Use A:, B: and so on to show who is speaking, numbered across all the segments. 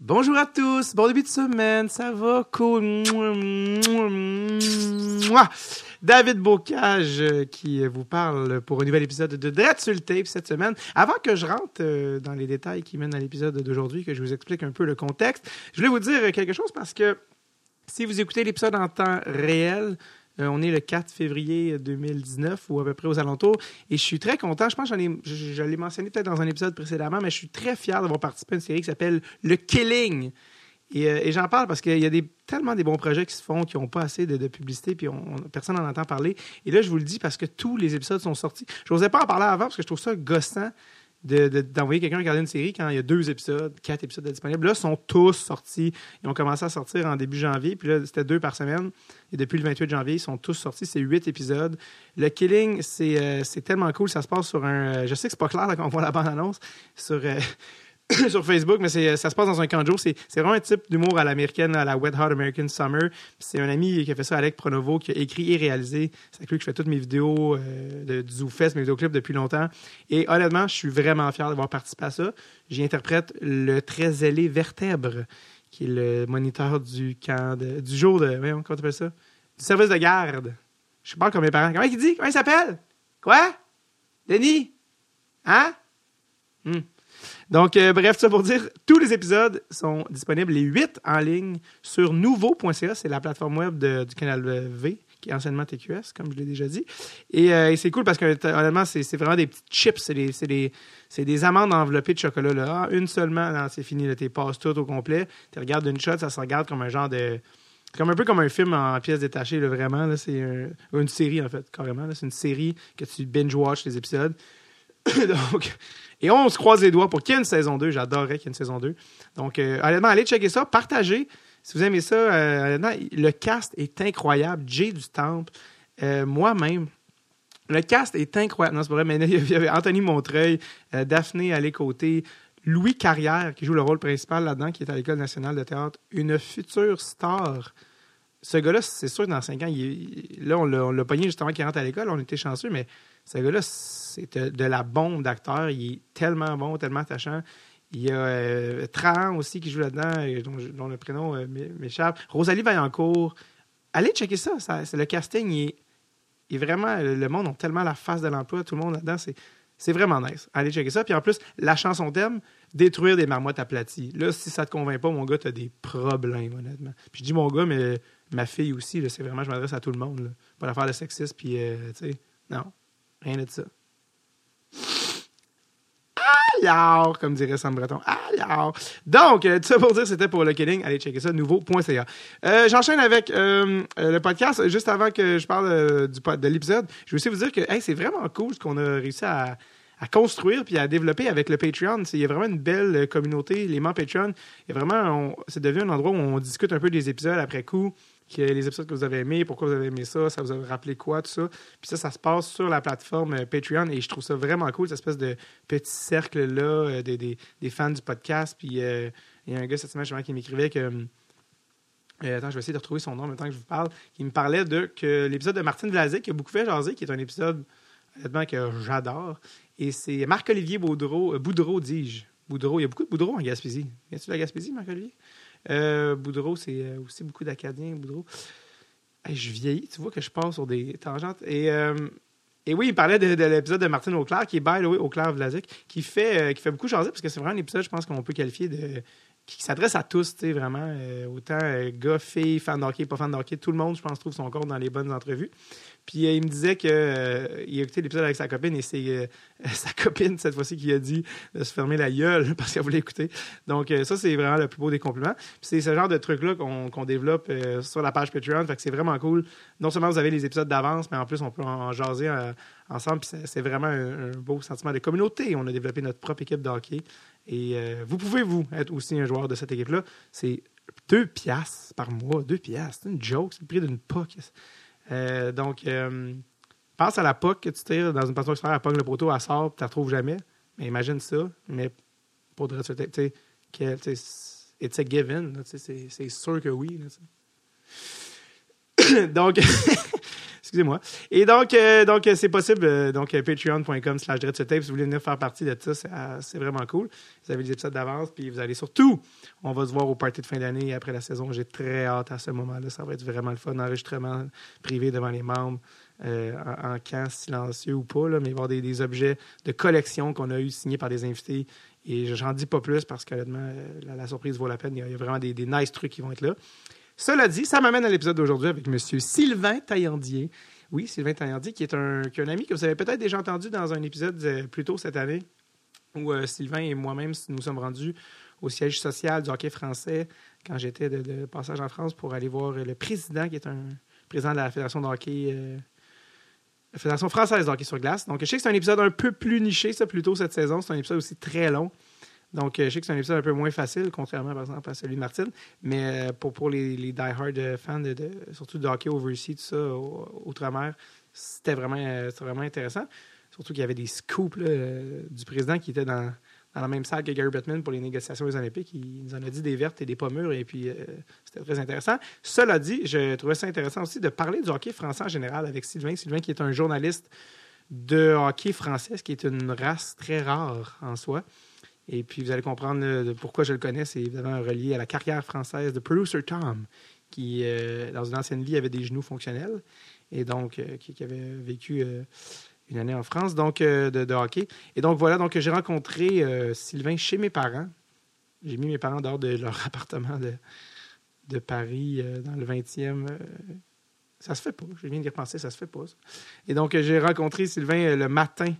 A: Bonjour à tous, bon début de semaine, ça va? Cool. David Bocage euh, qui vous parle pour un nouvel épisode de Dread sur le tape cette semaine. Avant que je rentre euh, dans les détails qui mènent à l'épisode d'aujourd'hui, que je vous explique un peu le contexte, je voulais vous dire quelque chose parce que si vous écoutez l'épisode en temps réel, euh, on est le 4 février 2019 ou à peu près aux alentours. Et je suis très content. Je pense que j'en ai, je, l'ai mentionné peut-être dans un épisode précédemment, mais je suis très fier d'avoir participé à une série qui s'appelle Le Killing. Et, euh, j'en parle parce qu'il y a des, tellement des bons projets qui se font qui n'ont pas assez de, publicité, puis on, on- personne n'en entend parler. Et là, je vous le dis parce que tous les épisodes sont sortis. Je n'osais pas en parler avant parce que je trouve ça gossant de- de- d'envoyer quelqu'un regarder une série quand il y a deux épisodes, quatre épisodes de disponibles. Là, ils sont tous sortis. Ils ont commencé à sortir en début janvier, puis là, c'était deux par semaine. Et depuis le 28 janvier, ils sont tous sortis. C'est huit épisodes. Le Killing, c'est euh, tellement cool. Ça se passe sur un. euh, je sais que c'est pas clair là, quand on voit la bande-annonce sur, euh, sur Facebook, mais c'est- ça se passe dans un camp de jour. C'est vraiment un type d'humour à l'américaine, à la Wet Hot American Summer. C'est un ami qui a fait ça, Alec Pronovo, qui a écrit et réalisé. C'est avec lui que je fais toutes mes vidéos euh, de, du ZooFest, mes vidéoclips depuis longtemps. Et honnêtement, je suis vraiment fier d'avoir participé à ça. J'y interprète le très zélé Vertèbre, qui est le moniteur du camp de- du jour de. Voyons, comment t'appelles ça? Du service de garde. Je pas comme mes parents. Comment il dit? Comment il s'appelle? Quoi? Denis? Hein? Hmm. Donc, euh, bref, ça pour dire, tous les épisodes sont disponibles, les huit en ligne, sur nouveau.ca. C'est la plateforme web du canal V, qui est anciennement TQS, comme je l'ai déjà dit. Et, euh, c'est cool parce que, honnêtement, c'est vraiment des petites chips. C'est des, des, des amandes enveloppées de chocolat. Là. Ah, une seulement, c'est fini. Tu passes tout au complet. Tu regardes d'une shot, ça se regarde comme un genre de... Comme un peu comme un film en pièces détachées, vraiment. C'est un- une série, en fait, carrément. C'est une série que tu binge-watch les épisodes. Donc, et on se croise les doigts pour qu'il y ait une saison 2. J'adorerais qu'il y ait une saison 2. Donc, euh, honnêtement, allez checker ça, partagez. Si vous aimez ça, euh, le cast est incroyable. Jay du Temple, euh, moi-même. Le cast est incroyable. Non, c'est vrai, mais il y avait Anthony Montreuil, euh, Daphné à côtés, Louis Carrière, qui joue le rôle principal là-dedans, qui est à l'École nationale de théâtre. Une future star. Ce gars-là, c'est sûr que dans 5 ans, il là, on l'a pogné justement qu'il rentre à l'école. On était chanceux, mais ce gars-là, c'est de, la bombe d'acteur. Il est tellement bon, tellement attachant. Il y a euh, aussi qui joue là-dedans, euh, dont, le prénom euh, m'é- m'échappe. Rosalie Vaillancourt. Allez checker ça. c'est le casting. Il est, vraiment. Le monde a tellement la face de l'emploi. Tout le monde là-dedans. C'est, c'est vraiment nice. Allez checker ça. Puis en plus, la chanson thème, détruire des marmottes aplaties. Là, si ça te convainc pas, mon gars, t'as des problèmes, honnêtement. Puis je dis mon gars, mais ma fille aussi. c'est vraiment, je m'adresse à tout le monde. Là. Pas l'affaire de sexisme. Puis, euh, tu sais, non. Rien de ça. Alors, comme dirait Sam Breton. Alors. Donc, euh, tout ça pour dire, c'était pour le killing. Allez checker ça, nouveau.ca. Euh, J'enchaîne avec euh, le podcast. Juste avant que je parle de l'épisode, je veux aussi vous dire que c'est vraiment cool ce qu'on a réussi à, construire puis à développer avec le Patreon. Il y a vraiment une belle communauté, les membres Patreon. Il vraiment, c'est devenu un endroit où on discute un peu des épisodes après coup, les épisodes que vous avez aimés, pourquoi vous avez aimé ça, ça vous a rappelé quoi, tout ça. Puis ça, ça se passe sur la plateforme euh, Patreon et je trouve ça vraiment cool, cette espèce de petit cercle-là euh, des, des- des fans du podcast. Puis euh, il y a un gars cette semaine qui m'écrivait que. attends, je vais essayer de retrouver son nom en même temps que je vous parle. Qui me parlait de que l'épisode de Martine Vlasic, qui a beaucoup fait jaser, qui est un épisode honnêtement que j'adore. Et c'est Marc-Olivier Boudreau, Boudreau, dis-je. Boudreau, il y a beaucoup de Boudreau en Gaspésie. Viens-tu de la Gaspésie, Marc-Olivier? Euh, Boudreau, c'est euh, aussi beaucoup d'Acadiens, Boudreau. Je vieillis, tu vois que je pars sur des tangentes. Et, euh, et oui, il parlait de, de l'épisode de Martine Auclair, qui est by the way Auclair Vlasic, qui fait, qui fait beaucoup jaser, parce que c'est vraiment un épisode, je pense qu'on peut qualifier de. Qui s'adresse à tous, tu sais, vraiment. euh, autant euh, gars, filles, fans de hockey, pas fans de hockey, tout le monde, je pense, trouve son compte dans les bonnes entrevues. Puis euh, il me disait que il a écouté l'épisode avec sa copine et c'est sa copine, cette fois-ci, qui a dit de se fermer la gueule parce qu'elle voulait écouter. Donc, ça, c'est vraiment le plus beau des compliments. Puis c'est ce genre de truc-là qu'on développe sur la page Patreon. Fait que c'est vraiment cool. Non seulement vous avez les épisodes d'avance, mais en plus, on peut en, jaser ensemble. Puis c'est- vraiment un, un beau sentiment de communauté. On a développé notre propre équipe de hockey. Et euh, vous pouvez, vous, être aussi un joueur de cette équipe-là. C'est deux piastres par mois. Deux piastres. C'est une joke. C'est le prix d'une puck. Euh, donc, euh, pense à la puck que tu tires dans une passion extérieure, elle pogne le poteau, elle sort, tu la retrouves jamais. Mais imagine ça, mais pour de tu sais, it's a given, c'est sûr que oui. Donc, Excusez-moi. Et donc, euh, donc c'est possible. euh, donc, euh, patreon.com slash tape. Si vous voulez venir faire partie de ça, c'est, euh, vraiment cool. Vous avez les épisodes d'avance, puis vous allez surtout, on va se voir au party de fin d'année après la saison. J'ai très hâte à ce moment-là. Ça va être vraiment le fun. Enregistrement privé devant les membres. euh, en, camp silencieux ou pas, là, mais il va y avoir des, objets de collection qu'on a eu signés par des invités. Et j'en dis pas plus parce que honnêtement, euh, la, surprise vaut la peine. Il y a, vraiment des nice trucs qui vont être là. Cela dit, ça m'amène à l'épisode d'aujourd'hui avec M. Sylvain Taillandier. Oui, Sylvain Taillandier, qui est un, ami que vous avez peut-être déjà entendu dans un épisode euh, plus tôt cette année, où euh, Sylvain et moi-même nous sommes rendus au siège social du hockey français quand j'étais de, passage en France pour aller voir euh, le président, qui est un président de la Fédération de hockey, Fédération française de hockey sur glace. Donc, je sais que c'est un épisode un peu plus niché, ça, plus tôt cette saison. C'est un épisode aussi très long. Donc, euh, je sais que c'est un épisode un peu moins facile, contrairement, par exemple, à celui de Martine. Mais euh, pour, pour les, les die-hard euh, fans, de, surtout de hockey overseas, tout ça, outre-mer, c'était vraiment, vraiment intéressant. Surtout qu'il y avait des scoops du président qui était dans, dans la même salle que Gary Bettman pour les négociations des Olympiques. Il nous en a dit des vertes et des pas mûres, et puis c'était très intéressant. Cela dit, je trouvais ça intéressant aussi de parler du hockey français en général avec Sylvain. Sylvain qui est un journaliste de hockey français, ce qui est une race très rare en soi. Et puis, vous allez comprendre euh, pourquoi je le connais. C'est évidemment relié à la carrière française de Producer Tom, qui, euh, dans une ancienne vie, avait des genoux fonctionnels et donc euh, qui, avait vécu une année en France, donc de, hockey. Et donc, voilà, donc j'ai rencontré Sylvain chez mes parents. J'ai mis mes parents dehors de leur appartement de, Paris dans le 20e. euh, ça se fait pas. Je viens d'y repenser, ça se fait pas. Et donc, j'ai rencontré Sylvain le matin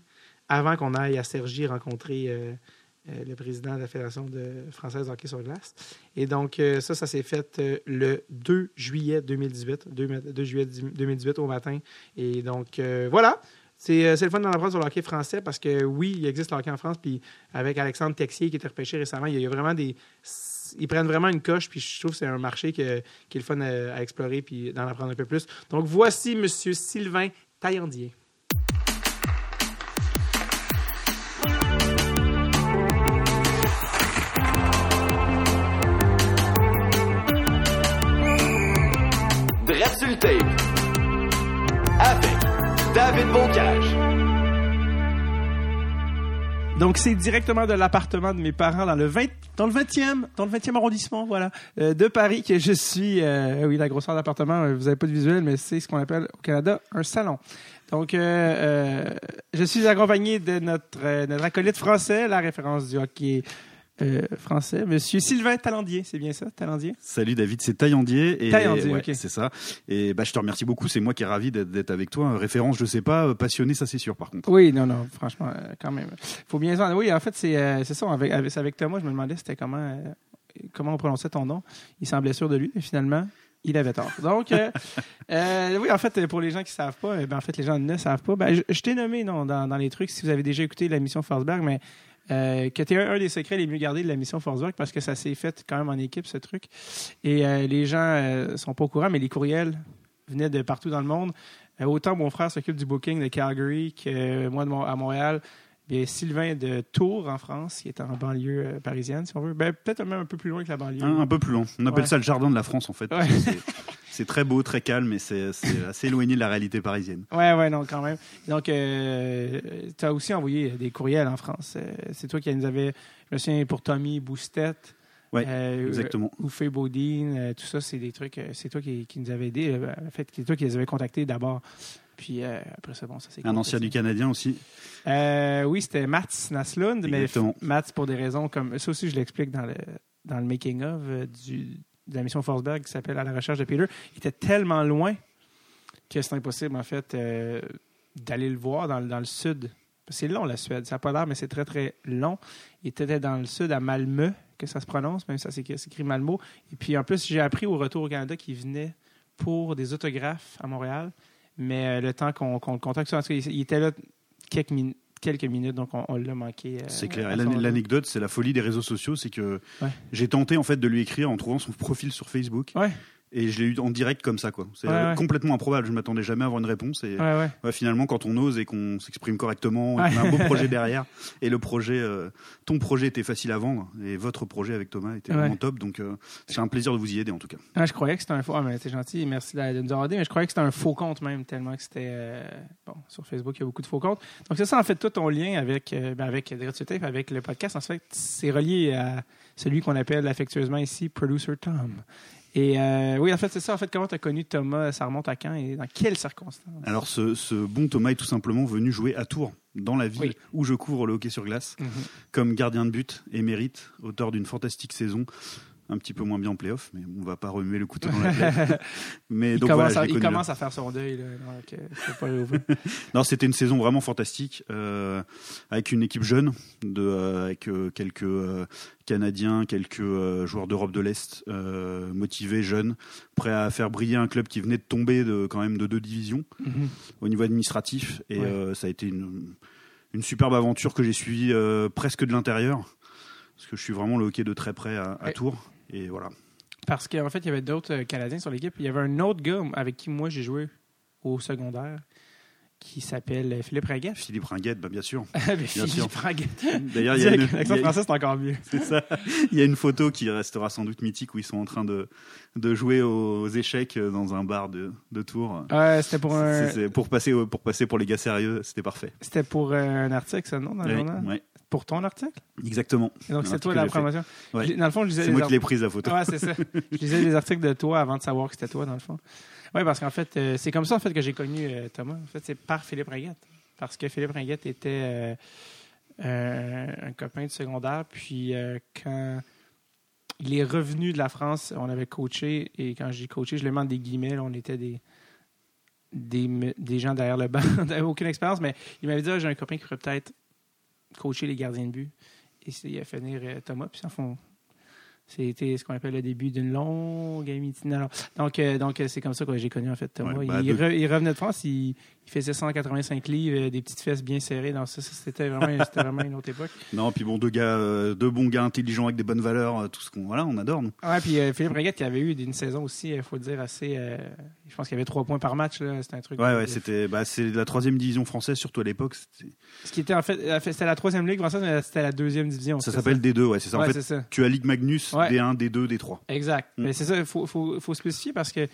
A: avant qu'on aille à Cergy rencontrer le président de la Fédération de française de hockey sur glace. Et donc, euh, ça, ça s'est fait euh, le 2 juillet 2018. 2, ma- 2 juillet 2018 au matin. Et donc, euh, voilà. C'est euh, le fun d'en apprendre sur le hockey français parce que oui, il existe le hockey en France. Puis avec Alexandre Texier qui était repêché récemment, il y a, il y a vraiment des. Ils prennent vraiment une coche. Puis je trouve que c'est un marché que- qui est le fun à, à explorer puis d'en apprendre un peu plus. Donc voici M. Sylvain Taillandier.
B: Donc, c'est directement de l'appartement de mes parents dans le 20, dans le 20e, dans le 20e arrondissement, voilà, euh, de Paris que je suis. euh, oui, la grosseur d'appartement, euh, vous n'avez pas de visuel, mais c'est ce qu'on appelle au Canada un salon. Donc, je suis accompagné de notre, notre acolyte français, la référence du hockey euh, français, Monsieur Sylvain Talandier. C'est bien ça, Talandier?
C: Salut David, c'est Taillandier. Et,
B: Taillandier,
C: ouais. C'est ça. Et bah, je te remercie beaucoup. C'est moi qui est ravi d'être avec toi. Référence, je sais pas. euh, Passionné, ça c'est sûr par contre.
B: Oui, non, non, franchement, euh, quand même. faut bien dire. Oui, en fait, c'est euh, c'est ça. Avec, avec, avec Thomas, je me demandais c'était comment, comment on prononçait ton nom. Il semblait sûr de lui, mais finalement, il avait tort. Donc, euh, euh, oui, en fait, pour les gens qui savent pas, euh, ben, en fait, les gens ne savent pas, ben, je, je t'ai nommé non, dans, dans les trucs, si vous avez déjà écouté la mission Forsberg, mais euh, que tu un, un des secrets les mieux gardés de la mission Forsberg parce que ça s'est fait quand même en équipe, ce truc. Et euh, les gens euh, sont pas au courant, mais les courriels venaient de partout dans le monde. Euh, autant mon frère s'occupe du booking de Calgary que moi de Mon- à Montréal. Bien, Sylvain de Tours en France, qui est en banlieue euh, parisienne, si on veut. Ben, peut-être même un peu plus loin que la banlieue.
C: Un, un peu plus long. On appelle
B: Ouais.
C: ça le jardin de la France en fait.
B: Ouais.
C: C'est- très beau, très calme, mais c'est assez éloigné de la réalité parisienne.
B: Ouais, ouais, non, quand même. Donc, euh, tu as aussi envoyé des courriels en France. Euh, c'est toi qui nous avais, je me souviens, pour Tommy Boustet.
C: Ouais,
B: euh,
C: exactement.
B: Oufé Baudine, euh, tout ça, c'est des trucs, c'est toi qui, qui nous avais aidés. en fait, c'est toi qui les avais contactés d'abord. Puis euh, après ça, bon, ça c'est
C: Un ancien du Canadien aussi.
B: Euh, oui, c'était Mats Naslund, mais. Mats pour des raisons comme ça aussi je l'explique dans le dans le making of du de la mission Forsberg qui s'appelle à la recherche de Peter. Il était tellement loin que c'est impossible en fait euh, d'aller le voir dans, dans le sud. C'est long la Suède, ça n'a pas l'air, mais c'est très très long. Il était dans le sud à Malmö, que ça se prononce, même ça s'écrit Malmo. Et puis en plus, j'ai appris au retour au Canada qu'il venait pour des autographes à Montréal. Mais euh, le temps qu'on qu'on le contacte, il était là quelques, min- quelques minutes, donc on, on l'a manqué. euh,
C: C'est clair. L'anecdote, c'est la folie des réseaux sociaux, c'est que
B: Ouais.
C: j'ai tenté en fait de lui écrire en trouvant son profil sur Facebook.
B: Ouais.
C: Et je l'ai eu en direct comme ça, quoi. C'est
A: Ouais,
C: euh, complètement improbable. Je m'attendais jamais à avoir une réponse. Et finalement, quand on ose et qu'on s'exprime correctement, et qu'on a un beau projet derrière, et le projet, euh, ton projet était facile à vendre, et votre projet avec Thomas était vraiment top. Donc, euh, c'est un plaisir de vous y aider, en tout cas.
A: Je croyais que c'était un faux. Ah, mais t'es gentil, merci de, nous avoir aidé, mais je croyais que c'était un faux compte même, tellement que c'était. euh, bon, sur Facebook, il y a beaucoup de faux comptes. Donc, c'est ça, en fait, tout ton lien avec, ben, avec Tape, avec le podcast, en fait, c'est relié à celui qu'on appelle affectueusement ici Producer Tom. Et euh, oui, en fait, c'est ça. En fait, comment tu as connu Thomas Ça remonte à quand et dans quelles circonstances?
C: Alors, ce, ce bon Thomas est tout simplement venu jouer à Tours, dans la ville
A: Oui.
C: où je couvre le hockey sur glace,
A: Mhm.
C: comme gardien de but émérite, auteur d'une fantastique saison. Un petit peu moins bien en playoff, mais on va pas remuer le couteau dans la plaie. mais
A: Il,
C: donc
A: commence,
C: voilà,
A: à, il commence à faire son deuil. L'ouvrir.
C: Non, c'était une saison vraiment fantastique euh, avec une équipe jeune, de, euh, avec euh, quelques Canadiens, quelques joueurs d'Europe de l'Est motivés, jeunes, prêts à faire briller un club qui venait de tomber de quand même de deux divisions
A: Mhm.
C: au niveau administratif. Et
A: Ouais.
C: ça a été une, une superbe aventure que j'ai suivie presque de l'intérieur, parce que je suis vraiment le hockey de très près à. Tours. Et voilà.
A: Parce qu'en fait, il y avait d'autres euh, Canadiens sur l'équipe. Il y avait un autre gars avec qui moi j'ai joué au secondaire qui s'appelle euh, Philippe Raguette.
C: Philippe Ringuette, bah, bien sûr.
A: Mais
C: sûr.
A: Philippe Raguette.
C: D'ailleurs, il y a une-
A: Avec l'accent français, c'est encore mieux.
C: C'est ça. Il y a une photo qui restera sans doute mythique où ils sont en train de, de jouer aux échecs dans un bar de, de Tours.
A: Ouais, c'était pour un,
C: C'est- c'est- pour, passer, pour passer pour les gars sérieux, c'était parfait.
A: c'était pour euh, un article, ça, non, dans le
C: Ouais,
A: journal?
C: ouais,
A: Pour ton article?
C: exactement.
A: Et donc, c'est toi promotion?
C: Ouais.
A: Dans le fond, je lisais
C: C'est moi qui l'ai prise la photo.
A: Ouais, c'est ça. Je lisais les articles de toi avant de savoir que c'était toi, dans le fond. Oui, parce qu'en fait, euh, c'est comme ça en fait, que j'ai connu euh, Thomas. En fait, c'est par Philippe Ringuette. Parce que Philippe Ringuette était euh, un copain du secondaire. Puis euh, quand il est revenu de la France, on avait coaché. Et quand j'ai coaché, je le mets en des guillemets. là, on était des, des, des gens derrière le banc. on n'avait aucune expérience, mais il m'avait dit Ah, j'ai un copain qui pourrait peut-être coacher les gardiens de but. Fait venir euh, Thomas. Puis en fond, c'était ce qu'on appelle le début d'une longue amitié. Non, non. Donc, euh, donc euh, c'est comme ça que j'ai connu en fait Thomas.
C: Ouais, bah,
A: il,
C: de-
A: re- il revenait de France, il, il faisait 185 livres, euh, des petites fesses bien serrées. Dans ça, c'était vraiment, c'était vraiment une autre époque.
C: Non, puis bon, deux gars, euh, deux bons gars intelligents avec des bonnes valeurs, euh, tout ce qu'on, voilà, on adore. Nous.
A: Ouais, puis euh, Philippe Reguette qui avait eu une saison aussi, il faut dire, assez. je pense qu'il y avait trois points par match. là. C'était un truc.
C: Ouais, ouais, c'était, bah, c'est la troisième division française, surtout à l'époque. c'était-
A: Ce qui était en fait, c'était la troisième ligue française, mais c'était la deuxième division.
C: Ça s'appelle D2, ouais, c'est ça. En fait,
A: ça.
C: tu as Ligue Magnus,
A: Ouais.
C: D1, D2, D3.
A: Exact.
C: Mm.
A: Mais c'est ça, il faut, faut, faut spécifier parce que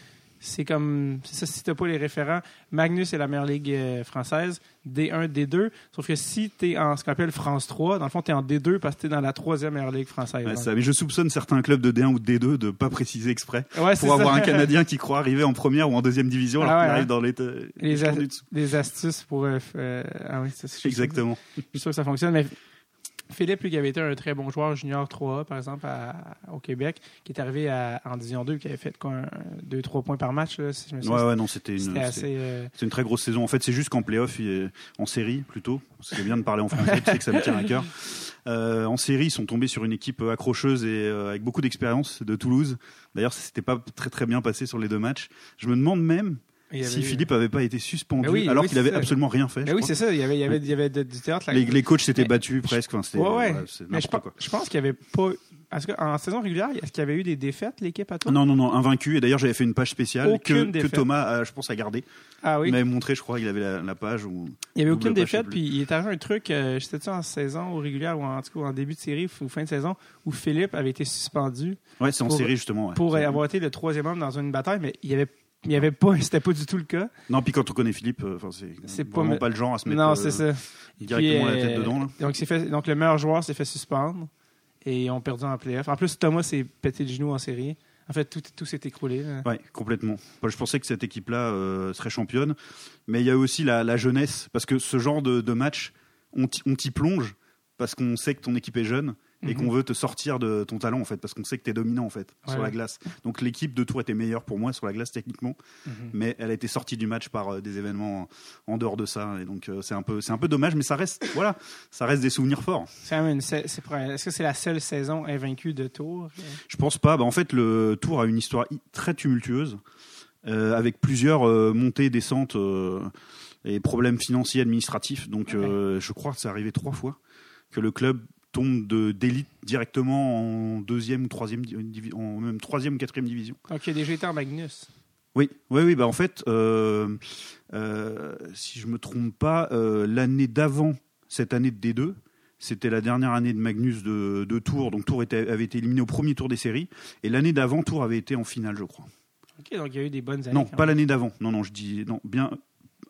A: c'est comme. C'est ça, si tu pas les référents, Magnus est la meilleure ligue euh, française, D1, D2. Sauf que si tu es en ce qu'on appelle France 3, dans le fond, tu es en D2 parce que tu es dans la troisième meilleure ligue française.
C: Ouais,
A: Donc-
C: ça, mais je soupçonne certains clubs de D1 ou de D2 de pas préciser exprès
A: Ouais,
C: pour avoir
A: ça.
C: un Canadien qui croit arriver en première ou en deuxième division alors
A: Ah ouais,
C: qu'il
A: hein.
C: arrive dans les,
A: Les a- astuces pour. euh, euh, ah oui, c'est
C: Exactement.
A: Je suis sûr que ça fonctionne. Mais Philippe, lui, qui avait été un très bon joueur junior 3A, par exemple, à- au Québec, qui est arrivé à- en Division 2, qui avait fait quoi, 2-3 points par match, là, si je me souviens.
C: Ouais, ouais, non, c'était une,
A: C'était
C: c'était-
A: assez. euh,
C: c'est une très grosse saison. En fait, c'est juste qu'en playoff, en série plutôt, c'est bien de parler en français, sais que ça me tient à cœur. Euh, en série, ils sont tombés sur une équipe accrocheuse et euh, avec beaucoup d'expérience de Toulouse. D'ailleurs, ça s'était pas très très bien passé sur les deux matchs. Je me demande même
A: avait
C: si
A: eu-
C: Philippe avait pas été suspendu
A: oui,
C: alors
A: oui,
C: qu'il avait
A: ça.
C: absolument rien fait. Je
A: oui, c'est ça. Il y avait, il y avait, il y avait de- du théâtre. là.
C: les, les coachs s'étaient
A: Mais-
C: battus presque. Enfin,
A: Ouais, ouais. Mais je, pense-
C: quoi.
A: je pense qu'il n'y avait pas. Est-ce que, en saison régulière, est-ce qu'il y avait eu des défaites, l'équipe à toi?
C: Non, non, non, invaincu. Et d'ailleurs, j'avais fait une page spéciale que. Thomas, a, je pense, a gardé.
A: Ah oui.
C: Il m'avait montré, je crois, il avait la, la page. Où...
A: Il n'y avait aucune
C: page, sais
A: défaite, puis il est arrivé un truc, euh, je sais-tu en saison ou régulière, ou en, tout cas en début de série ou fin de saison, où Philippe avait été suspendu
C: Ouais, c'est en série justement. ouais.
A: pour avoir été le troisième homme dans une bataille, mais il y avait. Il y avait pas, c'était pas du tout le cas.
C: Non, puis quand on connaît Philippe, euh, c'est
A: pas
C: vraiment
A: me-
C: pas le genre à se mettre
A: non,
C: euh,
A: c'est ça.
C: directement
A: Puis,
C: la tête
A: euh,
C: dedans. Là.
A: Donc, c'est fait, donc le meilleur joueur s'est fait suspendre et ils ont perdu en playoff. En plus, Thomas s'est pété le genou en série. En fait, tout, tout s'est écroulé.
C: Ouais, complètement. Je pensais que cette équipe-là euh, serait championne, mais il y a aussi la, la jeunesse, parce que ce genre de, de match, on t'y plonge parce qu'on sait que ton équipe est jeune et
A: Mhm.
C: qu'on veut te sortir de ton talent en fait, parce qu'on sait que tu es dominant en fait
A: Ouais,
C: sur la glace. Donc l'équipe de Tours était meilleure pour moi sur la glace techniquement,
A: Mhm.
C: mais elle a été sortie du match par euh, des événements en dehors de ça, et donc euh, c'est un peu c'est un peu dommage, mais ça reste voilà, ça reste des souvenirs forts.
A: C'est c'est pour- Est-ce que c'est la seule saison invaincue de Tours?
C: Je pense pas. Bah, en fait, le Tour a une histoire hi- très tumultueuse, euh, avec plusieurs montées, descentes et problèmes financiers, administratifs. Donc,
A: Ouais.
C: je crois que c'est arrivé trois fois que le club tombent de d'élite directement en deuxième, troisième, en même troisième, quatrième division.
A: Donc, il a déjà été en Magnus.
C: Oui, oui, oui. Bah en fait, euh, euh, si je me trompe pas, euh, l'année d'avant cette année de D2, c'était la dernière année de Magnus de, de Tours. Donc Tours était, avait été éliminé au premier tour des séries, et l'année d'avant, Tours avait été en finale, je crois.
A: OK, donc il y a eu des bonnes années.
C: Non,
A: quand
C: pas l'année d'avant. Non, non, je dis non, bien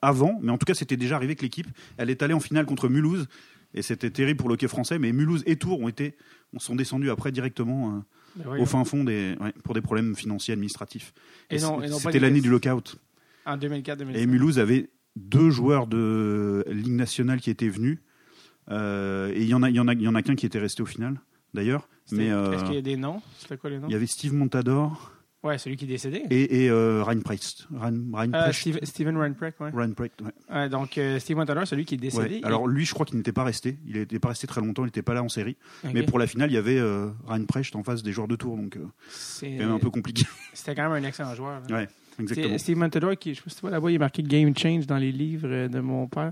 C: avant. Mais en tout cas, c'était déjà arrivé que l'équipe, elle est allée en finale contre Mulhouse, et c'était terrible pour le hockey français. Mais Mulhouse et Tours ont été, on sont descendus après directement. euh,
A: oui,
C: au fin fond des, ouais, pour des problèmes financiers administratifs.
A: Et et
C: C'était l'année du lockout.
A: En 2004-2005.
C: Et Mulhouse avait deux joueurs de Ligue nationale qui étaient venus. Euh, et il y en a, il y en a, il y en a qu'un qui était resté au final, d'ailleurs. Mais euh,
A: Est-ce qu'il y a des noms? C'était quoi les noms?
C: il y avait Steve Montador
A: Ouais, celui qui est décédé.
C: et, et euh,
A: Euh, Steven Reinprecht, ouais.
C: Ryan Precht, ouais.
A: Ouais, donc, euh, Steve celui qui est décédé.
C: Ouais. Alors lui, je crois qu'il n'était pas resté. Il n'était pas resté très longtemps. Il n'était pas là en série. Mais pour la finale, il y avait euh, Ryan Precht en face des joueurs de tour, donc euh,
A: C'est-
C: quand même un peu compliqué.
A: C'était quand même un excellent joueur. là.
C: ouais, exactement.
A: Steve Montador, qui, je sais pas si tu vois là-bas, il est marqué Game Change dans les livres euh, de mon père.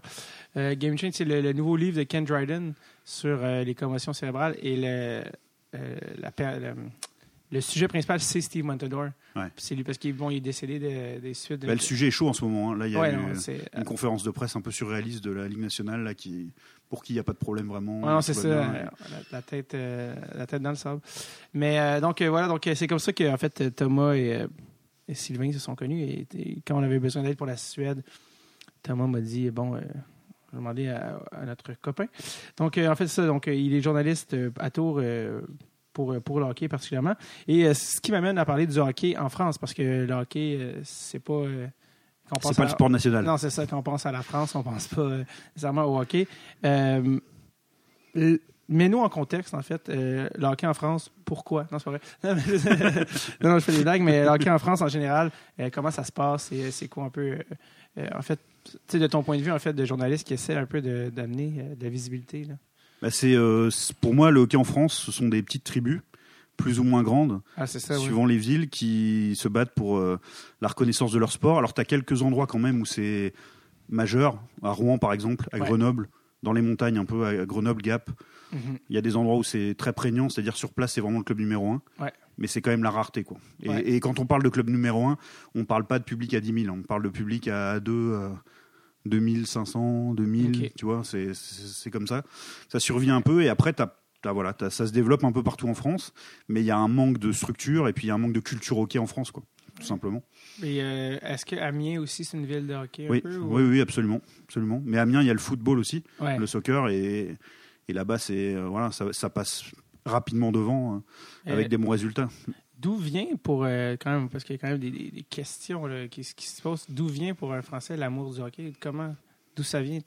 A: Game Change, c'est le, le nouveau livre de Ken Dryden sur les commotions cérébrales. Et le, la le, sujet principal, c'est Steve Montador.
C: Ouais.
A: C'est lui parce qu'il bon, il est décédé de- des suites. de-
C: Bah, le sujet est chaud en ce moment. hein. Là, il y a
A: Ouais,
C: eu
A: non, c'est-
C: une conférence de presse un peu surréaliste de la Ligue nationale là, qui, pour qui il n'y a pas de problème vraiment.
A: Ouais, non, c'est ça, euh, la, la tête, euh, la tête dans le sable. Mais euh, donc euh, voilà, donc euh, c'est comme ça que en fait euh, Thomas et, euh, et Sylvain se sont connus et, et quand on avait besoin d'aide pour la Suède, Thomas m'a dit bon, euh, je vais demander à, à notre copain. Donc euh, en fait ça, donc euh, il est journaliste euh, à Tours. Euh, pour, pour le hockey particulièrement. Et euh, ce qui m'amène à parler du hockey en France, parce que le hockey, euh, c'est pas.
C: C'est pas le sport national.
A: non, c'est ça. Quand on pense à la France, on pense pas nécessairement au hockey. Euh, l- Mets-nous en contexte, en fait. Euh, le hockey en France, pourquoi? Non, c'est pas vrai. Non, mais- je fais des blagues, mais le hockey en France, en général, euh, comment ça se passe? C'est c'est quoi un peu... euh, en fait, tu sais, de ton point de vue, en fait, de journaliste qui essaie un peu de- d'amener euh, de la visibilité. Là?
C: Bah, c'est, euh, c'est- pour moi, le hockey en France, ce sont des petites tribus, plus ou moins grandes,
A: Ah, oui.
C: suivant les villes, qui se battent pour euh, la reconnaissance de leur sport. Alors, tu as quelques endroits quand même où c'est majeur, à Rouen par exemple, à
A: Ouais.
C: Grenoble, dans les montagnes un peu, à Grenoble, Gap.
A: Mhm.
C: Il y a des endroits où c'est très prégnant, c'est-à-dire sur place, c'est vraiment le club numéro un.
A: Ouais.
C: Mais c'est quand même la rareté. Quoi. Et,
A: Ouais.
C: et quand on parle de club numéro un, on parle pas de public à 10 000, on parle de public à 2, 2500, 2000,
A: Ok.
C: tu vois, c'est, comme ça. Ça survit un peu et après, t'as, voilà, ça se développe un peu partout en France, mais il y a un manque de structure et puis il y a un manque de culture hockey en France, quoi, tout simplement.
A: Et euh, est-ce que Amiens aussi, c'est une ville de hockey un
C: Oui,
A: peu? ou-
C: oui, oui, absolument, absolument. Mais Amiens, il y a le football aussi,
A: Ouais.
C: le soccer et, et là-bas, c'est, euh, voilà, ça, ça passe rapidement devant euh, avec des bons résultats.
A: D'où vient pour euh, quand même parce qu'il y a quand même des, des- des questions là, qui, qui se posent. D'où vient pour un Français l'amour du hockey? Comment D'où ça vient?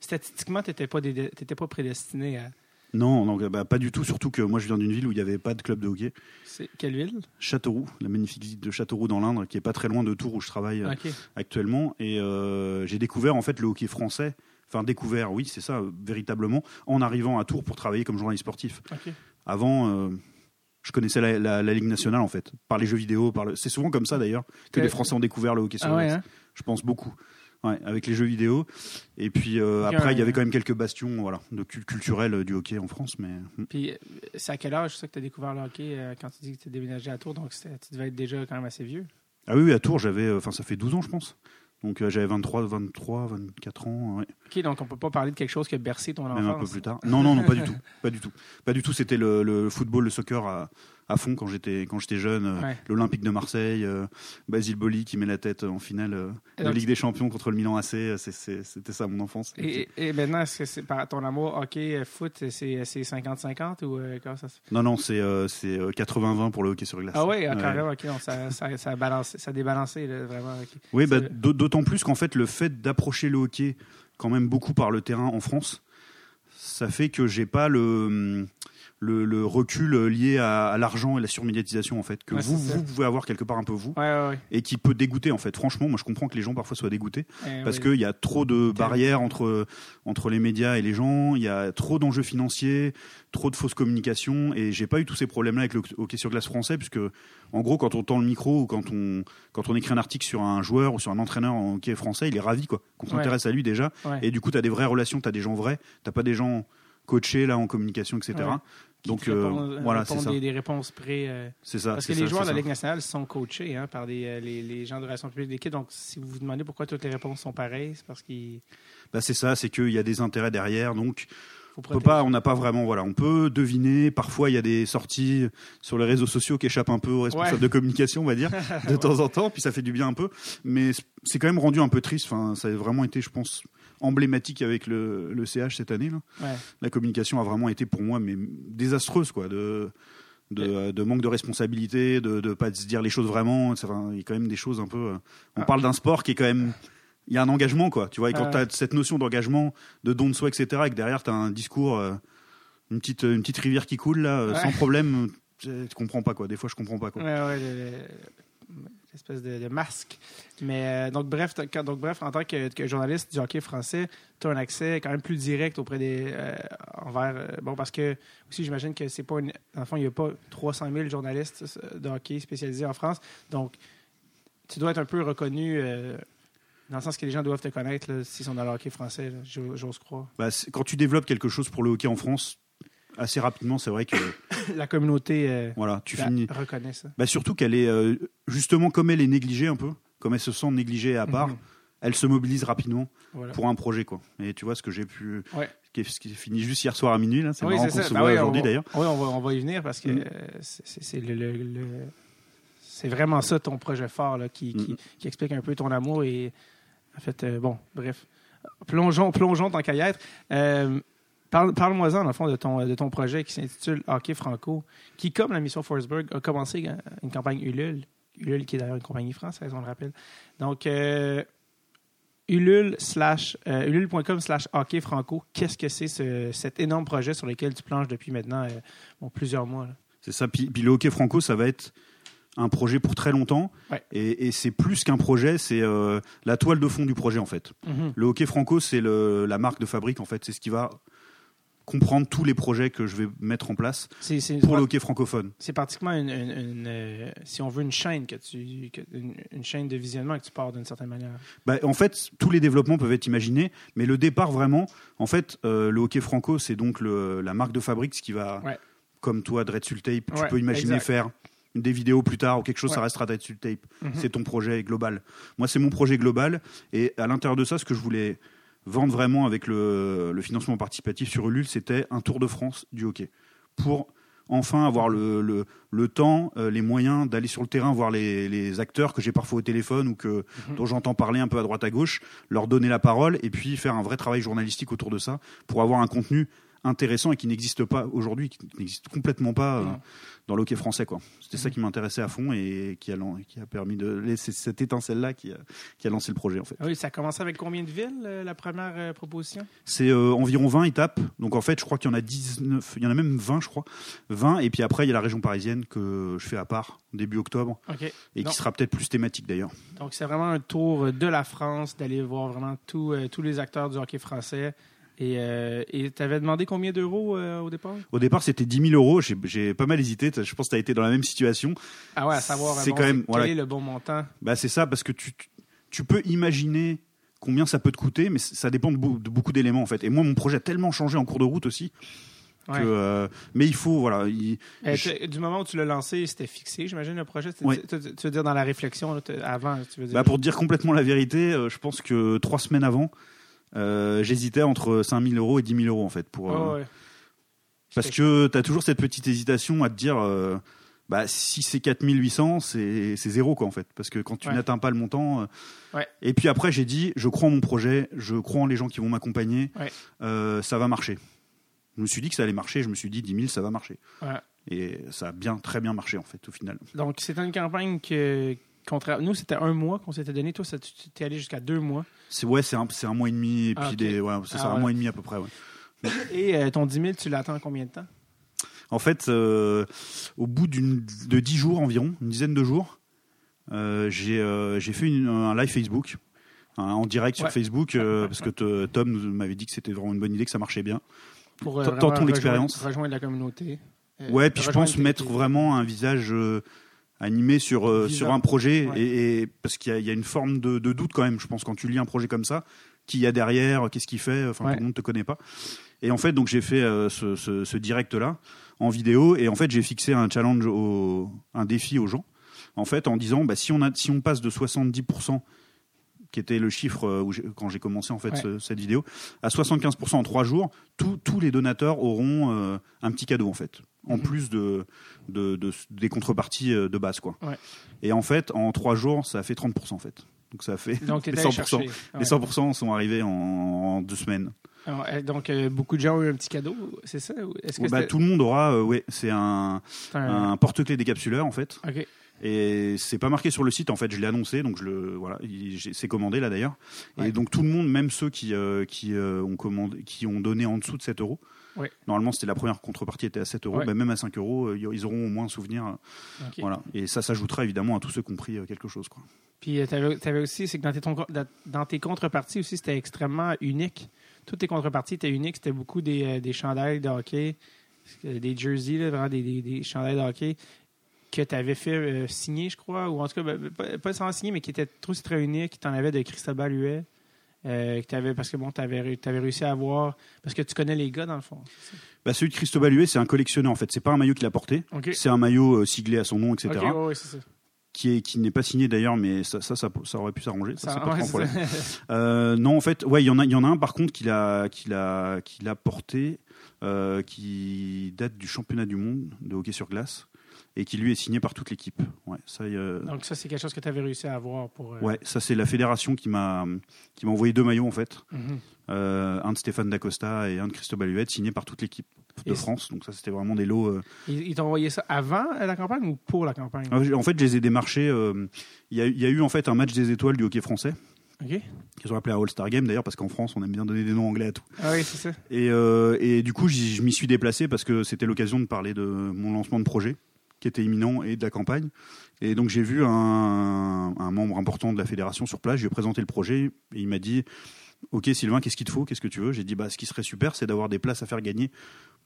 A: Statistiquement, t'étais pas déde- t'étais pas prédestiné à.
C: Non, non bah, pas du tout, surtout que moi je viens d'une ville où il n'y avait pas de club de hockey.
A: C'est quelle ville?
C: Châteauroux, la magnifique ville de Châteauroux dans l'Indre, qui est pas très loin de Tours où je travaille euh, actuellement. Et euh, j'ai découvert en fait le hockey français. Enfin, découvert, oui, c'est ça, euh, véritablement, en arrivant à Tours pour travailler comme journaliste sportif. Avant, euh, je connaissais la, la- la Ligue nationale, en fait, par les jeux vidéo. Par le... C'est souvent comme ça, d'ailleurs, que
A: Euh,
C: les Français ont découvert le hockey sur
A: Ah ouais. Hein?
C: Je pense beaucoup. Ouais, avec les jeux vidéo. Et puis euh, après, il y
A: ouais.
C: avait quand même quelques bastions voilà, de cul- culturels euh, du hockey en France. Mais hmm.
A: Puis euh, c'est à quel âge ça que t'as découvert le hockey euh, quand tu dis que tu déménagé à Tours? Donc tu devais être déjà quand même assez vieux.
C: Ah oui, oui, à Tours, j'avais, euh, enfin, ça fait 12 ans, je pense. Donc euh, j'avais 23, 23, 24 ans, ouais,
A: Ok, donc on peut pas parler de quelque chose qui a bercé ton enfance.
C: même un peu plus tard. Non, non, non, pas du tout, pas du tout, pas du tout. C'était le, le football, le soccer à, à fond quand j'étais quand j'étais jeune. euh,
A: Ouais.
C: L'Olympique de Marseille, euh, Basile Boli qui met la tête en finale euh, de Ligue des Champions contre le Milan AC. C'était ça mon enfance.
A: Et, et maintenant, est-ce que c'est par ton amour hockey, foot, c'est c'est 50-50 ou comment ça se
C: Non, non, c'est euh, c'est euh, 80-20 pour le hockey sur glace.
A: Ah oui,
C: Ouais.
A: carrément, ok, ça, ça, ça a balancé, ça a débalancé, là, vraiment.
C: Oui, bah, d'autant plus qu'en fait, le fait d'approcher le hockey quand même beaucoup par le terrain en France, ça fait que j'ai pas le, le, le recul lié à, à l'argent et la surmédiatisation en fait que
A: Ouais,
C: vous, vous pouvez avoir quelque part un peu vous
A: Ouais, ouais, ouais.
C: et qui peut dégoûter en fait. Franchement, moi je comprends que les gens parfois soient dégoûtés
A: Eh
C: parce qu'il y a trop de barrières entre entre les médias et les gens, il y a trop d'enjeux financiers, trop de fausses communications et j'ai pas eu tous ces problèmes là avec le hockey sur glace français puisque en gros quand on tend le micro ou quand on quand on écrit un article sur un joueur ou sur un entraîneur en hockey français, il est ravi quoi qu'on s'intéresse à lui déjà. Et du coup tu as des vraies relations, tu as des gens vrais, t'as pas des gens coachés là en communication, etc. Donc
A: te
C: euh,
A: répondent-
C: voilà,
A: répondent
C: c'est ça.
A: Des, des réponses prêtes. euh,
C: C'est ça.
A: parce que les
C: ça,
A: joueurs de la. Ligue nationale sont coachés hein, par des, euh, les, les gens de relations publiques d'équipe. Donc, si vous vous demandez pourquoi toutes les réponses sont pareilles, c'est parce qu'il
C: Bah, c'est ça, c'est qu'il y a des intérêts derrière, donc on peut pas, on n'a pas vraiment, voilà, on peut deviner. Parfois, il y a des sorties sur les réseaux sociaux qui échappent un peu aux responsables
A: Ouais.
C: de communication, on va dire, de temps en temps, puis ça fait du bien un peu. Mais c'est quand même rendu un peu triste. Enfin, ça a vraiment été, je pense, emblématique avec le, le CH cette année. Là.
A: Ouais.
C: La communication a vraiment été pour moi mais désastreuse, quoi, de de, de manque de responsabilité, de ne pas se dire les choses vraiment. Enfin, il y a quand même des choses un peu. euh, On
A: Ah.
C: parle d'un sport qui est quand même. Il y a un engagement, quoi. Tu vois, et quand
A: Ah.
C: tu as cette notion d'engagement, de don de soi, etc., et que derrière, tu as un discours, euh, une, petite, une petite rivière qui coule, là, euh,
A: Ouais.
C: sans problème, tu comprends pas, quoi. Des fois, je comprends pas, quoi.
A: Ouais, ouais, l'espèce de, masque. Mais euh, donc bref, donc bref, en tant que, journaliste du hockey français, tu as un accès quand même plus direct auprès des euh, envers euh, bon parce que aussi j'imagine que c'est pas une, fond il n'y a pas 300 000 journalistes de hockey spécialisés en France, donc tu dois être un peu reconnu. dans le sens que les gens doivent te connaître s'ils sont dans le hockey français, j'ose croire.
C: Bah, quand tu développes quelque chose pour le hockey en France, assez rapidement, c'est vrai que
A: La communauté euh,
C: voilà, tu finis.
A: reconnaît ça.
C: Bah, surtout qu'elle est euh, justement comme elle est négligée un peu, comme elle se sent négligée à part,
A: Mhm.
C: elle se mobilise rapidement
A: Voilà.
C: pour un projet quoi. Et tu vois ce que j'ai pu,
A: Ouais.
C: ce qui est, fini juste hier soir à minuit là, c'est
A: Oui,
C: marrant qu'on se
A: Ben
C: voit aujourd'hui
A: va-
C: d'ailleurs.
A: Oui, on va, on va y venir parce que
C: Mm.
A: euh, c'est le, le- le- c'est vraiment ça ton projet fort là, qui, qui,
C: Mm.
A: qui explique un peu ton amour et en fait, bon, bref. Plongeons, plongeons tant qu'à y être. Euh, parle, Parle-moi-en, dans le fond, de ton, de ton projet qui s'intitule Hockey Franco, qui, comme la mission Forsberg, a commencé euh, une campagne Ulule. Ulule, qui est d'ailleurs une compagnie française, on le rappelle. Donc, euh, Ulule slash, euh, ulule.com slash hockey franco, qu'est-ce que c'est ce- cet énorme projet sur lequel tu planches depuis maintenant euh, bon, plusieurs mois? là?
C: C'est ça. Puis, puis le hockey franco, ça va être un projet pour très longtemps.
A: Ouais.
C: Et, et c'est plus qu'un projet, c'est euh, la toile de fond du projet en fait. Le hockey franco, c'est le- la marque de fabrique en fait. C'est ce qui va comprendre tous les projets que je vais mettre en place pour le hockey francophone.
A: c'est pratiquement une, une- une, euh, si on veut, une chaîne que tu, que- une, une chaîne de visionnement que tu pars d'une certaine manière.
C: Bah, en fait, tous les développements peuvent être imaginés, mais le départ vraiment, en fait, euh, le hockey franco, c'est donc le- la marque de fabrique, ce qui va,
A: Ouais.
C: comme toi, Dread Sul Tape, tu peux imaginer
A: exact.
C: faire des vidéos plus tard ou quelque chose, ça restera Dread Sul Tape.
A: Mhm.
C: C'est ton projet global. Moi, c'est mon projet global, et à l'intérieur de ça, ce que je voulais vendre vraiment avec le, le financement participatif sur Ulule, c'était un tour de France du hockey. Pour enfin avoir le, le, le temps, euh, les moyens d'aller sur le terrain voir les, les acteurs que j'ai parfois au téléphone ou que,
A: Mhm.
C: dont j'entends parler un peu à droite à gauche, leur donner la parole et puis faire un vrai travail journalistique autour de ça pour avoir un contenu intéressant et qui n'existe pas aujourd'hui, qui n'existe complètement pas euh,
A: Non.
C: dans le hockey français. C'était ça
A: Mhm.
C: qui m'intéressait à fond et qui a, lan- qui a permis de laisser cette étincelle-là qui a, qui a lancé le projet en fait.
A: Ah Oui, ça a commencé avec combien de villes, euh, la première euh, proposition?
C: C'est euh, environ 20 étapes. Donc en fait, je crois qu'il y en a 19, il y en a même 20, je crois. 20. Et puis après, il y a la région parisienne que je fais à part, début octobre, et qui sera peut-être plus thématique d'ailleurs.
A: Donc, c'est vraiment un tour de la France, d'aller voir vraiment tout, euh, tous les acteurs du hockey français. Et tu avais demandé combien d'euros euh, au départ?
C: Au départ, c'était 10 000 euros. J'ai- pas mal hésité. Je pense que tu as été dans la même situation.
A: Ah ouais, à savoir
C: C'est
A: bon,
C: quand même-
A: quel
C: voilà.
A: est le bon montant?
C: Bah, c'est ça, parce que tu, peux imaginer combien ça peut te coûter, mais ça dépend de, beau- de beaucoup d'éléments en fait. Et moi, mon projet a tellement changé en cours de route aussi.
A: Ouais.
C: Euh, mais il faut, voilà. il-
A: Euh,
C: je-
A: tu- du moment où tu l'as lancé, c'était fixé, j'imagine, le projet. Tu,
C: Ouais.
A: tu- tu- tu veux dire dans la réflexion, là, avant, tu veux dire.
C: Bah, pour te dire complètement la vérité, euh, je pense que trois semaines avant, euh, j'hésitais entre 5 000 euros et 10 000 euros en fait. Pour,
A: Ouais,
C: euh,
A: ouais.
C: Parce que tu as toujours cette petite hésitation à te dire, euh, bah, si c'est 4800, c'est c'est zéro quoi en fait. Parce que quand tu
A: Ouais.
C: n'atteins pas le montant. euh,
A: Ouais.
C: Et puis après, j'ai dit, je crois en mon projet, je crois en les gens qui vont m'accompagner,
A: Ouais.
C: euh, ça va marcher. Je me suis dit que ça allait marcher, je me suis dit 10 000, ça va marcher. Et ça a bien, très bien marché en fait au final.
A: Donc, c'était une campagne que. Contra... Nous, c'était un mois qu'on s'était donné. Toi, tu t'es allé jusqu'à deux mois.
C: C'est ouais, c'est un, c'est un mois et demi, et puis
A: Ah,
C: des, ouais, c'est
A: Ah,
C: ça, un
A: ouais.
C: mois et demi à peu près. Ouais.
A: Et euh, ton 10 000, tu l'attends en combien de temps?
C: En fait, euh, au bout d'une, de 10 jours environ, une dizaine de jours, euh, j'ai, euh, j'ai fait une- un live Facebook, hein, en direct sur. Facebook, parce que te- Tom nous- m'avait dit que c'était vraiment une bonne idée, que ça marchait bien.
A: Pour
C: tentons l'expérience.
A: Rejoindre, rejoindre la communauté.
C: Ouais, puis je pense mettre vraiment un visage animé sur, euh, sur un projet,
A: Ouais.
C: et, et- parce qu'il y a, il y a une forme de, de doute quand même, je pense, quand tu lis un projet comme ça, qui y a derrière, qu'est-ce qu'il fait, enfin
A: Ouais.
C: tout le monde te connaît pas. Et en fait, donc j'ai fait euh, ce, ce, ce direct-là en vidéo et en fait j'ai fixé un challenge, au, un défi aux gens. En fait, en disant, bah, si on a, si on passe de 70% qui était le chiffre euh, où quand j'ai commencé en fait
A: Ouais.
C: ce- cette vidéo, à 75% en trois jours, tous tous les donateurs auront euh, un petit cadeau en fait, en
A: Mhm.
C: plus de, de, de- des contreparties euh, de base quoi.
A: Ouais.
C: Et en fait, en trois jours, ça a fait 30% en fait. Donc ça a fait
A: Donc,
C: les
A: étais allé
C: 100%.
A: chercher.
C: Les
A: Ouais.
C: 100% sont arrivés en, en deux semaines.
A: Alors, euh, donc, euh, beaucoup de gens ont eu un petit cadeau, c'est ça? que
C: Bah, tout le monde aura, euh, ouais, c'est un,
A: un-
C: un porte-clés décapsuleur en fait.
A: OK.
C: Et c'est pas marqué sur le site en fait, je l'ai annoncé, donc je le voilà, c'est commandé là d'ailleurs.
A: Ouais.
C: Et donc tout le monde, même ceux qui euh, qui ont commandé, qui ont donné en dessous de 7 euros. Normalement c'était la première contrepartie était à 7 euros, bah, même à 5 euros, euh, ils auront au moins un souvenir. euh. Voilà. Et ça s'ajoutera évidemment à tous ceux qui ont pris euh, quelque chose quoi.
A: Puis, tu avais, aussi, c'est que dans tes, ton- dans- tes contreparties aussi, c'était extrêmement unique. Toutes tes contreparties étaient uniques. C'était beaucoup des, des chandails de hockey, des jerseys, là, vraiment des, des, des chandails de hockey que tu avais fait euh, signer, je crois, ou en tout cas, ben, pas, pas sans signer, mais qui étaient trop très uniques. Tu en avais de Cristobal Huet. Euh, que t'avais- parce que bon, tu avais, réussi à avoir. Parce que tu connais les gars, dans le fond.
C: Bah, celui de Cristobal Huet, c'est un collectionneur en fait. C'est pas un maillot qu'il a porté.
A: OK.
C: C'est un maillot euh, siglé à son nom, etc.
A: OK, ouais, ouais, c'est ça.
C: Qui est qui n'est pas signé d'ailleurs, mais ça, ça, ça, ça aurait pu s'arranger. Ça, pas
A: ouais,
C: problème. Euh, non, en fait, ouais, il y en a, il y en a un par contre qu'il a, qu'il a, qu'il a porté, euh, qui date du championnat du monde de hockey sur glace et qui lui est signé par toute l'équipe. Ouais, ça, euh,
A: Donc, ça, c'est quelque chose que tu avais réussi à avoir pour. euh,
C: ouais, ça c'est la fédération qui m'a, qui m'a envoyé deux maillots en fait,
A: mhm.
C: Euh, un de Stéphane Dacosta et un de Cristobal Huet, signés par toute l'équipe de
A: Et-
C: France. Donc ça, c'était vraiment des lots. euh,
A: Ils, ils t'ont envoyé ça avant la campagne ou pour la campagne?
C: Ah, En fait, je les ai démarchés. euh, Il y, a, il y a eu en fait un match des étoiles du hockey français
A: OK.
C: qu'ils ont appelé à All-Star Game d'ailleurs parce qu'en France, on aime bien donner des noms anglais à tout.
A: Ah oui, c'est ça.
C: Et, et du coup, je m'y suis déplacé parce que c'était l'occasion de parler de mon lancement de projet qui était imminent et de la campagne. Et donc j'ai vu un, un membre important de la fédération sur place, je lui ai présenté le projet et il m'a dit Ok Sylvain, qu'est-ce qu'il te faut? Qu'est-ce que tu veux? J'ai dit bah, Ce qui serait super, c'est d'avoir des places à faire gagner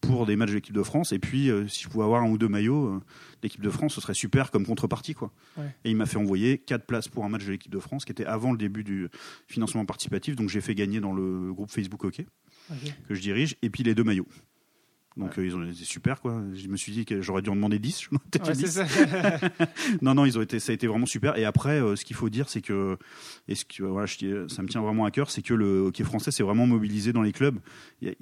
C: pour des matchs de l'équipe de France. Et puis, euh, si je pouvais avoir un ou deux maillots euh, d'équipe de France, ce serait super comme contrepartie. Quoi.
A: Ouais.
C: Et il m'a fait envoyer quatre places pour un match de l'équipe de France qui était avant le début du financement participatif. Donc j'ai fait gagner dans le groupe Facebook Hockey que je dirige, et puis les deux maillots. Donc euh, ils ont été super quoi. Je me suis dit que j'aurais dû en demander 10. je m'en étais
A: Ouais,
C: dit
A: c'est
C: 10.
A: ça.
C: Non non, ils ont été ça a été vraiment super et après euh, ce qu'il faut dire c'est que et ce que voilà, je dis, ça me tient vraiment à cœur, c'est que le hockey français s'est vraiment mobilisé dans les clubs. Il y a,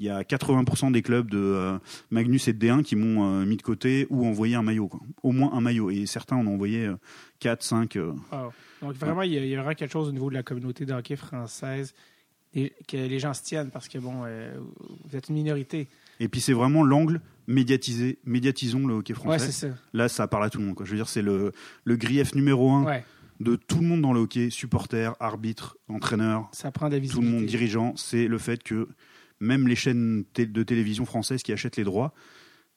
C: il y a 80% des clubs de euh, Magnus et de D1 qui m'ont euh, mis de côté ou envoyé un maillot quoi. Au moins un maillot et certains en ont envoyé euh, 4 5 euh,
A: Wow. Donc, vraiment, il y, y a vraiment quelque chose au niveau de la communauté de hockey française et que les gens se tiennent parce que, bon, euh, vous êtes une minorité.
C: Et puis c'est vraiment l'angle médiatisé, médiatisons le hockey français.
A: ça.
C: Là, ça parle à tout le monde quoi. Je veux dire, c'est le le grief numéro un
A: Ouais,
C: de tout le monde dans le hockey, supporters, arbitres, entraîneurs,
A: ça prend
C: tout le monde dirigeant, c'est le fait que même les chaînes de télévision françaises qui achètent les droits,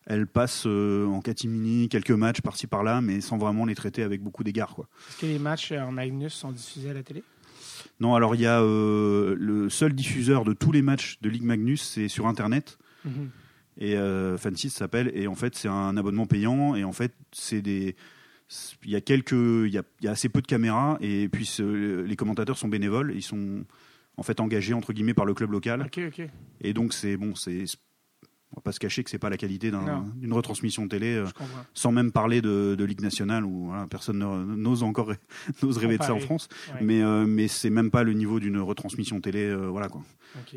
C: elles passent euh, en catimini quelques matchs par-ci par-là, mais sans vraiment les traiter avec beaucoup d'égard.
A: Est-ce que les matchs en Magnus sont diffusés à la télé?
C: Non, alors il y a euh, le seul diffuseur de tous les matchs de Ligue Magnus, c'est sur Internet.
A: Mhm.
C: Et euh, Fancy ça s'appelle et en fait c'est un abonnement payant et en fait c'est des il y a quelques il y a, il y a assez peu de caméras et puis les commentateurs sont bénévoles ils sont en fait engagés entre guillemets par le club local et donc c'est bon c'est on va pas se cacher que c'est pas la qualité d'une retransmission télé euh, sans même parler de, de Ligue nationale où voilà, personne ne- n'ose encore n'ose rêver de ça en. France
A: Ouais.
C: mais euh, mais c'est même pas le niveau d'une retransmission télé euh, voilà quoi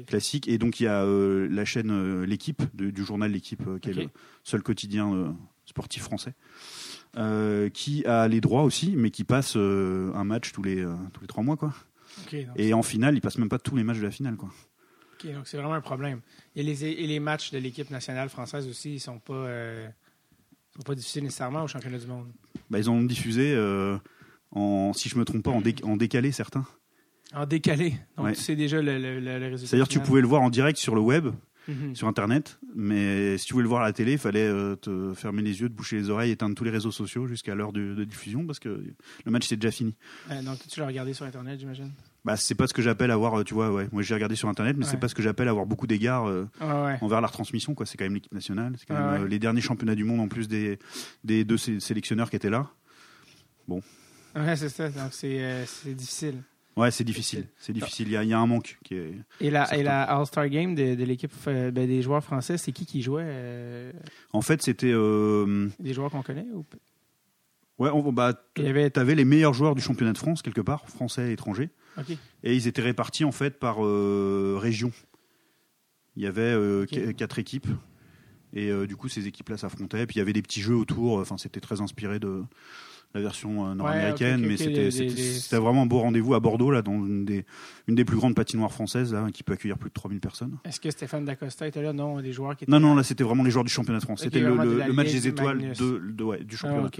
C: Classique. Et donc il y a euh, la chaîne euh, L'équipe, de- du journal L'équipe, euh, qui est le seul quotidien sportif français, qui a les droits aussi, mais qui passe un match tous les, tous les trois mois. Quoi.
A: Donc,
C: Et en finale, il passe même pas tous les matchs de la finale. Quoi.
A: Donc c'est vraiment un problème. Et les, et les matchs de l'équipe nationale française aussi, ils sont pas, sont pas diffusés nécessairement au championnat du monde?
C: Bah, ils ont diffusé, en, si je me trompe pas, en, dé- en décalé certains.
A: En décalé. Donc,
C: Ouais.
A: tu sais déjà le, le, le- le résultat.
C: C'est-à-dire tu pouvais le voir en direct sur le web,
A: Mhm.
C: sur Internet, mais si tu voulais le voir à la télé, il fallait euh, te fermer les yeux, te boucher les oreilles, éteindre tous les réseaux sociaux jusqu'à l'heure de, de diffusion, parce que le match c'est déjà fini.
A: Euh, donc, tu l'as regardé sur Internet, j'imagine?
C: Bah, c'est pas ce que j'appelle avoir, euh, tu vois, ouais. Moi, j'ai regardé sur internet, mais
A: Ouais.
C: c'est pas ce que j'appelle avoir beaucoup d'égards euh,
A: ouais.
C: envers la retransmission, quoi. C'est quand même l'équipe nationale, c'est quand même les derniers championnats du monde en plus des, des deux sé- sélectionneurs qui étaient là.
A: Ouais, c'est ça. Donc, c'est c'est difficile.
C: Ouais, c'est difficile. C'est difficile. Il y, a, il y a un manque qui est.
A: Et la,
C: Certain.
A: et la All-Star Game de, de l'équipe euh, ben, des joueurs français, c'est qui qui jouait euh,
C: En fait, c'était. euh,
A: Des joueurs qu'on connaît ou...
C: Ouais, on, bah,
A: Il y avait.
C: t'avais les meilleurs joueurs du championnat de France quelque part, français et étrangers,
A: Ok.
C: et ils étaient répartis en fait par euh, région. Il y avait euh, quatre équipes, et euh, du coup ces équipes-là s'affrontaient. Puis il y avait des petits jeux autour. Enfin, c'était très inspiré de la version euh, nord-américaine, mais c'était
A: des-
C: vraiment un beau rendez-vous à Bordeaux, là, dans une des, une des plus grandes patinoires françaises, là, qui peut accueillir plus de 3000 personnes.
A: Est-ce que Stéphane Dacosta était là? Non, des joueurs qui étaient
C: Non, non, là c'était vraiment les joueurs du championnat de France. C'était le, match des étoiles de, de- ouais, du
A: Ah,
C: championnat.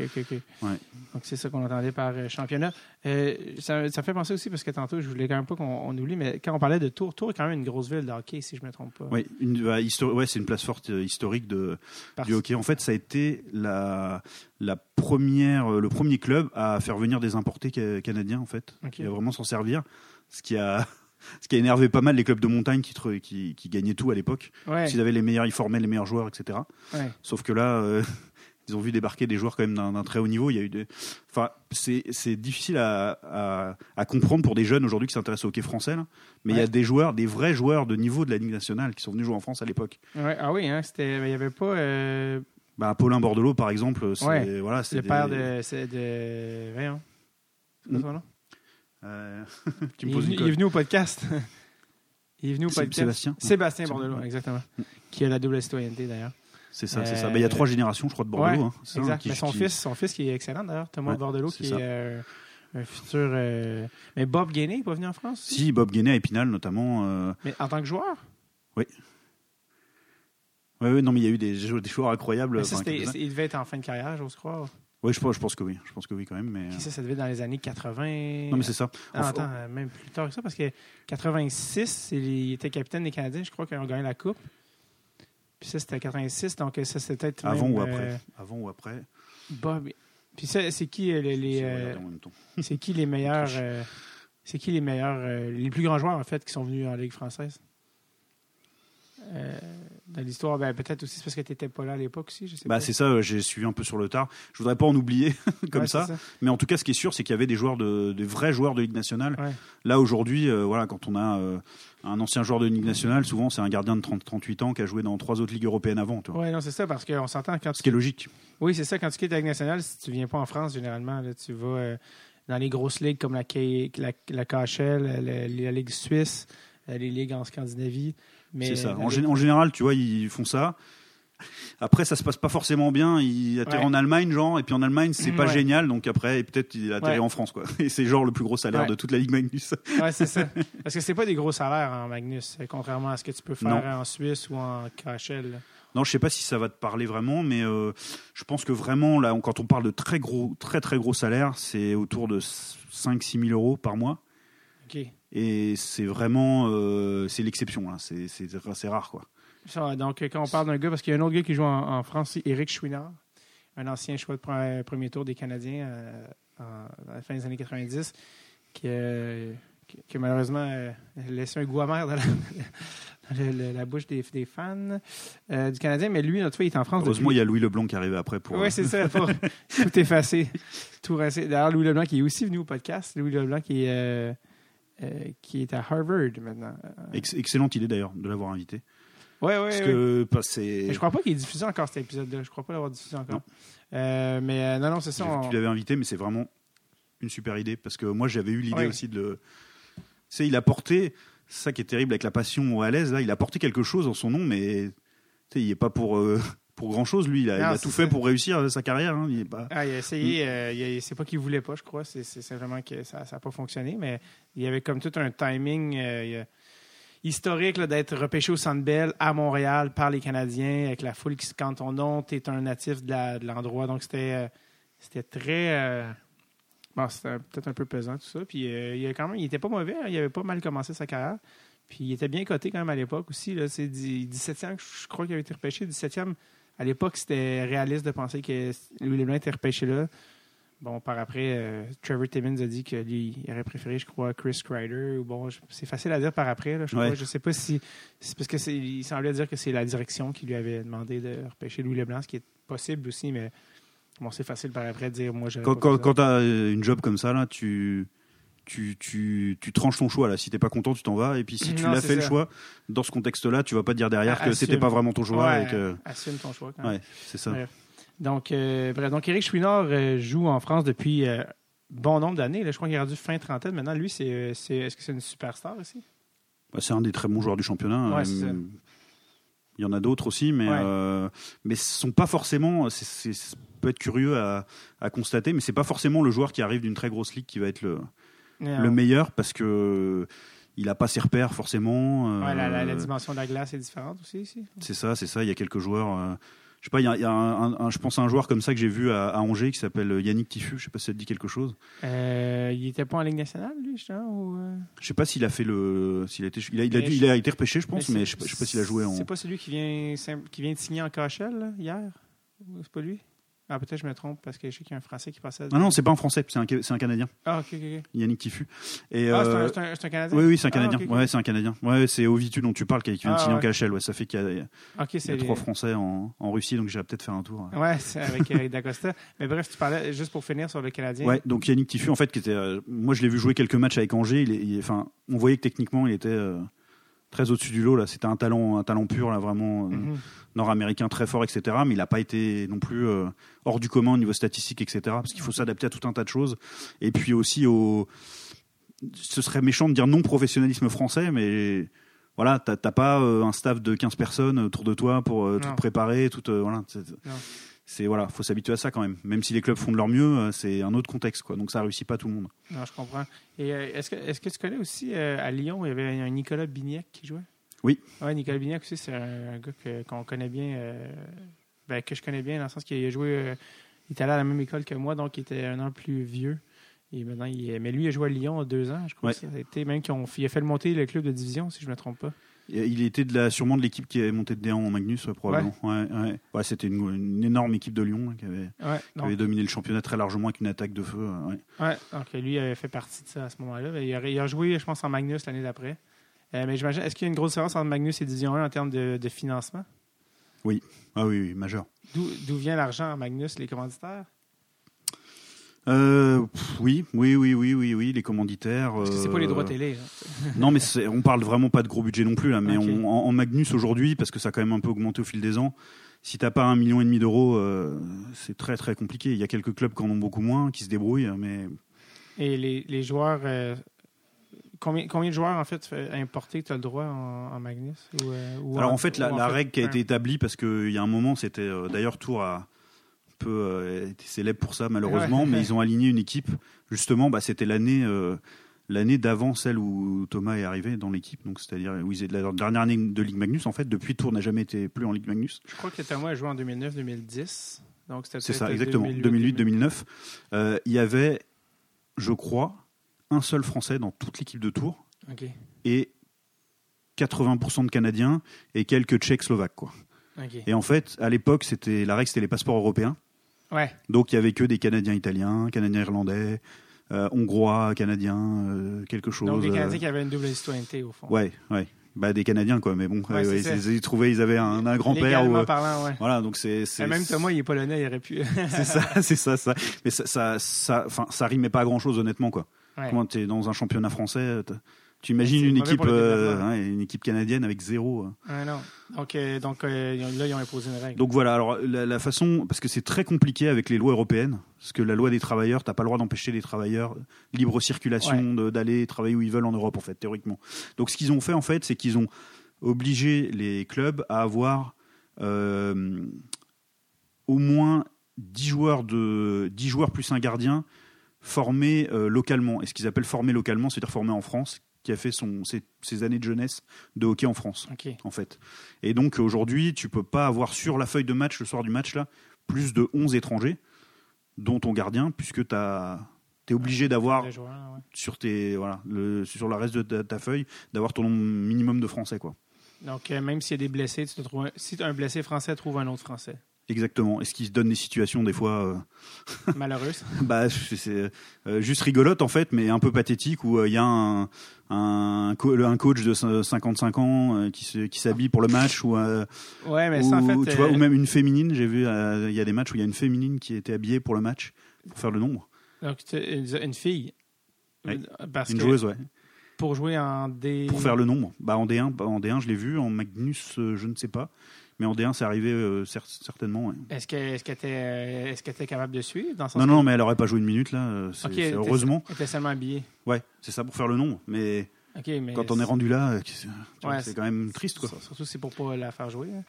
C: Ouais.
A: Donc, c'est ça qu'on entendait par euh, championnat. Euh, ça, ça fait penser aussi, parce que tantôt, je voulais quand même pas qu'on on oublie, mais quand on parlait de Tours, Tours est quand même une grosse ville de hockey, si je ne me trompe pas.
C: Ouais, une- ouais, c'est une place forte euh, historique de,
A: Parce-
C: du hockey. En fait, ça a été la, la première, euh, le premier club à faire venir des importés ca- canadiens, en fait,
A: Ok.
C: et à vraiment s'en servir. Ce qui a, ce qui a énervé pas mal les clubs de montagne qui, tr- qui, qui gagnaient tout à l'époque.
A: Ouais,
C: Ils avaient les meilleurs, ils formaient les meilleurs joueurs, etc.
A: ouais.
C: Sauf que là, euh, ils ont vu débarquer des joueurs quand même d'un très haut niveau. Il y a eu des, enfin, c'est c'est difficile à, à, à comprendre pour des jeunes aujourd'hui qui s'intéressent au hockey français. là. Mais il y a des joueurs, des vrais joueurs de niveau de la Ligue nationale qui sont venus jouer en France à l'époque.
A: Ah oui, hein, c'était, il n'y avait pas euh,
C: Bah, Paulin Bordelot, par exemple, c'est
A: Ouais.
C: voilà, c'est
A: le
C: des-
A: père de. C'est de. C'est quoi
C: Mm. Euh, tu me
A: Il, est
C: poses
A: venu,
C: une
A: il est venu au podcast. il est venu au podcast.
C: Sébastien.
A: Sébastien
C: C'est
A: Bordelot, exactement. Qui a la double citoyenneté d'ailleurs.
C: C'est ça, c'est ça.
A: Euh,
C: Bah, il y a trois générations, je crois, de Bordelot.
A: Ouais,
C: hein,
A: exact.
C: hein, qui-
A: mais son
C: qui-
A: fils, son fils qui est excellent d'ailleurs, Thomas
C: Ouais,
A: Bordelot, qui
C: ça.
A: est euh, un futur. euh, Mais Bob il n'est pas venu en France?
C: Si Bob Guéné à Épinal, notamment. euh,
A: Mais en tant que joueur?
C: Ouais, ouais, non, mais il y a eu des, des joueurs incroyables.
A: Mais ça, il devait être en fin de carrière, j'ose croire.
C: Ouais, je pense, je pense que oui. Je pense que oui, quand même. Mais...
A: Puis ça, ça devait être dans les années 80.
C: Non, mais c'est ça.
A: Ah, attends, euh, même plus tard que ça, parce que 86, c'est- il était capitaine des Canadiens, je crois qu'ils ont gagné la Coupe. Puis ça, c'était 86, donc ça, c'était peut-être.
C: Avant
A: même,
C: ou
A: euh,
C: après? Avant ou après?
A: Bob. Puis ça, c'est qui euh, les, les, euh, c'est qui les meilleurs euh, c'est qui les meilleurs euh, les plus grands joueurs en fait qui sont venus en Ligue française? Euh, dans l'histoire ben, peut-être aussi parce que tu n'étais pas là à l'époque aussi je sais
C: Bah, c'est ça, euh, j'ai suivi un peu sur le tard. Je voudrais pas en oublier comme
A: Ouais,
C: ça. Mais en tout cas, ce qui est sûr, c'est qu'il y avait des joueurs de, des vrais joueurs de Ligue nationale.
A: Ouais.
C: Là, aujourd'hui, euh, voilà, quand on a euh, un ancien joueur de Ligue nationale, souvent, c'est un gardien de 30, 38 ans qui a joué dans trois autres ligues européennes avant.
A: ouais non c'est ça parce qu'on s'entend quand
C: Ce qui est logique.
A: Oui, c'est ça. Quand tu quittes la Ligue nationale, si tu viens pas en France, généralement, là, tu vas euh, dans les grosses ligues comme la, K- la, la KHL, la, Ligue suisse, les ligues en Scandinavie. Mais
C: C'est ça. En,
A: Ligue-
C: gé- en général, tu vois, ils font ça. Après, ça se passe pas forcément bien. Il atterrit
A: Ouais.
C: en Allemagne, genre, et puis en Allemagne, c'est pas
A: Ouais.
C: génial. Donc après, peut-être il atterrit
A: Ouais.
C: en France, quoi. Et c'est genre le plus gros salaire
A: Ouais.
C: de toute la Ligue Magnus.
A: Ouais, c'est ça. Parce que c'est pas des gros salaires en Magnus, euh, contrairement à ce que tu peux faire
C: Non.
A: en Suisse ou en KHL.
C: Non, je sais pas si ça va te parler vraiment, mais euh, je pense que vraiment, là, quand on parle de très gros, très très gros salaires, c'est autour de 5-6 000 euros par mois.
A: OK.
C: Et c'est vraiment, euh, c'est l'exception, là. C'est, c'est, rare, quoi.
A: Ça, donc, euh, quand on parle d'un gars, parce qu'il y a un autre gars qui joue en, en France, c'est Éric Chouinard, un ancien choix de pre- premier tour des Canadiens euh, à la fin des années 90, qui, euh, qui- qui a malheureusement euh, laissé un goût amer dans la, dans le- le- la bouche des, des fans euh, du Canadien. Mais lui, notre fois, il est en France.
C: Heureusement,
A: depuis-
C: il y a Louis Leblanc qui est arrivé après pour.
A: Oui, c'est ça, pour tout effacer, tout. D'ailleurs, Louis Leblanc qui est aussi venu au podcast. Louis Leblanc qui est, qui est à Harvard maintenant.
C: Ex- excellente idée d'ailleurs de l'avoir invité.
A: Oui, oui,
C: Parce
A: oui.
C: que bah, c'est.
A: Je crois pas qu'il est diffusé encore cet épisode-là. Je crois pas l'avoir diffusé encore.
C: Non.
A: Euh, mais euh, non, non, c'est ça. On-
C: Tu l'avais invité, mais c'est vraiment une super idée parce que moi j'avais eu l'idée
A: Ouais.
C: aussi de le. Tu sais, il a porté ça qui est terrible avec la passion à l'aise là. Il a porté quelque chose en son nom, mais tu sais, il est pas pour euh, pour grand chose lui. Il a, il tout fait
A: ça.
C: pour réussir euh, sa carrière. hein. Il est pas.
A: Ah, il a essayé,
C: Mm.
A: euh, c'est pas qu'il voulait pas, je crois. C'est, simplement que ça n'a pas fonctionné. Mais il y avait comme tout un timing euh, historique d'être repêché au Centre Bell à Montréal par les Canadiens avec la foule qui se ton nom. Tu es un natif de, l'endroit. Donc c'était, euh, c'était très. bon, c'était peut-être un peu pesant tout ça. Puis il, a quand même, il était pas mauvais. hein. Il avait pas mal commencé sa carrière. Puis il était bien coté quand même à l'époque aussi. C'est dix- 17e, je crois qu'il avait été repêché. 17e, à l'époque, c'était réaliste de penser que Louis Leblanc était repêché là. Bon, par après, euh, Trevor Timmins a dit que lui, il aurait préféré, je crois, Chris Kreider. Bon, c'est facile à dire par après. Là, je,
C: Ouais.
A: je sais pas si. C'est parce que c'est, il semblait dire que c'est la direction qui lui avait demandé de repêcher Louis Leblanc, ce qui est possible aussi, mais bon, c'est facile par après de dire moi,
C: Quand, quand,
A: ça.
C: quand t'as une job comme ça là, tu tu, tu, tu tranches ton choix là. Si t'es pas content, tu t'en vas. Et puis si tu l'as fait le choix, dans ce contexte-là, tu vas pas dire derrière
A: Ah,
C: que c'était
A: assume.
C: pas vraiment ton choix.
A: Ouais,
C: et que...
A: Assume ton choix. Quand même.
C: Ouais, c'est ça.
A: Donc, euh, bref, donc Eric Chouinard euh, joue en France depuis euh, bon nombre d'années. Je crois qu'il est rendu fin trentaine. Maintenant, lui, c'est, c'est, est-ce que c'est une superstar aussi?
C: Bah, c'est un des très bons joueurs du championnat.
A: Ouais, c'est ça.
C: Il y en a d'autres aussi, mais
A: Ouais.
C: mais ce sont pas forcément. C'est, peut être curieux à, à constater, mais c'est pas forcément le joueur qui arrive d'une très grosse ligue qui va être le, Le meilleur parce que il a pas ses repères forcément. euh,
A: Ouais, la, la- la dimension de la glace est différente aussi ici.
C: C'est ça, c'est ça. Il y a quelques joueurs. euh, je sais pas, il y a, il y a un, un- un- je pense à un joueur comme ça que j'ai vu à, à Angers qui s'appelle Yannick Tiffu. Je sais pas si ça te dit quelque chose.
A: Euh, il était pas en Ligue nationale, lui, justement? Ou, euh?
C: Je sais pas s'il a fait le, s'il a été, il a, il a,
A: Mais
C: dû-
A: je-
C: il a été repêché, je pense,
A: Mais
C: mais, je sais pas, je sais pas s'il a joué en.
A: C'est pas celui qui vient, qui vient de signer en KHL là, hier? C'est pas lui? Ah, peut-être je me trompe parce que je sais qu'il y a un Français qui passait.
C: Ah non, c'est pas un Français, c'est un, c'est un Canadien,
A: Ah, ok, ok.
C: Yannick Tiffu. Et
A: Ah, c'est
C: euh,
A: un- c'est un, Canadien?
C: oui, oui, c'est un
A: Ah,
C: Canadien. Ouais, c'est un Canadien. Ouais, c'est Ovitu dont tu parles qui vient de signer en KHL. Ouais, ça fait qu'il y a, il y a trois Français en, en Russie, donc j'irai peut-être faire un tour.
A: Ouais, c'est avec Eric Dacosta. Mais bref, tu parlais, juste pour finir sur le Canadien.
C: Ouais, donc Yannick Tiffu, en fait, qui était, euh, moi je l'ai vu jouer quelques matchs avec Angers. Il est, il est- enfin, on voyait que techniquement, il était euh, très au-dessus du lot. Là, c'était un talent, un talent pur, là, vraiment euh,
A: Mhm.
C: nord-américain, très fort, etc. Mais il n'a pas été non plus euh, hors du commun au niveau statistique, etc. Parce qu'il faut s'adapter à tout un tas de choses. Et puis aussi au, ce serait méchant de dire non professionnalisme français, mais voilà, t'as pas euh, un staff de 15 personnes autour de toi pour euh, tout préparer, tout voilà. C'est- voilà, faut s'habituer à ça quand même. Même si les clubs font de leur mieux, euh, c'est un autre contexte quoi. Donc ça réussit pas tout le monde.
A: Non, je comprends. Et euh, est-ce que, est-ce que tu connais aussi euh, à Lyon, il y avait un Nicolas Bignac qui jouait?
C: Oui.
A: Ouais, Nicolas Bignac aussi, c'est un, gars que- qu'on connaît bien, euh, ben, que je connais bien dans le sens qu'il a joué, euh, il était allé à la même école que moi, donc il était un an plus vieux. Et maintenant, il est- mais lui, il a joué à Lyon deux ans, je crois.
C: Ouais.
A: Ça a été même qu'il a fait le monter le club de division, si je ne me trompe pas.
C: Il était de la, sûrement de l'équipe qui est montée de D1 en Magnus, ouais, probablement. Ouais. Ouais, ouais. c'était une, une énorme équipe de Lyon hein, qui, avait, qui avait dominé le championnat très largement avec une attaque de feu. ouais.
A: donc lui avait fait partie de ça à ce moment-là. Il a, il a joué, je pense, en Magnus l'année d'après. Euh, mais j'imagine, est-ce qu'il y a une grosse différence entre Magnus et Division 1 en termes de, de financement?
C: Ah oui, oui, majeur.
A: D'où d'où vient l'argent en Magnus, les commanditaires?
C: Euh, pff, oui, oui, oui, oui, oui, oui, les commanditaires.
A: Parce que c'est pas les
C: euh,
A: droits télé. hein.
C: Non, mais on parle vraiment pas de gros budget non plus là. Mais on- en, en Magnus aujourd'hui, parce que ça a quand même un peu augmenté au fil des ans. Si t'as pas un million et demi d'euros, euh, c'est très très compliqué. Il y a quelques clubs qui en ont beaucoup moins, qui se débrouillent, mais
A: Et les, les joueurs. euh, combien, combien de joueurs, en fait, que tu as le droit en, en Magnus ou, euh, ou
C: Alors en fait, la, la règle qui a été établie, parce qu'il y a un moment, c'était euh, d'ailleurs Tour un peu euh, été célèbre pour ça malheureusement,
A: Ouais.
C: mais ils ont aligné une équipe. Justement, bah, c'était l'année euh, l'année d'avant celle où Thomas est arrivé dans l'équipe, donc c'est-à-dire où ils étaient de la dernière année de Ligue Magnus. En fait, depuis Tour n'a jamais été plus en Ligue Magnus.
A: Je crois que Thomas a joué en 2009-2010. Donc c'était
C: C'est ça, exactement. 2008-2009, euh, il y avait, je crois, un seul Français dans toute l'équipe de Tour
A: OK.
C: et 80% de Canadiens et quelques Tchèques, Slovaques, quoi. Et en fait, à l'époque, c'était la règle, c'était les passeports européens.
A: Ouais.
C: Donc il y avait que des Canadiens italiens, Canadiens irlandais, euh, hongrois, canadiens, euh, quelque chose.
A: Donc les
C: euh,
A: Canadiens qui avaient une double citoyenneté, au fond.
C: Ouais, ouais. Bah des Canadiens quoi, mais bon,
A: Ouais, ça.
C: ils, ils trouvaient, ils avaient un, un grand-père ou euh,
A: parlant, ouais.
C: voilà, donc c'est
A: même Thomas, il est polonais, il aurait pu.
C: c'est ça, c'est ça, ça. Mais ça, ça, ça, ça rimait pas à grand chose honnêtement quoi.
A: Ouais.
C: Quand t'es dans un championnat français, tu imagines une équipe, euh, une équipe canadienne avec zéro. euh.
A: Non. Donc, euh, donc euh, là, ils ont imposé une règle.
C: Donc voilà, alors la, la façon, parce que c'est très compliqué avec les lois européennes, parce que la loi des travailleurs, t'as pas le droit d'empêcher les travailleurs libre circulation d'aller travailler où ils veulent en Europe en fait, théoriquement. Donc ce qu'ils ont fait en fait, c'est qu'ils ont obligé les clubs à avoir au moins 10 joueurs de 10 joueurs plus un gardien formés localement. Et ce qu'ils appellent formés localement, c'est-à-dire formés en France, qui a fait son, ses, ses années de jeunesse de hockey en France en fait. Et donc aujourd'hui, tu peux pas avoir sur la feuille de match le soir du match là plus de 11 étrangers dont ton gardien puisque tu es obligé d'avoir
A: ouais.
C: sur tes voilà, le, sur le reste de ta, ta feuille d'avoir ton nombre minimum de français quoi.
A: Donc, euh, même s'il y a des blessés, tu te trouves un- si un blessé français, trouve un autre français.
C: Exactement. Et ce qui se donne des situations des fois euh,
A: Malheureuse.
C: bah c'est euh, juste rigolote en fait mais un peu pathétique où il y a un un, co- un coach de 55 ans euh, qui s'habille pour le match ou euh,
A: Ouais, mais ça, en
C: ou,
A: fait.
C: tu vois,
A: euh,
C: ou même une féminine, j'ai vu, euh, il y a des matchs où il y a une féminine qui était habillée pour le match, pour faire le nombre.
A: Donc, une fille.
C: Ouais.
A: Parce
C: Une
A: que
C: joueuse, ouais.
A: pour jouer en D.
C: Pour faire le nombre. Bah, en D1, bah, en D1 je l'ai vu. En Magnus, euh, je ne sais pas. Mais en D1, c'est arrivé euh, cer- certainement. ouais.
A: Est-ce que est-ce que t'es euh, que capable de suivre dans
C: Non,
A: que-
C: non, mais elle aurait pas joué une minute là. euh, heureusement.
A: t'es seulement habillé.
C: Ouais, c'est ça pour faire le nombre. Mais quand on est rendu là, c'est
A: Ouais,
C: quand même triste quoi.
A: Surtout c'est pour pas la faire jouer. hein.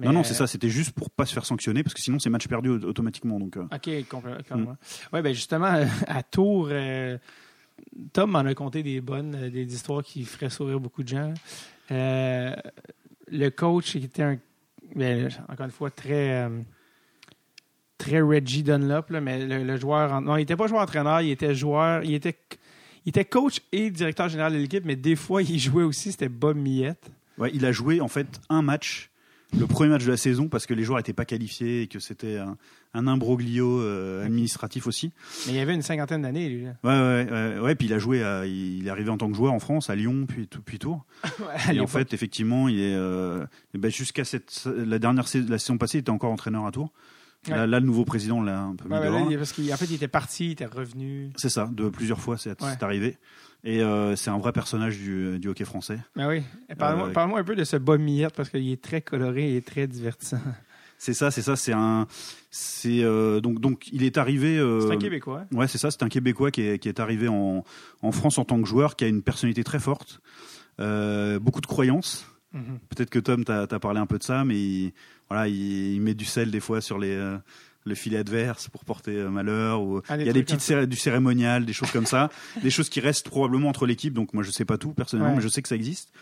A: Mais,
C: non, non, c'est ça. C'était juste pour pas se faire sanctionner parce que sinon c'est match perdu au- automatiquement. Donc, euh,
A: OK, complè-
C: Mm.
A: complètement. Ouais, ben justement, à Tours, euh, Tom m'en a conté des bonnes, des histoires qui feraient sourire beaucoup de gens. Euh, le coach qui était un, encore une fois, très, euh, très Reggie Dunlop, là, mais le, joueur, non, il était pas joueur entraîneur, il était joueur, il était, il était coach et directeur général de l'équipe, mais des fois, il jouait aussi, c'était Bob Millette.
C: ouais, il a joué en fait un match, le premier match de la saison parce que les joueurs n'étaient pas qualifiés et que c'était un, un imbroglio euh, administratif aussi.
A: Mais il avait une cinquantaine d'années, lui. là.
C: Ouais, ouais, ouais, ouais, Puis il a joué, à- il est arrivé en tant que joueur en France, à Lyon, puis, tout- puis Tours. Et en fait, effectivement, il est euh, ben, jusqu'à cette la dernière sais- la saison passée, il était encore entraîneur à Tours. Là, le nouveau président l'a un peu mis dehors.
A: parce qu'en fait, il était parti, il était revenu.
C: C'est ça, de plusieurs fois, c'est arrivé. Et euh, c'est un vrai personnage du, du hockey français.
A: Ben oui. Parle-moi
C: Euh,
A: parle-moi un peu de ce Bob Millette parce qu'il est très coloré et très divertissant.
C: C'est ça, c'est ça, c'est un, c'est euh, donc donc il est arrivé. euh,
A: C'est un Québécois.
C: Ouais, c'est ça. C'est un Québécois qui est, qui est arrivé en, en France en tant que joueur, qui a une personnalité très forte, euh, beaucoup de croyances.
A: Mhm.
C: Peut-être que Tom t'a t'a parlé un peu de ça, mais il, voilà, il, il met du sel des fois sur les le filet adverse pour porter euh, malheur. Ou
A: Ah,
C: il y a des petites céré- du cérémonial, des choses comme ça, des choses qui restent probablement entre l'équipe. Donc moi je sais pas tout personnellement,
A: Ouais.
C: mais je sais que ça existe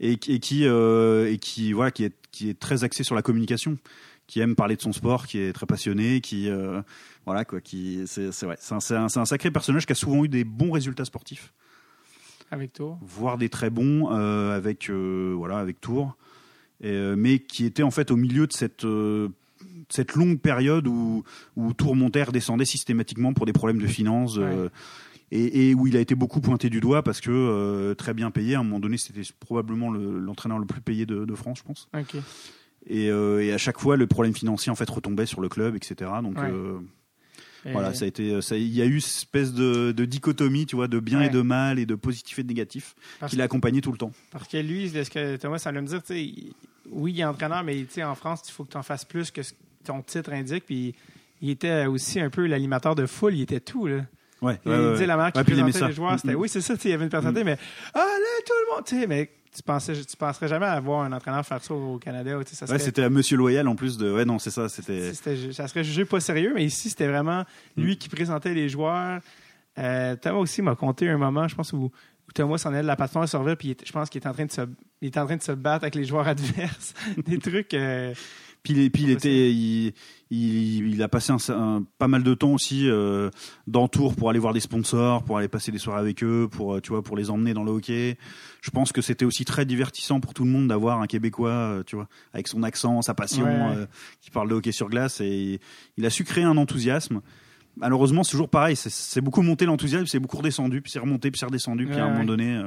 C: et, qui- et qui euh, et qui voilà qui est qui est très axé sur la communication qui aime parler de son sport, qui est très passionné, qui euh, voilà quoi, qui c'est c'est ouais, un, un- un sacré personnage qui a souvent eu des bons résultats sportifs,
A: Avec toi.
C: voire des très bons euh, avec euh, voilà avec Tours, Et, mais qui était en fait au milieu de cette cette longue période où où Tours montait redescendait systématiquement pour des problèmes de finances. euh, et, et où il a été beaucoup pointé du doigt parce que euh, très bien payé. À un moment donné, c'était probablement le- l'entraîneur le, plus payé de, de France, je pense. Et, euh, et à chaque fois, le problème financier en fait retombait sur le club, etc. Donc
A: Ouais.
C: euh,
A: Et-
C: voilà, ça a été, il y a eu cette espèce de, de dichotomie, tu vois, de bien
A: Ouais.
C: et de mal et de positif et de négatif,
A: Parce-
C: qui l'a accompagné tout le temps.
A: Parce que lui, ce que Thomas semble me dire, tu sais, il- oui, il est entraîneur, mais tu sais, en France, il faut que tu en fasses plus que ce que ton titre indique. Puis il était aussi un peu l'animateur de foule, il était tout. Là.
C: Ouais,
A: Il
C: ouais,
A: disait la
C: il aimait
A: présentait les joueurs, c'était
C: Mm, mm.
A: oui, c'est ça, il y avait une personnalité, mais allez, tout le monde, tu sais, mais tu pensais, tu penserais jamais à voir un entraîneur faire ça au Canada, tu sais, ça
C: Ouais,
A: serait,
C: c'était à Monsieur Loyal en plus de. Ouais, non, c'est ça, c'était.
A: ça serait jugé pas sérieux, mais ici, c'était vraiment lui
C: Mm.
A: qui présentait les joueurs. Euh, Thomas aussi m'a conté un moment, je pense, où, où Thomas s'en allait de la patinoire servir, puis je pense qu'il était en train de se, il était en train de se battre avec les joueurs adverses. Des trucs. euh,
C: Puis, il- puis il était, il, il, il a passé un, un- pas mal de temps aussi euh, dans Tours pour aller voir des sponsors, pour aller passer des soirées avec eux, pour euh, tu vois, pour les emmener dans le hockey. Je pense que c'était aussi très divertissant pour tout le monde d'avoir un Québécois, euh, tu vois, avec son accent, sa passion,
A: Ouais, ouais.
C: euh, qui parle de hockey sur glace et il a su créer un enthousiasme. Malheureusement, c'est toujours pareil. C'est- beaucoup monté l'enthousiasme, c'est beaucoup redescendu, puis c'est remonté, puis c'est redescendu, puis à un moment donné,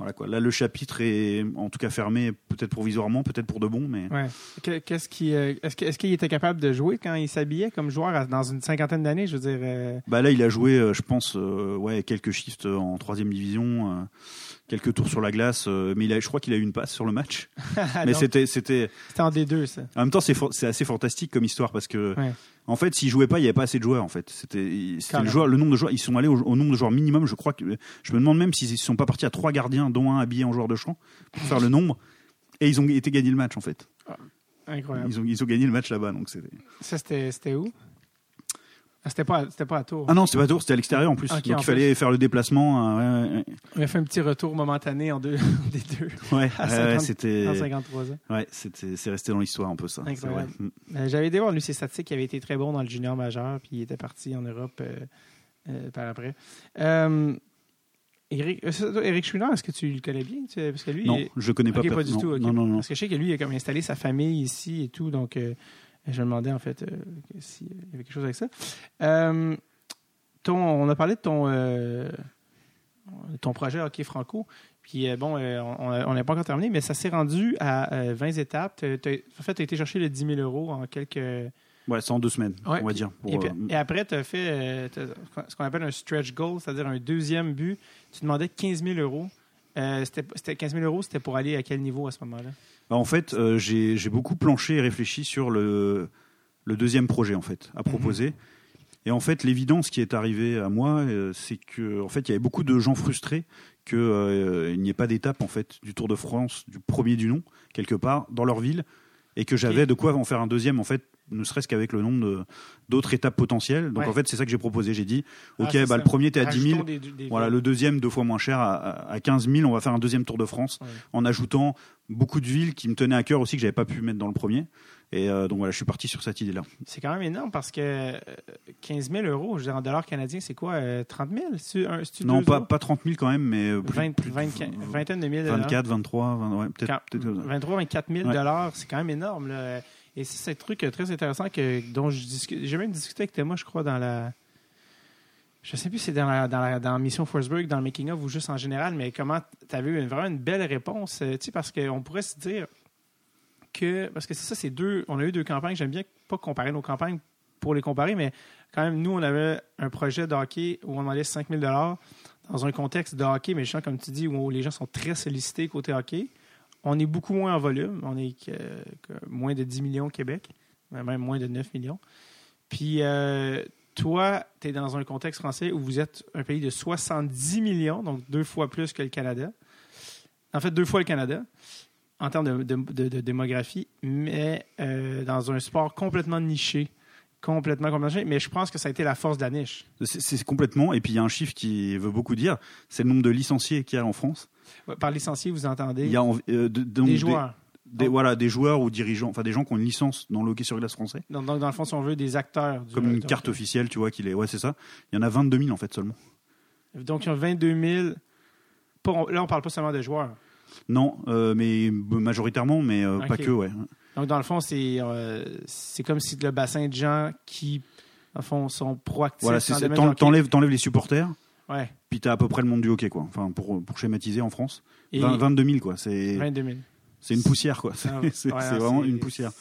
C: voilà quoi. Là, le chapitre est en tout cas fermé, peut-être provisoirement, peut-être pour de bon, mais.
A: ouais. Que- Qu'est-ce qui, euh, est-ce que- est-ce qu'il était capable de jouer quand il s'habillait comme joueur dans une cinquantaine d'années, je veux dire. euh,
C: Bah là, il a joué, euh, je pense, ouais, quelques shifts en troisième division, quelques tours sur la glace, euh, mais il a, je crois qu'il a eu une passe sur le match.
A: ah
C: mais c'était, c'était,
A: c'était en D2, ça.
C: en même temps, c'est, assez fantastique comme histoire parce que,
A: Ouais.
C: en fait, s'il jouait pas, il y avait pas assez de joueurs. En fait, c'était, le joueur, le nombre de joueurs, ils sont allés au, au nombre de joueurs minimum. Je crois que, je me demande même s'ils sont pas partis à trois gardiens, dont un habillé en joueur de champ, pour faire le nombre. Et ils ont été gagner le match en fait.
A: Incroyable.
C: Ils ont, ils ont gagné le match là-bas, donc c'était.
A: Ça, c'était c'était où? Ah, c'était pas, à- c'était pas à Tours.
C: Ah non, c'était pas Tours, c'était à l'extérieur en plus.
A: Ok,
C: donc
A: en
C: il fallait faire le déplacement. euh, ouais, ouais,
A: On a fait un petit retour momentané en deux, des deux,
C: ouais,
A: À
C: ouais,
A: 50
C: ouais, c'était.
A: en 53 ans.
C: Ouais, c'était, c'est resté dans l'histoire un peu ça.
A: Incroyable.
C: Mm.
A: Euh, J'avais été voir lui ses statistiques, il avait été très bon dans le junior majeur, puis il était parti en Europe euh, euh, par après. Eric, Eric est-ce que tu le connais bien? Parce que lui,
C: Non,
A: il-
C: je connais pas.
A: Ok,
C: per-
A: pas du
C: non,
A: tout. ok.
C: Non, non, non.
A: Parce que je sais que lui, il a comme installé sa famille ici et tout, donc euh, je me demandais en fait euh, s'il y avait quelque chose avec ça. Euh, ton, on a parlé de ton, euh, ton projet Hockey Franco. Puis euh, bon, euh, on n'a pas encore terminé, mais ça s'est rendu à euh, 20 étapes. En fait, tu as été chercher le 10 000 euros en quelques,
C: Ouais, c'est en deux semaines,
A: Ouais,
C: on va dire. pour,
A: Et, puis-
C: euh,
A: et après, tu as fait euh, ce qu'on appelle un stretch goal, c'est-à-dire un deuxième but. Tu demandais 15 000 euros. Euh, c'était c'était 15 000 euros, c'était pour aller à quel niveau à ce moment-là?
C: Bah, en fait, euh, j'ai beaucoup planché et réfléchi sur le, le deuxième projet en fait à proposer. Et en fait, l'évidence qui est arrivée à moi, euh, c'est que en fait, il y avait beaucoup de gens frustrés que euh, il n'y ait pas d'étape en fait du Tour de France du premier du nom quelque part dans leur ville et que j'avais de quoi en faire un deuxième en fait ne serait-ce qu'avec le nombre d'autres étapes potentielles. Donc
A: Ouais.
C: en fait, c'est ça que j'ai proposé. J'ai dit,
A: Ah,
C: ok, bah,
A: ça.
C: le premier t'es à 10 000,
A: Rajoutons des- des-
C: voilà, le deuxième, deux fois moins cher, à, à- à 15 000, on va faire un deuxième Tour de France
A: Ouais.
C: en ajoutant beaucoup de villes qui me tenaient à cœur aussi, que j'avais pas pu mettre dans le premier. Et euh, donc voilà, je suis parti sur cette idée-là.
A: C'est quand même énorme parce que euh, 15 000 euros, je veux dire, en dollars canadiens, c'est quoi? euh, 30 000? C'est-tu un- c'est-tu
C: Non,
A: deux
C: pas,
A: euros?
C: pas 30 000 quand même, mais euh, plus,
A: 20,
C: plus de
A: 20, vingtaine de mille dollars.
C: 24, 23, 20, ouais, peut-être.
A: Quand-
C: peut-être, euh,
A: 23 24 000
C: Ouais.
A: dollars, c'est quand même énorme. là. Et c'est un truc euh, très intéressant que, dont je discute. J'ai même discuté avec Thomas, je crois, dans la. Je sais plus si c'est dans la, dans, la, dans Mission Forsberg, dans le making of ou juste en général, mais comment tu avais eu vraiment une belle réponse, euh, tu sais, parce qu'on pourrait se dire que parce que c'est ça, c'est deux. On a eu deux campagnes. J'aime bien pas comparer nos campagnes pour les comparer, mais quand même, nous, on avait un projet de hockey où on demandait 5 000 dans un contexte de hockey, mais justement, comme tu dis, où les gens sont très sollicités côté hockey. On est beaucoup moins en volume. On est moins de 10 millions au Québec, même moins de 9 millions. Puis euh, toi, tu es dans un contexte français où vous êtes un pays de 70 millions, donc deux fois plus que le Canada. En fait, deux fois le Canada en termes de démographie, mais euh, dans un sport complètement niché. Complètement, complètement. Mais je pense que ça a été la force de la niche.
C: C'est complètement. Et puis il y a un chiffre qui veut beaucoup dire c'est le nombre de licenciés qu'il y a en France.
A: Ouais, Par licencié, vous entendez
C: Il y a en- euh, de- donc
A: des joueurs.
C: des- voilà, des joueurs ou dirigeants, enfin des gens qui ont une licence dans le hockey sur glace français,
A: Donc, donc, dans le fond, si on veut, des acteurs. du-
C: comme une carte officielle, tu vois, qu'il est. Ouais, c'est ça. Il y en a 22 000 en fait seulement.
A: Donc, il y a 22 000. Pas- là, on parle pas seulement de joueurs.
C: Non, euh, mais majoritairement, mais euh, pas que, ouais.
A: Donc, dans le fond, c'est euh, comme si le bassin de gens qui, dans le fond, sont proactifs.
C: Voilà. T'enlèves t'enlèves les supporters,
A: Ouais.
C: puis t'as à peu près le monde du hockey, quoi. Enfin, pour, pour schématiser en France.
A: Et
C: 20 22 000, quoi. C'est
A: 22 000.
C: c'est une poussière, quoi. C'est
A: Ah,
C: c'est-
A: ouais,
C: vraiment une poussière.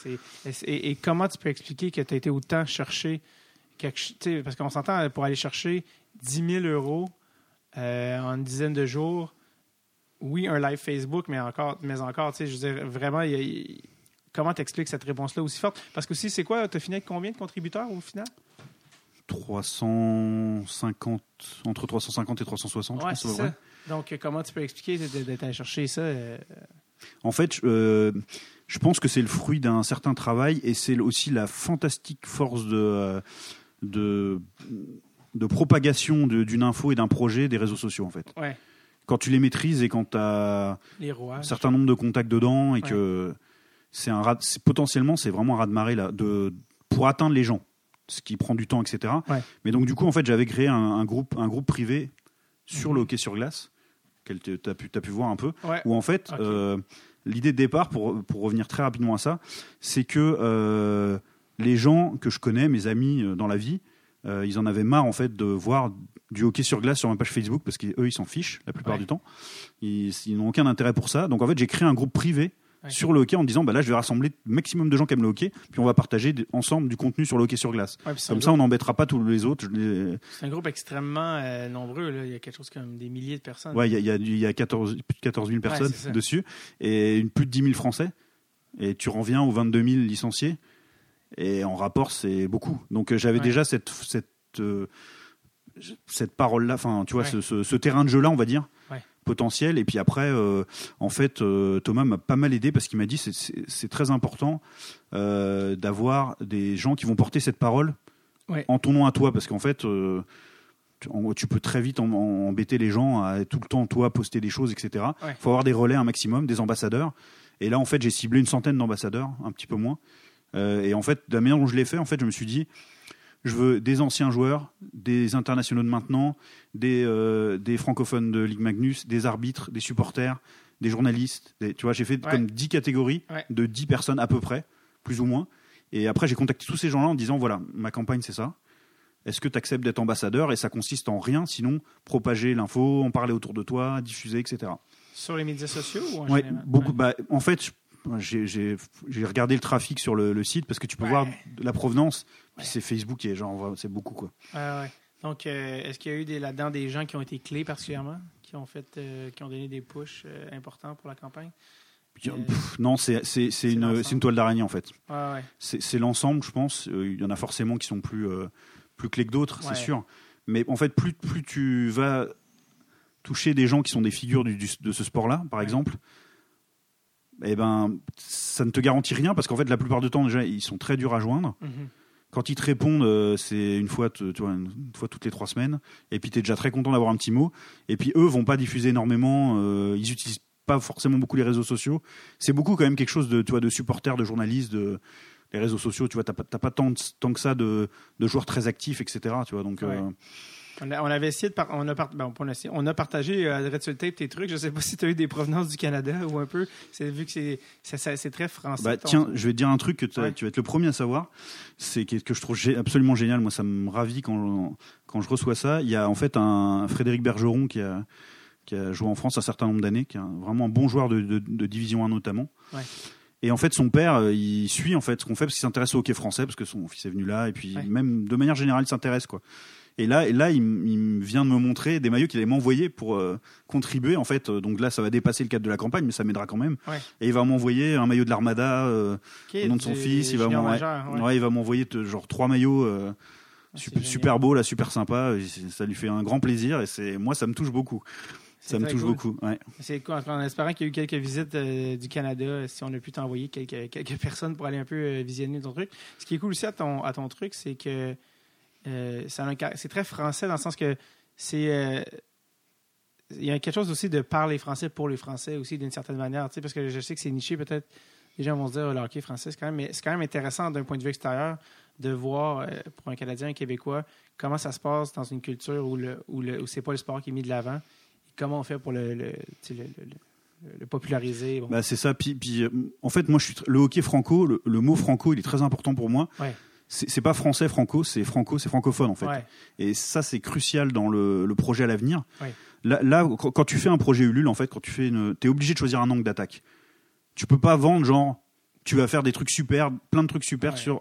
A: Et, comment tu peux expliquer que tu as été autant chercher quelque Parce qu'on s'entend pour aller chercher 10 000 euros euh, en une dizaine de jours. Oui, un live Facebook, mais encore, mais encore, tu sais, je veux dire, vraiment, il y a- il- comment tu expliques cette réponse-là aussi forte? Parce que aussi, c'est quoi? Tu as fini avec combien de contributeurs au final?
C: 350, entre 350 et 360, je pense,
A: ça. Donc, comment tu peux expliquer d'être allé chercher ça? euh,
C: En fait, je, euh, je pense que c'est le fruit d'un certain travail et c'est aussi la fantastique force de, euh, de, de propagation de- d'une info et d'un projet des réseaux sociaux, en fait.
A: Ouais,
C: Quand tu les maîtrises et quand tu as un certain nombre de contacts dedans et que c'est un potentiellement, c'est vraiment un là, de, pour atteindre les gens, ce qui prend du temps, etc.
A: Ouais.
C: Mais donc, du coup, en fait, j'avais créé un, un groupe, un groupe privé sur
A: Mhm.
C: le hockey sur glace, que tu as pu, t'as pu voir un peu
A: Ouais.
C: où en fait, euh, l'idée de départ, pour, pour revenir très rapidement à ça, c'est que euh, les gens que je connais, mes amis euh, dans la vie, euh, ils en avaient marre en fait de voir du hockey sur glace sur ma page Facebook parce qu'eux ils s'en fichent la plupart
A: Ouais.
C: du temps. Ils, ils n'ont aucun intérêt pour ça. Donc en fait, j'ai créé un groupe privé Sur le hockey en disant bah là je vais rassembler le maximum de gens qui aiment le hockey puis on va partager ensemble du contenu sur le hockey sur glace.
A: Ouais,
C: Comme ça on n'embêtera pas tous les autres. Les-
A: C'est un groupe extrêmement euh, nombreux. là. Il y a quelque chose comme des milliers de personnes.
C: Ouais, il y a, il y a du- il y a 14, plus de 14 000 personnes dessus et une, plus de 10 000 Français. Et tu reviens aux 22 000 licenciés. Et en rapport, c'est beaucoup. Donc euh, j'avais déjà cette, cette, euh, cette parole-là, enfin, tu vois, ce, ce- ce terrain de jeu-là, on va dire,
A: Ouais.
C: Potentiel. Et puis après, euh, en fait, euh, Thomas m'a pas mal aidé parce qu'il m'a dit c'est- c'est c'est très important euh, d'avoir des gens qui vont porter cette parole
A: Ouais.
C: en ton nom à toi. Parce qu'en fait, tu, en- tu peux très vite en- en- embêter les gens à tout le temps, toi, poster des choses, etc. Il
A: Ouais.
C: faut avoir des relais un maximum, des ambassadeurs. Et là, en fait, j'ai ciblé une centaine d'ambassadeurs, un petit peu moins. Et en fait, de la manière dont je l'ai fait, en fait, je me suis dit, je veux des anciens joueurs, des internationaux de maintenant, des, euh, des francophones de Ligue Magnus, des arbitres, des supporters, des journalistes. des- tu vois, j'ai fait
A: Ouais.
C: comme 10 catégories
A: Ouais.
C: de 10 personnes à peu près, plus ou moins. Et après, j'ai contacté tous ces gens-là en disant, voilà, ma campagne, c'est ça. Est-ce que tu acceptes d'être ambassadeur? Et ça consiste en rien, sinon propager l'info, en parler autour de toi, diffuser, etc.
A: Sur les médias sociaux ou en
C: Ouais,
A: général?
C: beaucoup. Bah, en fait, j'ai regardé le trafic sur le, le site parce que tu peux
A: Ouais.
C: voir la provenance. C'est Facebook qui est genre, c'est beaucoup quoi.
A: Ouais. Donc, euh, est-ce qu'il y a eu là-dedans des gens qui ont été clés particulièrement, qui ont fait, euh, qui ont donné des pushs euh, importants pour la campagne?
C: Pff, non, c'est une, toile d'araignée en fait.
A: Ouais.
C: C'est l'ensemble, je pense. Il y en a forcément qui sont plus, plus clés que d'autres,
A: Ouais.
C: c'est sûr. Mais en fait, plus, plus tu vas toucher des gens qui sont des figures du- du- de ce sport-là, par
A: Ouais.
C: exemple, eh ben, ça ne te garantit rien parce qu'en fait, la plupart du temps, déjà, ils sont très durs à joindre.
A: Mhm.
C: Quand ils te répondent, euh, c'est une fois, une fois toutes les trois semaines. Et puis, tu es déjà très content d'avoir un petit mot. Et puis, eux vont pas diffuser énormément. euh, ils utilisent pas forcément beaucoup les réseaux sociaux. C'est beaucoup quand même quelque chose de, tu vois, de supporters, de journalistes, de les réseaux sociaux. Tu vois, t'as pas, pas tant, tant que ça de, de joueurs très actifs, etc. Tu vois, donc. Euh,
A: On, a- on avait essayé de par- on a par- bon, pas on a essayé, on a partagé euh, Red Tape tes trucs. Je sais pas si tu as eu des provenances du Canada ou un peu. C'est vu que c'est très français.
C: Bah, tiens, je vais te dire un truc que
A: Ouais.
C: tu vas être le premier à savoir. C'est que, que je trouve absolument génial. Moi, ça me ravit quand, quand je reçois ça. Il y a en fait un Frédéric Bergeron qui a, qui a joué en France un certain nombre d'années, qui est vraiment un bon joueur de, de- de Division 1 notamment.
A: Ouais.
C: Et en fait, son père, euh, il suit en fait ce qu'on fait parce qu'il s'intéresse au hockey français parce que son fils est venu là et puis
A: Ouais.
C: même de manière générale, il s'intéresse quoi. Et là, et là, il, vient de me montrer des maillots qu'il allait m'envoyer pour euh, contribuer en fait. Euh, Donc là, ça va dépasser le cadre de la campagne, mais ça m'aidera quand même.
A: Ouais.
C: Et il va m'envoyer un maillot de l'Armada. euh, au nom de son fils, il va m'envoyer-
A: ouais.
C: Ouais, il va m'envoyer genre trois maillots euh,
A: Ah,
C: super, super beaux, là, super sympa. Ça lui fait un grand plaisir et c'est moi ça me touche beaucoup. Ça me touche
A: cool.
C: beaucoup. Ouais.
A: C'est cool. En espérant qu'il y a eu quelques visites euh, du Canada, si on a pu t'envoyer quelques, quelques personnes pour aller un peu euh, visionner ton truc. Ce qui est cool aussi à ton, à ton truc, c'est que euh, c'est très français dans le sens que c'est. euh, il y a quelque chose aussi de parler français pour les Français aussi d'une certaine manière, tu sais, parce que je sais que c'est niché peut-être. Les gens vont se dire oh, le hockey français, c'est quand même, mais c'est quand même intéressant d'un point de vue extérieur de voir euh, pour un Canadien, un Québécois, comment ça se passe dans une culture où le où le où c'est pas le sport qui est mis de l'avant comment on fait pour le, le, populariser. bon.
C: Bah, c'est ça. Puis, puis, euh, en fait, moi, je suis le hockey franco. Le, le mot franco, il est très important pour moi.
A: Ouais.
C: C'est pas français franco, c'est franco, c'est francophone en fait.
A: Ouais.
C: Et ça, c'est crucial dans le, le projet à l'avenir.
A: Ouais.
C: Là, là, quand tu fais un projet Ulule, en fait, quand tu fais une, t'es obligé de choisir un angle d'attaque. Tu peux pas vendre genre, tu vas faire des trucs super, plein de trucs super
A: Ouais.
C: sur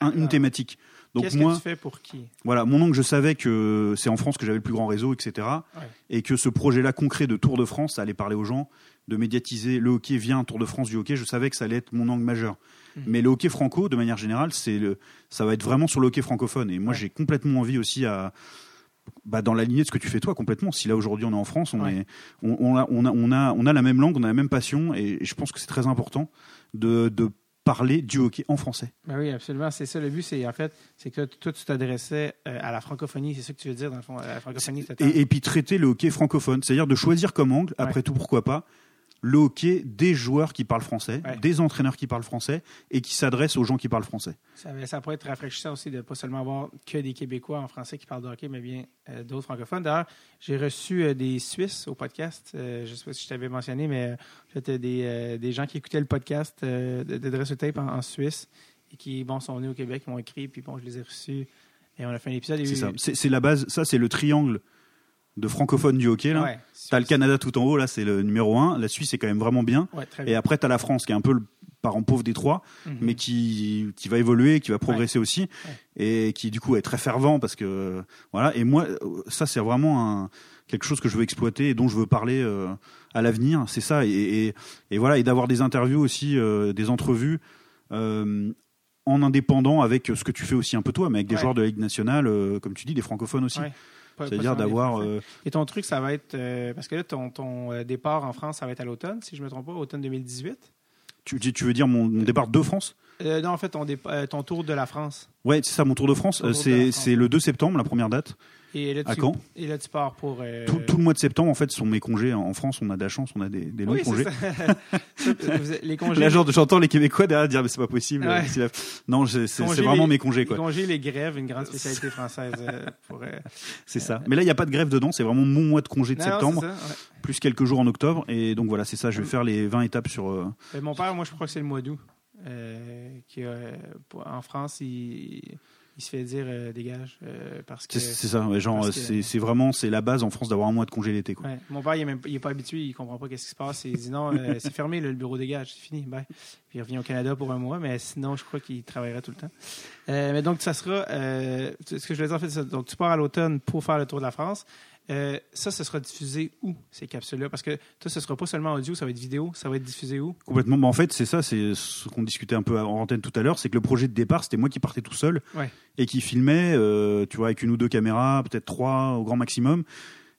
C: un- une thématique. Donc
A: Qu'est-ce
C: moi,
A: que tu fais pour qui?
C: Voilà, mon oncle, je savais que c'est en France que j'avais le plus grand réseau, etc.
A: Ouais.
C: Et que ce projet-là concret de Tour de France, ça allait parler aux gens, de médiatiser le hockey via un Tour de France du hockey. Je savais que ça allait être mon angle majeur.
A: Mhm.
C: Mais le hockey franco, de manière générale, c'est le, ça va être vraiment sur le hockey francophone. Et moi,
A: Ouais.
C: j'ai complètement envie aussi à, bah, dans la lignée de ce que tu fais toi, complètement. Si là aujourd'hui on est en France, on
A: Ouais.
C: est, on, on a, on a, on a, on a la même langue, on a la même passion, et, et je pense que c'est très important de, de parler du hockey en français.
A: Ben oui, absolument. C'est ça le but. C'est en fait, c'est que toi, tu t'adressais euh, à la francophonie. C'est ça que tu veux dire dans le fond, à la francophonie
C: et puis traiter le hockey francophone, c'est-à-dire de choisir comme angle, après tout pourquoi pas, le hockey des joueurs qui parlent français,
A: Ouais.
C: des entraîneurs qui parlent français et qui s'adressent aux gens qui parlent français.
A: Ça, ça pourrait être rafraîchissant aussi de pas seulement avoir que des Québécois en français qui parlent de hockey, mais bien euh, d'autres francophones. D'ailleurs, j'ai reçu euh, des Suisses au podcast. Euh, je ne sais pas si je t'avais mentionné, mais c'était des, des gens qui écoutaient le podcast de, de Dress Tape en, en Suisse et qui bon, sont venus au Québec, m'ont écrit, puis bon, je les ai reçus. Et on a fait un épisode.
C: C'est ça. C'est la base. Ça, c'est le triangle de francophone du hockey. Là.
A: Ouais,
C: T'as le. Canada tout en haut, là, c'est le numéro un. La Suisse est quand même vraiment bien.
A: Ouais, très
C: Et
A: bien.
C: après, t'as la France, qui est un peu le parent pauvre des trois,
A: Mhm.
C: mais qui, qui va évoluer, qui va progresser aussi, et qui du coup est très fervent parce que voilà. Et moi, ça c'est vraiment un, quelque chose que je veux exploiter et dont je veux parler euh, à l'avenir. C'est ça. Et, et, et voilà, et d'avoir des interviews aussi, euh, des entrevues. euh, en indépendant avec ce que tu fais aussi un peu toi, mais avec des
A: Ouais.
C: joueurs de la Ligue nationale, euh, comme tu dis, des francophones aussi.
A: Ouais.
C: C'est-à-dire d'avoir euh,
A: Et ton truc, ça va être. euh, parce que là, ton, ton euh, départ en France, ça va être à l'automne, si je ne me trompe pas, automne 2018.
C: tu, tu veux dire mon, mon départ de France?
A: Euh, non, en fait, euh, ton tour de la France.
C: Ouais, c'est ça, mon Tour de France. Euh, C'est le 2 septembre, la première date.
A: Et là,
C: À
A: tu,
C: Caen
A: et là, tu pars pour.
C: Tout, tout le mois de septembre, en fait, sont mes congés. En France, on a de la chance, on a des, des longs
A: oui,
C: congés.
A: les congés.
C: Là, genre, j'entends les Québécois derrière dire, mais c'est pas possible.
A: Ouais.
C: C'est la- Non, c'est vraiment
A: les-
C: mes congés,
A: les
C: quoi.
A: congés, les grèves, une grande spécialité française.
C: C'est ça. Mais là, il n'y a pas de grève dedans. C'est vraiment mon mois de congé de
A: non,
C: septembre,
A: c'est ça, ouais.
C: plus quelques jours en octobre. Et donc, voilà, c'est ça. Je vais faire les 20 étapes sur. Euh,
A: mon père, moi, je crois que c'est le mois d'août. Euh, qui, en France, il, il se fait dire euh, dégage euh, parce que.
C: C'est ça, ouais, genre,
A: parce que-
C: c'est vraiment c'est la base en France d'avoir un mois de congé l'été.
A: Ouais. Mon père, il est, même, il est pas habitué, il comprend pas qu'est-ce qui se passe. Il dit non, euh, c'est fermé, le bureau dégage, c'est fini. Bye. Puis il revient au Canada pour un mois, mais sinon, je crois qu'il travaillerait tout le temps. Mais donc, ça sera. ce que je voulais dire, en fait. Donc, tu pars à l'automne pour faire le tour de la France. Euh, ça, ce sera diffusé où, ces capsules-là? Parce que toi, ce sera pas seulement audio, ça va être vidéo. Ça va être diffusé où?
C: Complètement. Mais en fait, c'est ça, c'est ce qu'on discutait un peu en antenne tout à l'heure, c'est que le projet de départ, c'était moi qui partais tout seul
A: Ouais.
C: et qui filmait, euh, tu vois, avec une ou deux caméras, peut-être trois au grand maximum.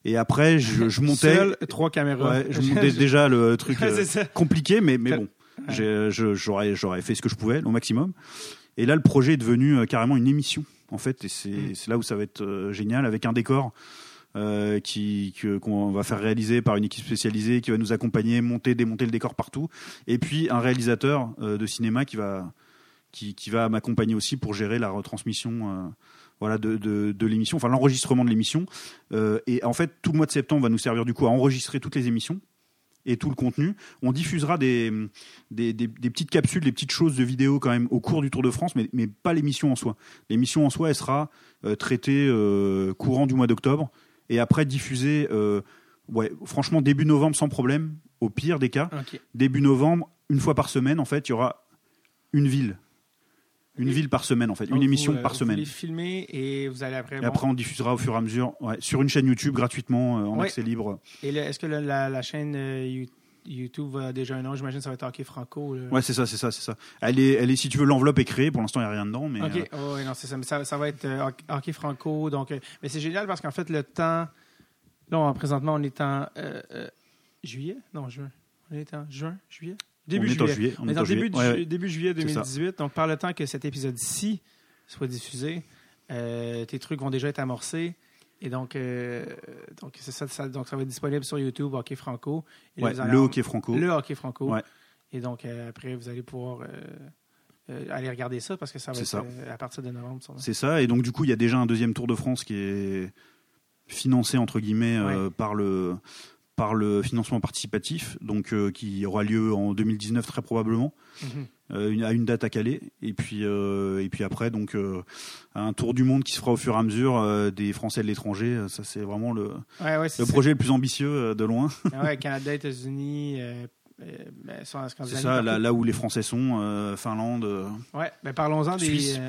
C: Et après, je, je montais.
A: Seul, trois caméras.
C: Ouais, je montais déjà le truc
A: Ouais,
C: euh, compliqué, mais, mais bon, je- j'aurais fait ce que je pouvais au maximum. Et là, le projet est devenu euh, carrément une émission, en fait, et c'est
A: Mm.
C: là où ça va être génial, avec un décor euh, qu'on va faire réaliser par une équipe spécialisée qui va nous accompagner, monter, démonter le décor partout, et puis un réalisateur euh, de cinéma qui va qui, va m'accompagner aussi pour gérer la retransmission. euh, voilà de, de, l'émission, enfin l'enregistrement de l'émission. Et en fait, tout le mois de septembre va nous servir du coup à enregistrer toutes les émissions et tout le contenu. On diffusera des, des, petites capsules, des petites choses de vidéo quand même au cours du Tour de France, mais, mais pas l'émission en soi. L'émission en soi, elle sera traitée courant du mois d'octobre et après diffusée, euh, ouais, franchement, début novembre sans problème, au pire des cas. Début novembre, une fois par semaine, en fait, il y aura une ville. Une ville par semaine, en fait.
A: Donc,
C: une émission
A: vous, euh,
C: par
A: Vous
C: semaine.
A: les filmer et vous allez après.
C: Et après, on diffusera au fur et à mesure ouais, sur une chaîne YouTube gratuitement euh, en
A: Ouais.
C: accès libre.
A: Et est-ce que la, la chaîne euh, You- YouTube a déjà un nom J'imagine que ça va être Hockey Franco.
C: Ouais, c'est ça, c'est ça, c'est ça. Elle est, elle est, si tu veux, l'enveloppe est créée. Pour l'instant, il n'y a rien dedans, mais
A: OK.
C: euh,
A: Oh, non, c'est ça. Mais ça, ça va être euh, Hockey- Franco. Donc, euh, mais c'est génial parce qu'en fait, le temps. Là, on- présentement, on est en juillet? Non, juin. On est en juin, juillet? Début
C: on est en
A: juillet.
C: juillet.
A: On est en
C: juillet.
A: début,
C: ouais.
A: juillet
C: C'est ça.
A: 2018. Donc, par le temps que cet épisode-ci soit diffusé, tes trucs vont déjà être amorcés. Et donc, euh, donc ça, ça- donc, ça va être disponible sur YouTube, Hockey Franco. Et
C: Ouais, le hockey franco.
A: Le hockey franco.
C: Ouais.
A: Et donc, euh, après, vous allez pouvoir euh, aller regarder ça parce que ça va être
C: ça.
A: à partir de novembre.
C: C'est ça. Et donc, du coup, il y a déjà un deuxième Tour de France qui est financé, entre guillemets, par le par le financement participatif, donc euh, qui aura lieu en 2019 très probablement,
A: Mhm.
C: euh, une- à une date à Calais, et puis euh, et puis après donc un tour du monde qui se fera au fur et à mesure des Français de l'étranger, ça c'est vraiment le,
A: Ouais, ouais, c'est
C: le projet le plus ambitieux de loin.
A: Ah ouais, Canada, États-Unis, ben,
C: C'est ça, là, où les Français sont, Finlande.
A: Ouais, ben parlons-en des,
C: Suisse.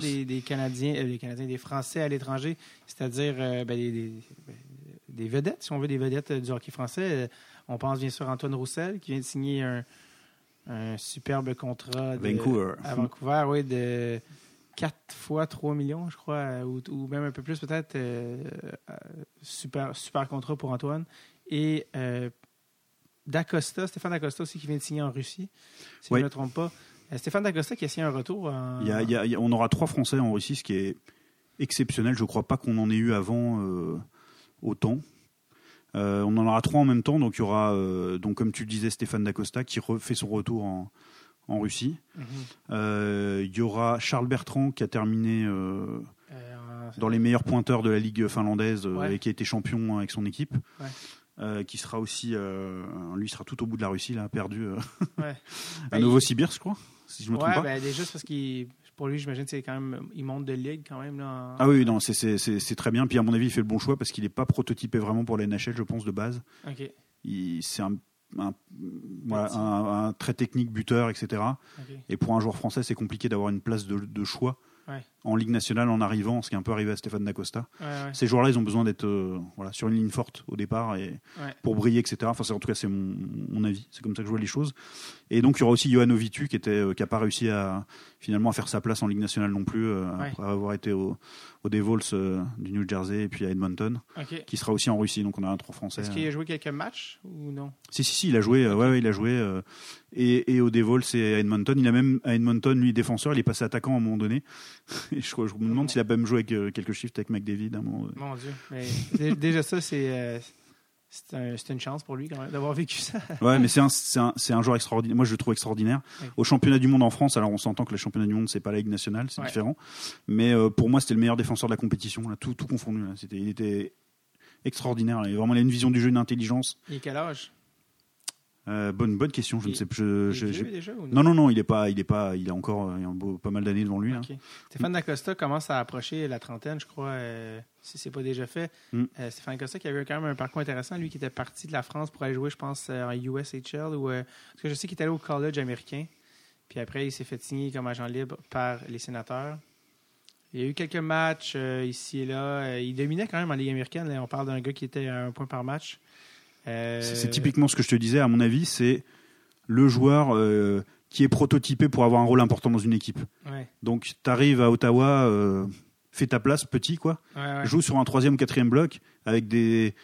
A: des, des Canadiens, des Canadiens, des Français à l'étranger, c'est-à-dire ben, des, des- ben, des vedettes, si on veut, des vedettes euh, du hockey français. Euh, on pense bien sûr à Antoine Roussel qui vient de signer un, un superbe contrat de-
C: Vancouver.
A: à Vancouver, oui, de 4 fois 3 millions, je crois, euh, ou, ou même un peu plus peut-être. euh, super, super contrat pour Antoine. Et euh, D'Acosta, Stéphane D'Acosta aussi qui vient de signer en Russie, si
C: Oui.
A: je ne me trompe pas. Stéphane D'Acosta qui a signé un retour en...
C: Il y a- il y a- il y a- on aura trois Français en Russie, ce qui est exceptionnel. Je ne crois pas qu'on en ait eu avant euh, autant. Euh, on en aura trois en même temps. Donc, il y aura, euh, donc, comme tu le disais, Stéphane Dacosta qui refait son retour en, en Russie.
A: Mhm.
C: Euh, il y aura Charles Bertrand qui a terminé dans les meilleurs pointeurs de la ligue finlandaise
A: Ouais.
C: et qui a été champion avec son équipe.
A: Ouais.
C: Qui sera aussi, lui sera tout au bout de la Russie, là, perdu
A: Ouais.
C: à Novosibirsk, je crois, si je me trompe
A: Ouais,
C: pas.
A: déjà, c'est parce qu'il. Pour lui, j'imagine, c'est quand même. Il monte de ligue quand même. Là, en-
C: Ah oui, non, c'est- c'est c'est- c'est très bien. Puis à mon avis, il fait le bon choix parce qu'il n'est pas prototypé vraiment pour la NHL, je pense, de base. C'est un, un- voilà,
A: Petit.
C: un- un très technique buteur, etc. Et pour un joueur français, c'est compliqué d'avoir une place de, de choix
A: Ouais.
C: En Ligue nationale en arrivant, ce qui est un peu arrivé à Stéphane Dacosta.
A: Ouais, ouais.
C: Ces joueurs-là, ils ont besoin d'être euh, voilà, sur une ligne forte au départ et
A: Ouais.
C: pour briller, etc. Enfin, en tout cas, c'est mon, mon avis. C'est comme ça que je vois les choses. Et donc, il y aura aussi Johan Ovitu qui était, euh, qui a pas réussi à finalement à faire sa place en Ligue nationale non plus euh, après avoir été au, au Devils du New Jersey et puis à Edmonton, qui sera aussi en Russie. Donc, on a un trois français.
A: Est-ce qu'il a joué quelques matchs ou non?
C: Si, si, si, il a joué. ouais, il a joué et, et au Devils et à Edmonton. Il a même à Edmonton, lui, défenseur. Il est passé attaquant à un moment donné. Et je, me demande s'il a pas même joué avec euh, quelques shifts avec McDavid à un moment donné.
A: Mon Dieu. Mais déjà, ça, c'est. euh, c'est un- c'est une chance pour lui d'avoir vécu ça.
C: Ouais, mais c'est un, un, un joueur extraordinaire. Moi, je le trouve extraordinaire.
A: Oui.
C: Au championnat du monde en France, alors on s'entend que le championnat du monde, c'est pas la Ligue nationale, c'est
A: Ouais.
C: différent. Mais euh, pour moi, c'était le meilleur défenseur de la compétition, là, tout, tout confondu. Là. Il était extraordinaire. là. Il, vraiment, il a une vision du jeu, une intelligence.
A: A quel âge?
C: Euh, bonne, bonne question. Je ne
A: Il-
C: sais je- je-
A: vieux
C: j'ai-
A: déjà ou
C: Non, non, non, il est pas, il est pas, il a encore euh, il a un beau- pas mal d'années devant lui.
A: Stéphane Dacosta commence à approcher la trentaine, je crois, euh, si c'est pas déjà fait.
C: Mm.
A: Euh, Stéphane Dacosta qui avait quand même un parcours intéressant, lui qui était parti de la France pour aller jouer, je pense, en USHL ou parce que je sais qu'il est allé au college américain. Puis après, il s'est fait signer comme agent libre par les sénateurs. Il y a eu quelques matchs ici et là. Il dominait quand même en Ligue américaine. Là, on parle d'un gars qui était à un point par match. Euh,
C: C'est c'est typiquement ce que je te disais. À mon avis, c'est le joueur euh, qui est prototypé pour avoir un rôle important dans une équipe.
A: Ouais,
C: Donc, tu arrives à Ottawa, euh, fais ta place, petit, quoi.
A: ouais, ouais.
C: Joue sur un troisième quatrième bloc avec des,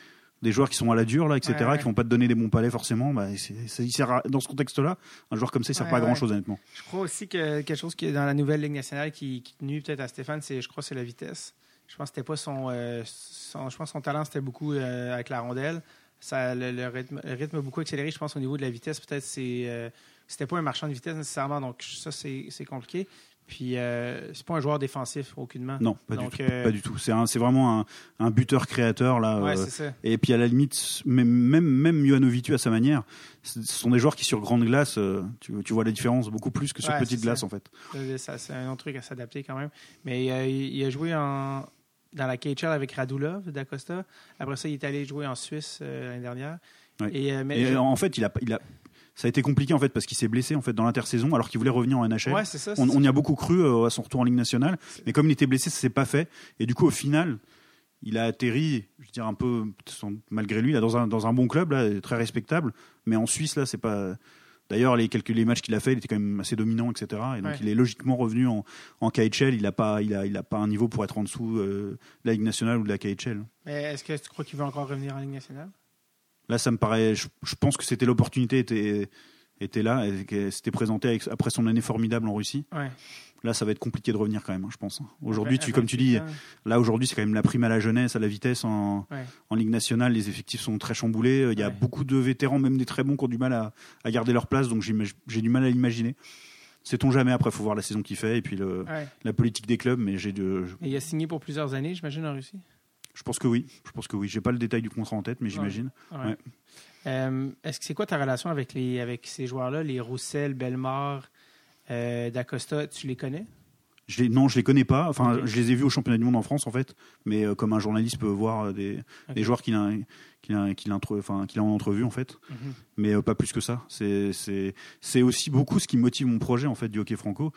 C: des joueurs qui sont à la dure, là, etc., qui vont pas te donner des bons palais forcément. Bah, il sert à- dans ce contexte-là, un joueur comme ça, il sert pas à grand-chose, honnêtement.
A: Je crois aussi que quelque chose qui est dans la nouvelle Ligue nationale qui, qui nuit peut-être à Stéphane, c'est, je crois, c'est la vitesse. Je pense que c'était pas son, euh, son- je pense son talent c'était beaucoup euh, avec la rondelle. Ça, le, le rythme, le rythme a beaucoup accéléré. Je pense au niveau de la vitesse, peut-être c'est, euh, c'était pas un marchand de vitesse nécessairement, donc ça c'est, compliqué. Puis euh, c'est pas un joueur défensif aucunement.
C: Non, pas
A: Donc,
C: du tout.
A: euh,
C: Pas du tout. C'est c'est vraiment un, un buteur créateur, là.
A: Ouais,
C: euh,
A: ça.
C: Et puis à la limite, même même, même à sa manière, ce sont des joueurs qui sur grande glace, euh, tu, tu vois la différence beaucoup plus que sur
A: Ouais,
C: petite glace
A: ça.
C: en fait.
A: Ça, c'est un autre truc à s'adapter quand même. Mais il, il a joué en, dans la KHL avec Radulov d'Acosta. Après ça, il est allé jouer en Suisse euh, l'année dernière. Et, euh, mais
C: Et
A: je-
C: en fait, il a, il a, ça a été compliqué en fait parce qu'il s'est blessé en fait dans l'intersaison alors qu'il voulait revenir en NHL.
A: Ouais, c'est ça.
C: on, y a beaucoup cru euh, à son retour en Ligue nationale, mais comme il était blessé, ça s'est pas fait. Et du coup, au final, il a atterri, je veux dire un peu malgré lui, là, dans un dans un bon club là, très respectable. Mais en Suisse là, c'est pas. D'ailleurs, les quelques les matchs qu'il a fait, il était quand même assez dominant, etc. Et donc,
A: Ouais.
C: il est logiquement revenu en, en KHL. Il a pas, il a, il a pas un niveau pour être en dessous euh, de la Ligue nationale ou de la KHL.
A: Mais est-ce que tu crois qu'il veut encore revenir en Ligue nationale?
C: Là, ça me paraît. Je, je pense que c'était l'opportunité était était là, et s'était présentée après son année formidable en Russie.
A: Ouais.
C: Là, ça va être compliqué de revenir quand même, hein, je pense. Aujourd'hui,
A: Après-
C: tu, comme tu dis, là aujourd'hui, c'est quand même la prime à la jeunesse, à la vitesse en,
A: Ouais.
C: en Ligue nationale. Les effectifs sont très chamboulés. Il y a
A: Ouais.
C: beaucoup de vétérans, même des très bons, qui ont du mal à, à garder leur place. Donc j'ai du mal à l'imaginer. Sait-on jamais Après, faut voir la saison qu'il fait et puis le,
A: Ouais.
C: la politique des clubs. Mais j'ai de, je,
A: Et il a signé pour plusieurs années, j'imagine, en Russie?
C: je pense que oui. Je pense que oui. J'ai pas le détail du contrat en tête, mais j'imagine.
A: Euh, est-ce que c'est quoi ta relation avec les avec ces joueurs-là, les Roussel, Bellemare, euh, D'Acosta, tu les connais?
C: Je les, non, je les connais pas. Enfin, je les ai vus au championnat du monde en France, en fait. Mais euh, comme un journaliste peut voir euh, des, joueurs qu'il a, qu'il a, qu'il a, entre- enfin, qu'il a en entrevue, en fait.
A: Mhm.
C: Mais euh, pas plus que ça. C'est, aussi beaucoup ce qui motive mon projet, en fait, du hockey franco.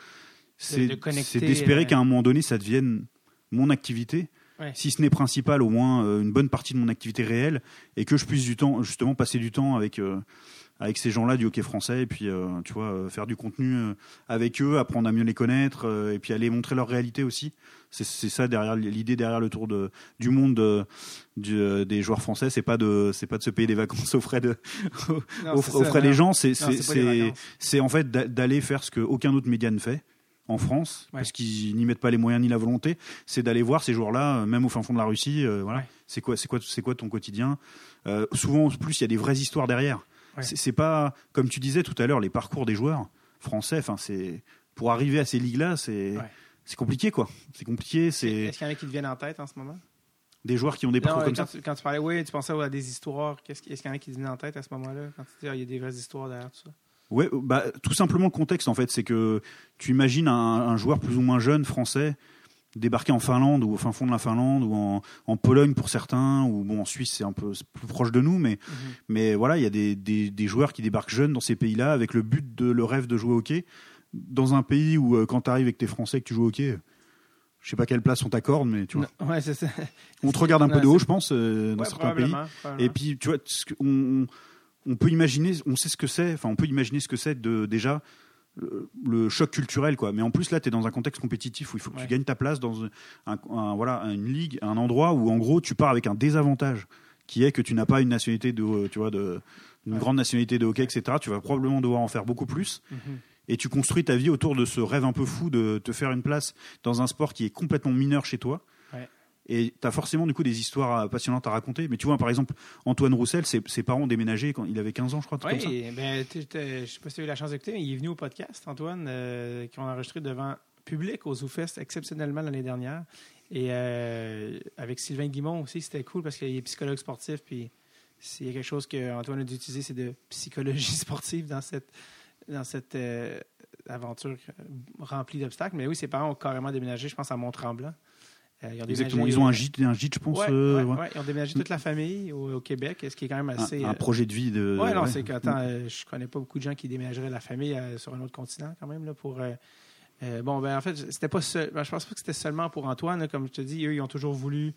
C: C'est,
A: de
C: d'espérer
A: euh,
C: qu'à un moment donné, ça devienne mon activité.
A: Ouais.
C: Si ce n'est principal, au moins une bonne partie de mon activité réelle. Et que je puisse du temps, justement, passer du temps avec, avec ces gens-là du hockey français. Et puis, euh, tu vois, euh, faire du contenu euh, avec eux, apprendre à mieux les connaître. et puis aller montrer leur réalité aussi. C'est, ça derrière l'idée derrière le tour de, du monde du, des joueurs français. C'est pas de, c'est pas de se payer des vacances aux frais de,
A: Non,
C: aux,
A: ça,
C: frais
A: non.
C: des gens. C'est, c'est, en fait d'a- d'aller faire ce que aucun autre média ne fait en France,
A: Ouais.
C: parce qu'ils n'y mettent pas les moyens ni la volonté. C'est d'aller voir ces joueurs-là, même au fin fond de la Russie. euh, voilà.
A: Ouais.
C: C'est quoi, c'est quoi, c'est quoi ton quotidien? Euh, Souvent, en plus, il y a des vraies histoires derrière.
A: Ouais.
C: C'est, pas comme tu disais tout à l'heure, les parcours des joueurs français. Enfin, c'est pour arriver à ces ligues-là, c'est
A: Ouais.
C: c'est compliqué, quoi. C'est compliqué. C'est
A: Est-ce qu'il y en a qui te viennent en tête en ce moment?
C: des joueurs qui ont des
A: Non,
C: parcours
A: euh,
C: comme
A: quand,
C: ça?
A: tu, quand tu parlais, oui, tu pensais à des histoires. Est-ce qu'il y en a qui te viennent en tête à ce moment-là? Quand tu dis, ah, il y a des vraies histoires derrière tout ça?
C: Ouais, bah, tout simplement le contexte en fait, c'est que tu imagines un, un joueur plus ou moins jeune français débarquer en Finlande ou au fin fond de la Finlande ou en, en Pologne pour certains ou bon en Suisse c'est un peu plus proche de nous mais mais voilà il y a des, des, des joueurs qui débarquent jeunes dans ces pays-là avec le but de le rêve de jouer au hockey. Dans un pays où euh, quand tu arrives avec tes Français que tu joues au hockey je sais pas quelle place on t'accorde mais tu vois.
A: Non, ouais, c'est ça.
C: on te regarde un peu de haut je pense euh, dans
A: Ouais,
C: certains pays. et puis, tu vois, on, on peut imaginer, on sait ce que c'est, enfin, on peut imaginer ce que c'est de déjà le, le choc culturel, quoi. Mais en plus, là, tu es dans un contexte compétitif où il faut que
A: Ouais.
C: tu gagnes ta place dans un, un- voilà, une ligue, un endroit où, en gros, tu pars avec un désavantage qui est que tu n'as pas une nationalité de, tu vois, de, une
A: Ouais.
C: grande nationalité de hockey, etc. Tu vas probablement devoir en faire beaucoup plus.
A: Mhm.
C: Et tu construis ta vie autour de ce rêve un peu fou de te faire une place dans un sport qui est complètement mineur chez toi. Et tu as forcément du coup des histoires euh, passionnantes à raconter. Mais tu vois, par exemple, Antoine Roussel, ses, ses parents ont déménagé quand il avait 15 ans, je crois. truc comme.
A: Oui, ben, je sais pas si tu as eu la chance d'écouter, mais il est venu au podcast, Antoine, euh, qu'on a enregistré devant public au ZooFest exceptionnellement l'année dernière. Et euh, avec Sylvain Guimont aussi, c'était cool parce qu'il est psychologue sportif, puis s'il y a quelque chose qu'Antoine a dû utiliser, c'est de psychologie sportive dans cette, dans cette euh, aventure remplie d'obstacles. Mais oui, ses parents ont carrément déménagé, je pense, à Mont-Tremblant. Euh, ils ont
C: Exactement.
A: déménagé-
C: Ils ont un gîte, un gîte je pense.
A: Ouais,
C: euh,
A: ouais. Ils ont déménagé toute la famille au, au Québec, ce qui est quand même assez.
C: un
A: euh,
C: projet de vie de.
A: Ouais, non, c'est que, attends, euh, je connais pas beaucoup de gens qui déménageraient la famille euh, sur un autre continent, quand même, là, pour. euh, euh, bon, ben, en fait, c'était pas seul. ben, je pense pas que c'était seulement pour Antoine, là, comme je te dis, eux, ils ont toujours voulu.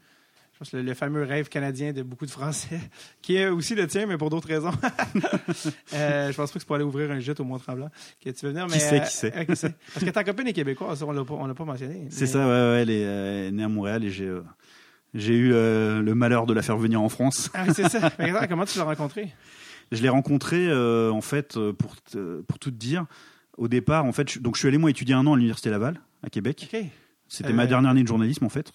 A: Je pense le, le fameux rêve canadien de beaucoup de Français, qui est aussi le tien, mais pour d'autres raisons. euh, je pense pas que c'est pour aller ouvrir un gîte au Mont-Tremblant que tu veux venir.
C: Qui
A: mais,
C: sait,
A: euh,
C: qui sait?
A: euh, qui sait. Parce que ta copine est québécoise, on l'a pas, on l'a pas mentionné.
C: C'est
A: mais-
C: ça, ouais, ouais, elle est, euh, elle est née à Montréal et j'ai, euh, j'ai eu le malheur de la faire venir en France.
A: Ah, oui, c'est ça. Mais attends, comment tu l'as rencontré?
C: Je l'ai rencontrée en fait pour pour tout te dire. Au départ, en fait, je- donc je suis allé moi étudier un an à l'université Laval à Québec.
A: OK.
C: C'était
A: Euh,
C: ma dernière année de journalisme en fait,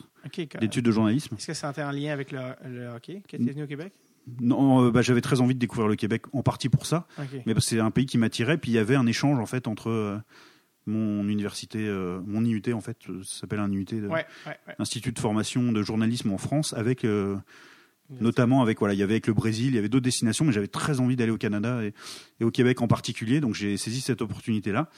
C: d'études de journalisme.
A: Est-ce que c'était en lien avec le, le hockey qui était venu au Québec?
C: Non, euh, bah, j'avais très envie de découvrir le Québec en partie pour ça, mais c'est un pays qui m'attirait. Puis il y avait un échange en fait entre euh, mon université, euh, mon IUT en fait, ça s'appelle un IUT, de-
A: Ouais, ouais, ouais.
C: Institut de formation de journalisme en France, avec notamment avec voilà, il y avait avec le Brésil, il y avait d'autres destinations, mais j'avais très envie d'aller au Canada et, et au Québec en particulier, donc j'ai saisi cette opportunité là.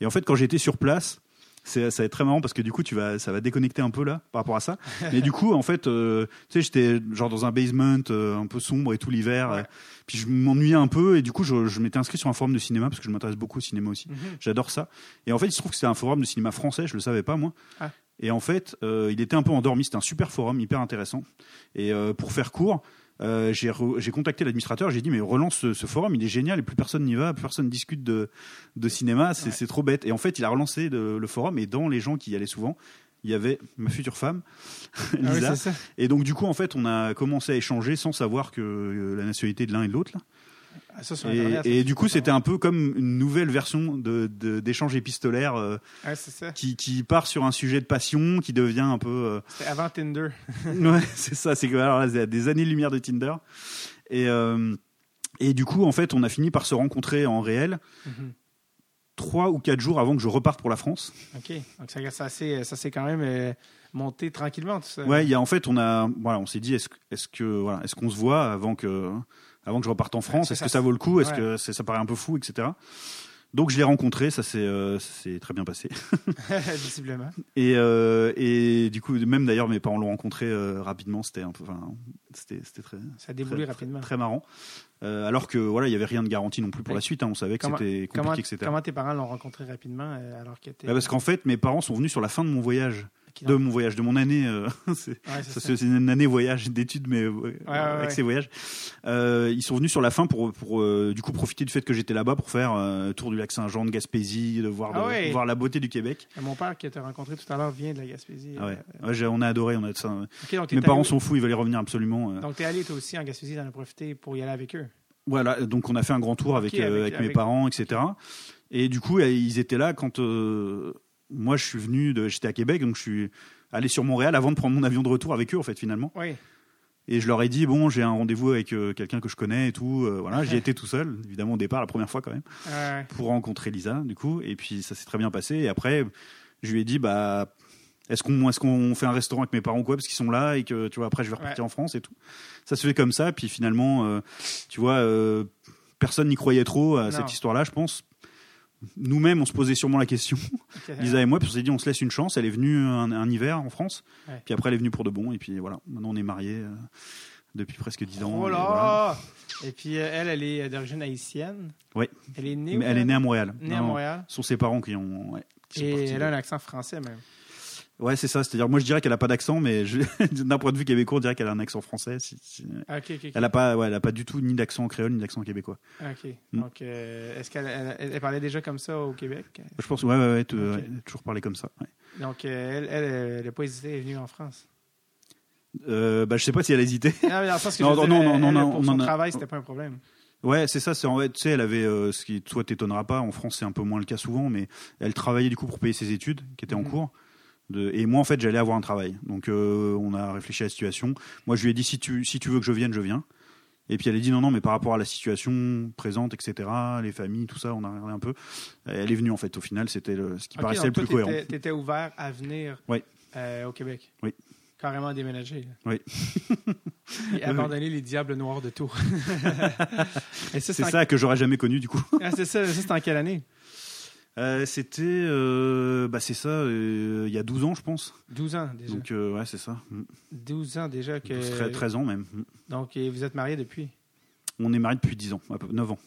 C: Et en fait, quand j'étais sur place, c'est ça va être très marrant parce que du coup, tu vas, ça va déconnecter un peu là par rapport à ça. Mais du coup, en fait, euh, tu sais, j'étais genre dans un basement euh, un peu sombre et tout l'hiver,
A: Ouais.
C: euh, puis je m'ennuyais un peu et du coup, je, je m'étais inscrit sur un forum de cinéma parce que je m'intéresse beaucoup au cinéma aussi.
A: Mhm.
C: J'adore ça. Et en fait, il se trouve que c'était un forum de cinéma français, je le savais pas moi.
A: Ah.
C: Et en fait, euh, il était un peu endormi. C'était un super forum, hyper intéressant. Et pour faire court, euh, j'ai re- j'ai contacté l'administrateur. J'ai dit mais relance ce, ce forum, il est génial et plus personne n'y va, plus personne discute de, de cinéma. C'est
A: Ouais.
C: c'est trop bête. Et en fait, il a relancé le, le forum et dans les gens qui y allaient souvent. Il y avait ma future femme,
A: Ah oui,
C: Lisa. et donc, du coup, en fait, on a commencé à échanger sans savoir que euh, la nationalité de l'un et de l'autre. là.
A: Ah, ça, sur
C: Et, du coup,
A: c'est
C: c'était un peu comme une nouvelle version de- de- d'échange épistolaire euh,
A: Ouais, c'est ça.
C: qui, qui part sur un sujet de passion, qui devient un peu. euh,
A: C'était avant Tinder.
C: ouais, c'est ça. C'est que alors là, c'est à des années-lumière de Tinder. Et euh, et du coup, en fait, on a fini par se rencontrer en réel
A: Mhm.
C: trois ou quatre jours avant que je reparte pour la France.
A: OK. Donc, ça, ça, s'est- ça s'est quand même euh, monté tranquillement, tout ça.
C: Ouais, il y a en fait, on a voilà, on s'est dit est-ce est-ce que voilà, est-ce qu'on se voit avant que avant que je reparte en France Est-ce que ça vaut le coup? Est-ce
A: Ouais.
C: que ça paraît un peu fou, etc. Donc je l'ai rencontré, ça s'est euh, très bien passé.
A: Visiblement.
C: Et, euh, et du coup, même d'ailleurs, mes parents l'ont rencontré euh, rapidement. C'était un peu, enfin, c'était, très,
A: Ça a déboulé
C: très,
A: rapidement.
C: très marrant. Euh, alors que voilà, il y avait rien de garanti non plus pour la suite. hein. On savait que
A: comment-
C: c'était
A: Comment,
C: compliqué, etc.
A: comment tes parents l'ont rencontré rapidement alors que.
C: Ouais, parce qu'en fait, mes parents sont venus sur la fin de mon voyage, de mon voyage, de mon année. euh, c'est,
A: Ouais,
C: ça,
A: ça.
C: une année voyage d'études, mais euh, avec ces voyages. Euh, ils sont venus sur la fin pour, pour du coup profiter du fait que j'étais là-bas pour faire euh, tour du lac Saint-Jean, de Gaspésie, de voir, de,
A: Ah ouais.
C: voir la beauté du Québec.
A: Mon père qui t'a rencontré tout à l'heure vient de la Gaspésie.
C: Ah on a adoré, on a ça.
A: Donc t'es
C: Mes parents sont fous, ils veulent y revenir absolument.
A: Donc, t'es allé toi aussi en Gaspésie, t'en as profité pour y aller avec eux.
C: Voilà, donc on a fait un grand tour avec,
A: avec-
C: avec mes
A: avec-
C: parents, etc. Et du coup, ils étaient là quand euh, moi je suis venu, de, j'étais à Québec, donc je suis allé sur Montréal avant de prendre mon avion de retour avec eux, en fait, finalement.
A: Oui.
C: Et je leur ai dit, bon, j'ai un rendez-vous avec euh, quelqu'un que je connais et tout. euh, voilà, j'y étais tout seul, évidemment, au départ, la première fois quand même,
A: Ouais.
C: pour rencontrer Lisa, du coup. Et puis ça s'est très bien passé. Et après, je lui ai dit, bah. Est-ce qu'on est qu'on fait un restaurant avec mes parents ou quoi parce qu'ils sont là et que tu vois après je vais repartir en France et tout. Ça se fait comme ça puis finalement euh, tu vois euh, personne n'y croyait trop à
A: Non.
C: cette histoire-là je pense. Nous-mêmes on se posait sûrement la question. Lisa et moi puis on s'est dit on se laisse une chance elle est venue un, un hiver en France
A: Ouais.
C: puis après elle est venue pour de bon et puis voilà maintenant on est mariés euh, depuis presque dix ans
A: Oh
C: et
A: là
C: voilà.
A: Et puis, euh, elle, elle est d'origine haïtienne.
C: Oui.
A: Elle est née
C: Mais elle est née à Montréal.
A: Née à Montréal.
C: Ce sont ses parents qui ont ouais, qui sont
A: Et elle a un accent français, même.
C: Ouais, c'est ça. C'est-à-dire, moi, je dirais qu'elle a pas d'accent, mais je- d'un point de vue québécois, on dirait qu'elle a un accent français. Si- si-
A: Ah, OK, OK. ok.
C: Elle a pas, ouais, elle a pas du tout ni d'accent créole ni d'accent québécois.
A: Ah, OK.
C: Mm.
A: Donc, euh, est-ce qu'elle elle, elle parlait déjà comme ça au Québec?
C: Je pense, ouais, ouais, ouais, tu-
A: Ok.
C: ouais, toujours parlé comme ça. ouais.
A: Donc, euh, elle, elle, n'a pas hésité, elle est venue en France.
C: Euh, bah, je sais pas si elle a hésité.
A: Non, mais que
C: Non, non, non, non, non,
A: pour
C: on
A: son travail, c'était pas un problème.
C: Ouais, c'est ça. C'est en fait, tu sais, elle avait, euh, ce qui, toi, t'étonnera pas. En France, c'est un peu moins le cas souvent, mais elle travaillait du coup pour payer ses études, qui étaient en
A: Mhm.
C: cours. De, et moi, en fait, j'allais avoir un travail. Donc, euh, on a réfléchi à la situation. Moi, je lui ai dit si tu, si tu veux que je vienne, je viens. Et puis elle a dit non, non, mais par rapport à la situation présente, etc., les familles, tout ça, on a regardé un peu. Elle est venue en fait. Au final, c'était ce qui paraissait le plus cohérent.
A: t'étais- T'étais ouvert à venir
C: Oui.
A: euh, au Québec?
C: Oui.
A: Carrément déménager.
C: Oui.
A: Puis abandonner les diables noirs de Tours. Et ça,
C: C'est
A: en-
C: ça que j'aurais jamais connu du coup.
A: Ah, c'est ça, ça c'est en quelle année?
C: Euh, C'était, euh, bah c'est ça, euh, il y a 12 ans je pense.
A: 12 ans déjà.
C: Donc euh, ouais c'est ça. Mm.
A: 12 ans déjà que.
C: 12, 13, 13 ans même. Mm.
A: Donc, et vous êtes mariés depuis?
C: On est mariés depuis 10 ans, à peu- 9 ans.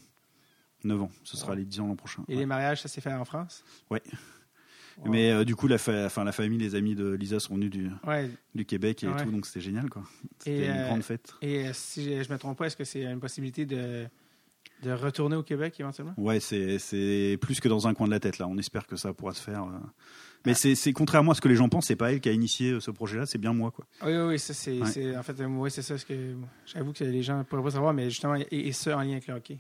C: 9 ans, ce sera
A: Ouais.
C: les 10 ans l'an prochain.
A: Et
C: Ouais.
A: les mariages, ça s'est fait en France?
C: Ouais.
A: Ouais.
C: Mais euh, du coup, la, fa- enfin, la famille, les amis de Lisa sont venus du,
A: Ouais.
C: du Québec et tout, donc c'était génial quoi.
A: Et,
C: C'était une grande fête.
A: Et si je, je me trompe pas, est-ce que c'est une possibilité de, de retourner au Québec éventuellement?
C: Ouais, c'est plus que dans un coin de la tête là. On espère que ça pourra se faire. euh. Mais c'est c'est contrairement à ce que les gens pensent, c'est pas elle qui a initié euh, ce projet-là, c'est bien moi quoi.
A: Oui, oui, oui, ça, c'est,
C: Ouais.
A: en fait, euh, oui, c'est ça. Ce que, j'avoue que les gens pourraient pas savoir, mais justement, et, et ça en lien avec le hockey.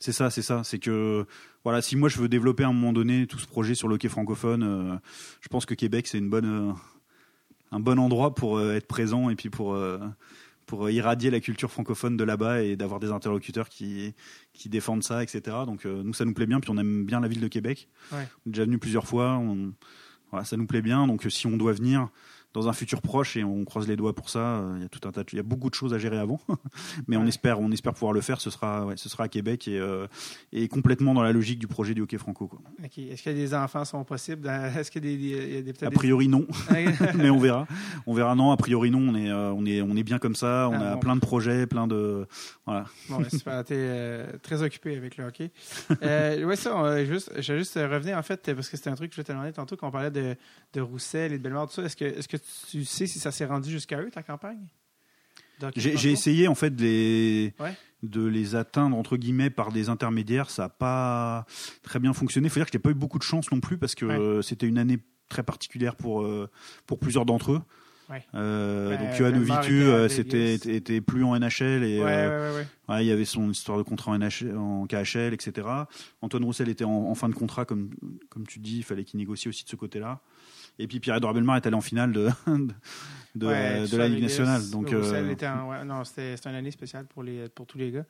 C: C'est ça, c'est ça. C'est que voilà, si moi je veux développer à un moment donné tout ce projet sur le hockey francophone, euh, je pense que Québec c'est une bonne, euh, un bon endroit pour euh, être présent et puis pour pour irradier la culture francophone de là-bas et d'avoir des interlocuteurs qui qui défendent ça, etc. Donc euh, nous ça nous plaît bien, puis on aime bien la ville de Québec.
A: Ouais.
C: On est déjà venu plusieurs fois. On, voilà, ça nous plaît bien. Donc euh, si on doit venir dans un futur proche et on croise les doigts pour ça, euh, il y a tout un tas, de- il y a beaucoup de choses à gérer avant, mais on espère, on espère pouvoir le faire. Ce sera, ouais, ce sera à Québec et, euh, et complètement dans la logique du projet du hockey franco. Quoi.
A: Est-ce que des enfants sont possibles? Est-ce a des, des- a des-
C: A
A: peut-être
C: priori non,
A: des-
C: mais on verra. On verra non. A priori non. On est, euh, on est, on est bien comme ça. On
A: Ah,
C: a
A: bon.
C: plein de projets, plein de, voilà.
A: Bon, ouais, super. T'es euh, très occupé avec le hockey. Ouais, ça, on juste, je vais juste revenir, en fait, parce que c'était un truc que je voulais te demander tantôt, quand on parlait de, de Roussel et de Bellemare, tout ça. Est-ce que, est-ce que tu sais si ça s'est rendu jusqu'à eux, ta campagne?
C: J'ai essayé en fait de les,
A: Ouais.
C: de les atteindre entre guillemets par des intermédiaires. Ça n'a pas très bien fonctionné. Il faut dire que j'ai pas eu beaucoup de chance non plus parce que
A: Ouais.
C: euh, c'était une année très particulière pour euh, pour plusieurs d'entre eux.
A: Ouais.
C: Euh,
A: Ouais,
C: donc Johan Ovitu, euh, c'était était, était plus en NHL et euh,
A: ouais,
C: il y avait son histoire de contrat en, NHL, en KHL, etc. Antoine Roussel était en, en fin de contrat comme comme tu dis, il fallait qu'il négocie aussi de ce côté-là. Et puis Pierre-Edouard Bellemare est allé en finale de de,
A: Ouais,
C: de la Ligue nationale. Donc euh,
A: ouais, c'était une année spéciale pour, les, pour tous les gars.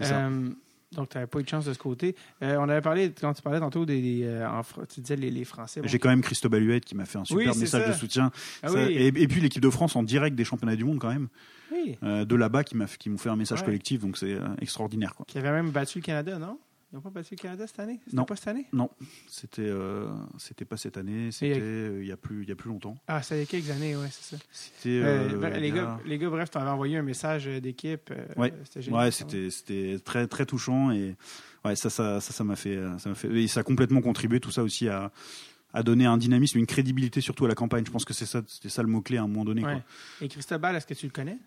A: Euh, donc, tu n'avais pas eu de chance de ce côté. Euh, on avait parlé, quand tu parlais tantôt des. des, en Fr- tu disais les, les Français. bon,
C: J'ai quand même Christophe Huette qui m'a fait un super
A: Oui,
C: message
A: ça.
C: de soutien.
A: Ah
C: Ça-
A: oui,
C: et, et puis l'équipe de France en direct des championnats du monde quand même,
A: oui.
C: de là-bas qui m'ont fait un message
A: Ouais.
C: collectif, donc c'est extraordinaire quoi.
A: Qui avait même battu le Canada, non? Ils n'ont pas battu le Canada cette année? C'était
C: Non.
A: pas cette année?
C: C'était euh, c'était pas cette année, c'était euh, il y a plus il y a plus longtemps.
A: Ah, ça y a quelques années, ouais, c'est ça.
C: C'était
A: Euh, les,
C: il y
A: gars, les gars, bref, tu avais envoyé un message d'équipe.
C: Ouais.
A: C'était génial.
C: Ouais, c'était c'était très très touchant et ouais ça ça ça ça m'a fait ça m'a fait et ça a complètement contribué tout ça aussi à à donner un dynamisme, une crédibilité surtout à la campagne. Je pense que c'est ça c'était ça le mot clé à un moment donné.
A: Ouais.
C: quoi.
A: Et Cristobal, est-ce que tu le connais?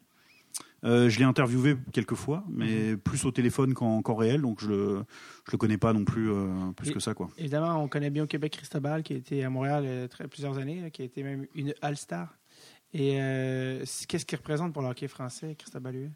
C: Euh, je l'ai interviewé quelques fois, mais
A: Mhm.
C: plus au téléphone qu'en réel, donc je le, je le connais pas non plus euh, plus
A: Et-
C: que ça quoi.
A: Évidemment, on connaît bien au Québec Cristobal, qui a été à Montréal euh, très, plusieurs années, qui a été même une All-Star. Et qu'est-ce qu'il représente pour le hockey français, Cristobal Huet?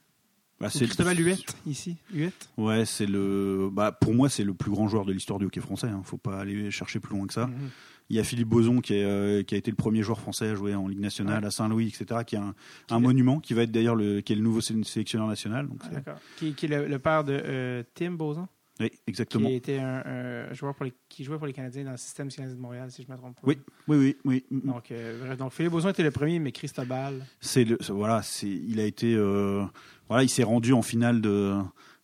C: Bah,
A: Cristobal Huette, ici. Huette
C: Ouais, c'est le. Bah, pour moi, c'est le plus grand joueur de l'histoire du hockey français. Hein. Faut pas aller chercher plus loin que ça.
A: Mhm.
C: Il y a Philippe Boson qui, est, euh, qui a été le premier joueur français à jouer en Ligue nationale à Saint-Louis, etc. Qui est un,
A: Qui
C: monument, qui va être d'ailleurs le, qui est le nouveau sé- sélectionneur national. Donc
A: Ah. Qui, qui est le, le père de euh, Tim Boson,
C: oui,
A: qui
C: exactement.
A: a été un, un joueur pour les, qui jouait pour les Canadiens dans le système canadien de Montréal, si je ne me trompe pas.
C: Oui, oui, oui, oui.
A: Donc, euh, donc Philippe Boson était le premier, mais Cristobal.
C: C'est le, c'est- voilà, c'est, il a été, euh, voilà, il s'est rendu en finale de,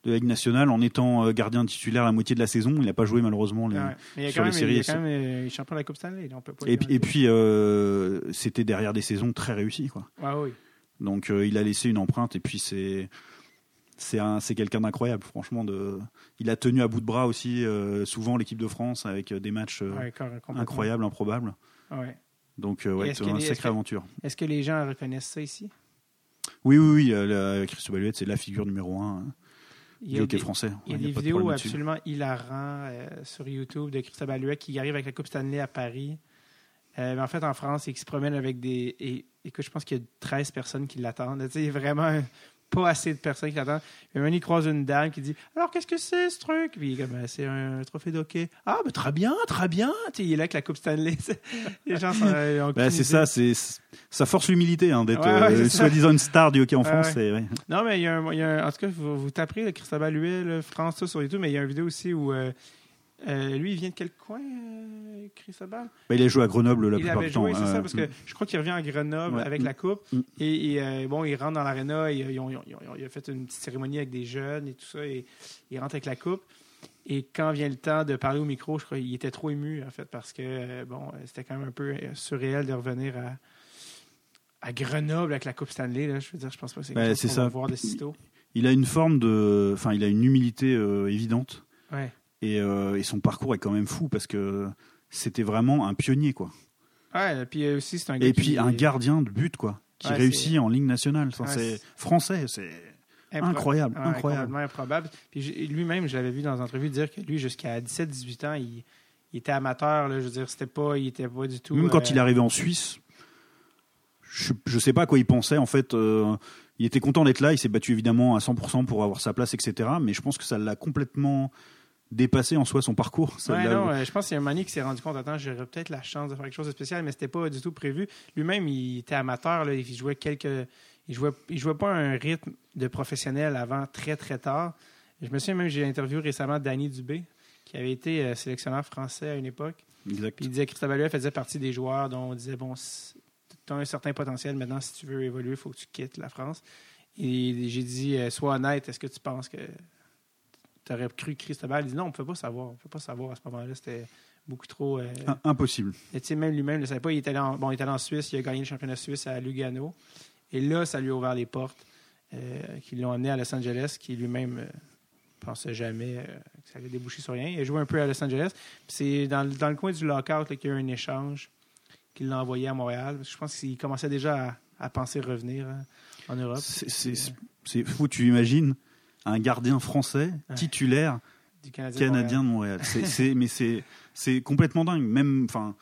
C: de la Ligue nationale en étant euh, gardien titulaire la moitié de la saison. Il n'a pas joué malheureusement. les-
A: Ah ouais. Mais
C: sur les séries,
A: il quand même champion de la Coupe Stanley. là, on peut pas
C: Et, puis-
A: enlever.
C: et puis, euh, c'était derrière des saisons très réussies, quoi.
A: Oui.
C: Donc, euh, il a laissé une empreinte. Et puis, c'est, c'est un, c'est quelqu'un d'incroyable, franchement. De, il a tenu à bout de bras aussi euh, souvent l'équipe de France avec des matchs
A: Ouais,
C: incroyables, improbables.
A: Ouais.
C: Donc, ouais, c'est une sacrée aventure.
A: Est-ce que les gens reconnaissent ça ici?
C: Oui, oui, oui. Christophe Alouette, c'est la figure numéro un hein, du hockey français.
A: il y a
C: Ouais,
A: des vidéos absolument hilarantes euh, sur YouTube de Christophe Alouet qui arrive avec la Coupe Stanley à Paris. Euh, mais en fait, en France, et qui se promène avec des. Et, écoute, je pense qu'il y a 13 personnes qui l'attendent. Il a vraiment pas assez de personnes qui l'attendent. Puis un, il croise une dame qui dit Alors, qu'est-ce que c'est ce truc Puis il comme Ben, C'est un trophée d'hockey. Ah, ben très bien, très bien. Tu sais, il est là avec la Coupe Stanley. Les gens sont. euh, aucune
C: c'est ça, c'est ça force l'humilité hein, d'être
A: Ouais, ouais,
C: euh, soi-disant une star du hockey en
A: Ouais,
C: France.
A: Non, mais il y a un. il y a un- en tout cas, vous, vous taperez le Cristobal Huet, le France, tout sur YouTube, mais il y a une vidéo aussi où. euh, Euh, lui, il vient de quel coin, euh?
C: Bah, il a joué à Grenoble la
A: il
C: plupart
A: avait
C: du temps.
A: joué, c'est
C: euh,
A: ça, parce que je crois qu'il revient à Grenoble
C: Ouais.
A: avec
C: Mm.
A: la coupe.
C: Mm.
A: Et, et, euh, bon, il rentre dans l'aréna, il a fait une petite cérémonie avec des jeunes et tout ça, et il rentre avec la coupe. Et quand vient le temps de parler au micro, je crois qu'il était trop ému, en fait, parce que, euh, bon, c'était quand même un peu surréel de revenir à, à Grenoble avec la Coupe Stanley. Là. Je veux dire, je pense pas que c'est qu'on
C: ça.
A: va voir de sitôt.
C: Il a une forme de, enfin, il a une humilité évidente
A: Ouais.
C: Et, euh, et son parcours est quand même fou parce que c'était vraiment un pionnier quoi.
A: Ouais, puis euh, aussi, c'est un gars
C: Et
A: qui-
C: puis un gardien de but quoi, qui
A: Ouais,
C: réussit en ligne nationale. Enfin,
A: Ouais,
C: c'est français, c'est incroyable,
A: Ouais,
C: incroyable.
A: improbable. Puis lui-même, je l'avais vu dans une entrevue dire que lui, jusqu'à 17-18 ans, il, il était amateur. Là, je veux dire, c'était pas, il était pas du tout.
C: Même quand
A: euh,
C: il est arrivé en Suisse, je, je sais pas à quoi il pensait. En fait, euh, il était content d'être là. Il s'est battu évidemment à 100% pour avoir sa place, etc. Mais je pense que ça l'a complètement dépassé en soi son parcours.
A: Ouais, non, euh, je pense qu'il y a un mani qui s'est rendu compte, attends, j'aurais peut-être la chance de faire quelque chose de spécial, mais c'était pas du tout prévu. Lui-même, il était amateur, là, il jouait quelques. Il jouait, il jouait pas un rythme de professionnel avant très très tard. Je me souviens même, j'ai interviewé récemment Danny Dubé, qui avait été euh, sélectionneur français à une époque.
C: Exact.
A: Puis il disait que Christophe faisait partie des joueurs dont on disait bon, tu as un certain potentiel maintenant, si tu veux évoluer, il faut que tu quittes la France. Et j'ai dit euh, sois honnête, est-ce que tu penses que tu aurais cru Cristobal Il dit non, on ne peut pas savoir. On ne peut pas savoir à ce moment-là. C'était beaucoup trop. euh,
C: Ah, Impossible.
A: et tu sais, même lui-même ne savait pas. Il allé en, bon, il allé en Suisse, il a gagné le championnat suisse à Lugano. Et là, ça lui a ouvert les portes euh, qui l'ont amené à Los Angeles, qui lui-même ne pensait jamais euh, que ça allait déboucher sur rien. Il a joué un peu à Los Angeles. Puis c'est dans, le- dans le coin du lockout qu'il y a eu un échange qu'il l'a envoyé à Montréal. Parce que Je pense qu'il commençait déjà à, à penser revenir hein, en Europe. Euh,
C: c'est fou. Tu imagines un gardien français
A: Ouais.
C: titulaire
A: du Canadien. de
C: canadien
A: Montréal.
C: de Montréal. C'est- c'est- mais c'est c'est complètement dingue. Même, enfin,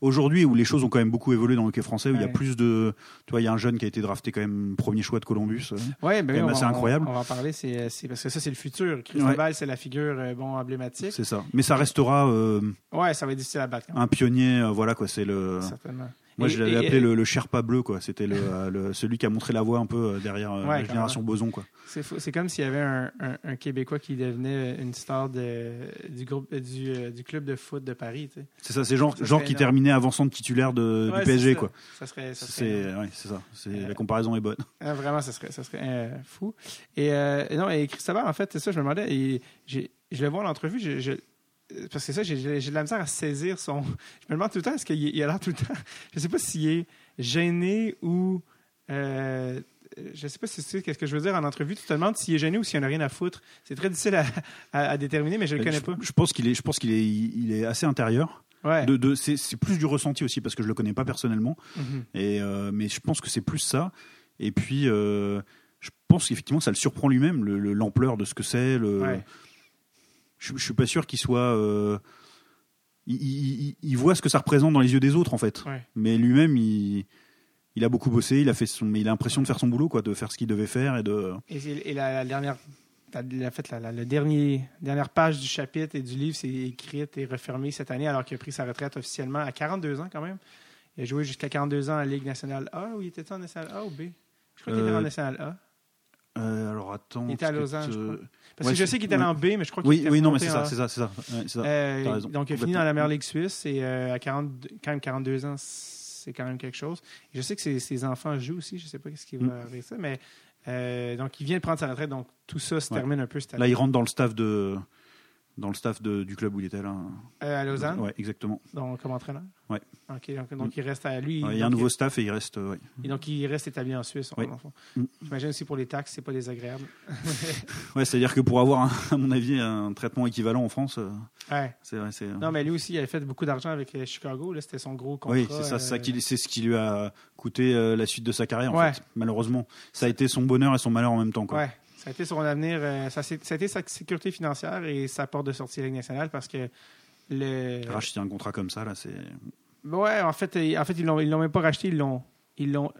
C: aujourd'hui où les choses ont quand même beaucoup évolué dans le hockey français, où il y a
A: Ouais.
C: plus de, tu vois, il y a un jeune qui a été drafté quand même premier choix de Columbus. euh.
A: Ouais, ben oui, on-
C: incroyable.
A: On, va en parler, c'est c'est- parce que ça, c'est le futur. Cristobal, c'est la figure euh, bon, emblématique.
C: C'est ça. Mais ça restera euh,
A: Ouais, ça va être difficile à battre. même,
C: un pionnier. euh, voilà quoi. C'est le.
A: Certainement.
C: Moi,
A: Et-
C: je l'avais
A: et-
C: appelé le, le Sherpa bleu, quoi. C'était le, euh, le- celui qui a montré la voie un peu euh, derrière euh,
A: Ouais,
C: la génération Boson, quoi.
A: C'est comme s'il y avait un, un- un Québécois qui devenait une star de, du groupe du, du club de foot de Paris. tu sais.
C: C'est ça. C'est genre,
A: Ça
C: genre qui terminait avant centre titulaire de,
A: Ouais,
C: du PSG,
A: ça.
C: quoi.
A: Ça serait, ça serait
C: C'est, ouais, ça.
A: Euh,
C: la comparaison est bonne.
A: Vraiment, ça serait, ça serait euh, fou. Et, non, et Cristobal, en fait, c'est ça, je me demandais, et je le vois en entrevue, je, je- parce que ça, j'ai de la misère à saisir son. Je me demande tout le temps, est-ce qu'il il a l'air tout le temps. Je sais pas s'il est gêné ou. Euh, je sais pas si tu sais qu'est-ce que je veux dire en entrevue. Tu te demandes s'il est gêné ou s'il en a rien à foutre. C'est très difficile à, à- à déterminer, mais je le connais
C: je,
A: pas.
C: je pense qu'il est, je pense qu'il est, il est assez intérieur.
A: Ouais.
C: De, de, c'est, plus du ressenti aussi parce que je le connais pas personnellement.
A: Mhm.
C: Et euh, mais je pense que c'est plus ça. Et puis, euh, je pense qu'effectivement, ça le surprend lui-même, le- le- l'ampleur de ce que c'est. Le...
A: Ouais.
C: Je, je suis pas sûr qu'il soit. euh, il, il- il- il voit ce que ça représente dans les yeux des autres, en fait.
A: Ouais.
C: Mais lui-même, il, il a beaucoup bossé. Il a fait son, mais il a l'impression de faire son boulot, quoi, de faire ce qu'il devait faire et de.
A: Et, et la, la dernière, la, fait, la, dernier, dernière page du chapitre et du livre, c'est écrite et refermée cette année, alors qu'il a pris sa retraite officiellement à 42 ans quand même. Il a joué jusqu'à 42 ans en Ligue nationale A, ou il était en nationale A ou B? Je crois qu'il était
C: Euh,
A: en nationale A.
C: Euh, alors attends.
A: Il était à Lausanne, je crois. Parce
C: ouais,
A: que je sais qu'il était allé en B, mais je crois qu'il
C: Oui,
A: était
C: oui, non, mais c'est ça, c'est ça, c'est ça. Ouais, c'est ça.
A: Euh,
C: raison,
A: donc, il a fini dans la meilleure ligue suisse et euh, à 42 quand même 42 ans, c'est quand même quelque chose. Je sais que ses, ses enfants jouent aussi, je ne sais pas ce qui va
C: Mm.
A: arriver avec ça, mais donc il vient de prendre sa retraite, donc tout ça se
C: Ouais.
A: termine un peu cette année.
C: Là, il rentre dans le staff de, dans le staff de- du club où il était là.
A: Euh, à Lausanne,
C: Ouais, exactement.
A: donc, comme entraîneur?
C: Ouais.
A: Ok, donc, donc il reste à lui.
C: Ouais, il y a un nouveau staff et il reste. euh, ouais.
A: Et donc, il reste établi en Suisse.
C: Oui.
A: fond.
C: Mm.
A: J'imagine aussi pour les taxes, c'est pas désagréable.
C: Ouais, c'est-à-dire que pour avoir, un- à mon avis, un traitement équivalent en France, euh,
A: Ouais.
C: c'est vrai, c'est.
A: Non, mais lui aussi, il avait fait beaucoup d'argent avec Chicago. Là, c'était son gros contrat.
C: Oui, c'est ça, c'est ça qui, c'est ce qui lui a coûté la suite de sa carrière, en
A: Ouais.
C: fait. Malheureusement, ça a été son bonheur et son malheur en même temps, quoi.
A: Ça a été son avenir. euh, ça, ça a été sa sécurité financière et sa porte de sortie la Ligue nationale parce que le.
C: Racheter un contrat comme ça, là, c'est.
A: Ouais, en fait, euh, en fait ils l'ont, ils l'ont même pas racheté, ils l'ont. Ils l'ont.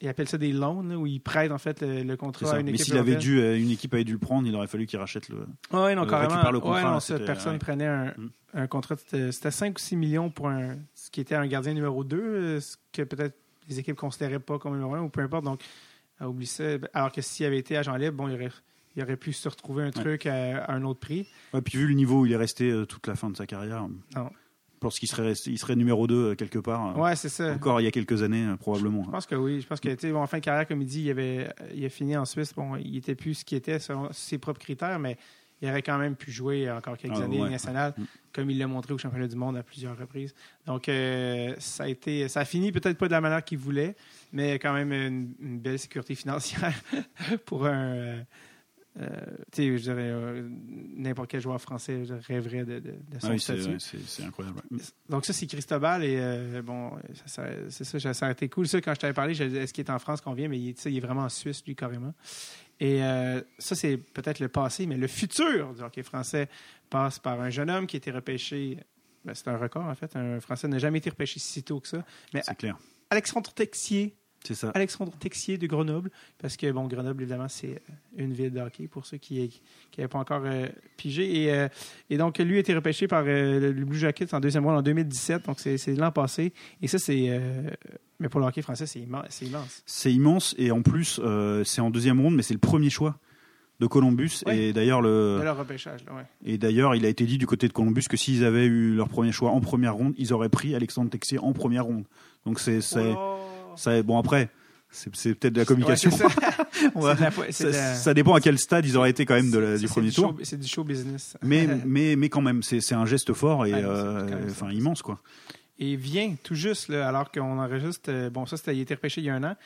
A: Ils appellent ça des loans, là, où ils prêtent en fait le, contrat à une
C: Mais
A: équipe.
C: s'il avait dû, euh, une équipe avait dû le prendre, il aurait fallu qu'il rachète le.
A: Ouais, non,
C: euh,
A: carrément.
C: récupère le contrat,
A: ouais, non, ça, personne
C: ouais.
A: prenait un,
C: Mm.
A: un contrat. C'était c'était 5 ou 6 millions pour un, ce qui était un gardien numéro 2, ce que peut-être les équipes considéraient pas comme numéro 1 ou peu importe. Donc, euh, ça. Alors que s'il avait été agent libre, bon, il aurait, il aurait pu se retrouver un truc à, à un autre prix.
C: Ouais, puis vu le niveau où il est resté euh, toute la fin de sa carrière,
A: Non.
C: je pense qu'il serait, il serait numéro 2 quelque part. euh,
A: Ouais, c'est ça.
C: Encore il y a quelques années, euh, probablement.
A: Je pense que oui. Je pense que, bon, en fin de carrière, comme il dit, il, avait, il a fini en Suisse. Bon, il était plus ce qu'il était selon ses propres critères, mais il aurait quand même pu jouer encore quelques
C: Ah,
A: années
C: ouais.
A: nationale,
C: Mm.
A: comme il l'a montré au championnat du monde à plusieurs reprises. Donc, euh, ça a été, ça a fini peut-être pas de la manière qu'il voulait, mais quand même une, une belle sécurité financière pour un. euh, euh, tu sais, je dirais, euh, n'importe quel joueur français rêverait de, de, de son
C: Ah oui, c'est
A: statut.
C: incroyable.
A: Donc ça, c'est Cristobal et euh, bon, ça, ça- c'est ça, ça a été cool. Ça, quand je t'avais parlé, est-ce qu'il est en France qu'on vient, mais il, il est vraiment en Suisse, lui, carrément. Et euh, ça, c'est peut-être le passé, mais le futur du hockey français passe par un jeune homme qui a été repêché. ben, c'est un record, en fait. Un Français n'a jamais été repêché si tôt que ça. Mais
C: C'est clair.
A: Alexandre Texier,
C: C'est ça.
A: Alexandre Texier de Grenoble, parce que, bon, Grenoble, évidemment, c'est euh, une ville de hockey pour ceux qui n'avaient pas encore euh, pigé. Et, euh, et donc, lui a été repêché par euh, le Blue Jackets en deuxième round en 2017, donc c'est l'an passé. Et ça, c'est. mais pour le hockey français, c'est immense. c'est immense.
C: C'est immense et en plus, c'est en deuxième ronde, mais c'est le premier choix de Columbus. Et d'ailleurs, le,
A: De leur repêchage, là, ouais.
C: et d'ailleurs, il a été dit du côté de Columbus que s'ils avaient eu leur premier choix en première ronde, ils auraient pris Alexandre Texier en première ronde. Donc c'est, c'est,
A: Oh.
C: Ça, bon après, c'est, peut-être de la communication.
A: Ouais, ça. De la- la-
C: dépend à quel stade ils auraient été quand même de la-
A: c'est-
C: du premier tour.
A: C'est du show business.
C: Mais, mais, mais quand même, c'est, un geste fort et
A: Ouais,
C: euh, enfin immense quoi.
A: Et vient tout juste, là, alors qu'on enregistre. euh, bon, ça, il a été repêché il y a un an.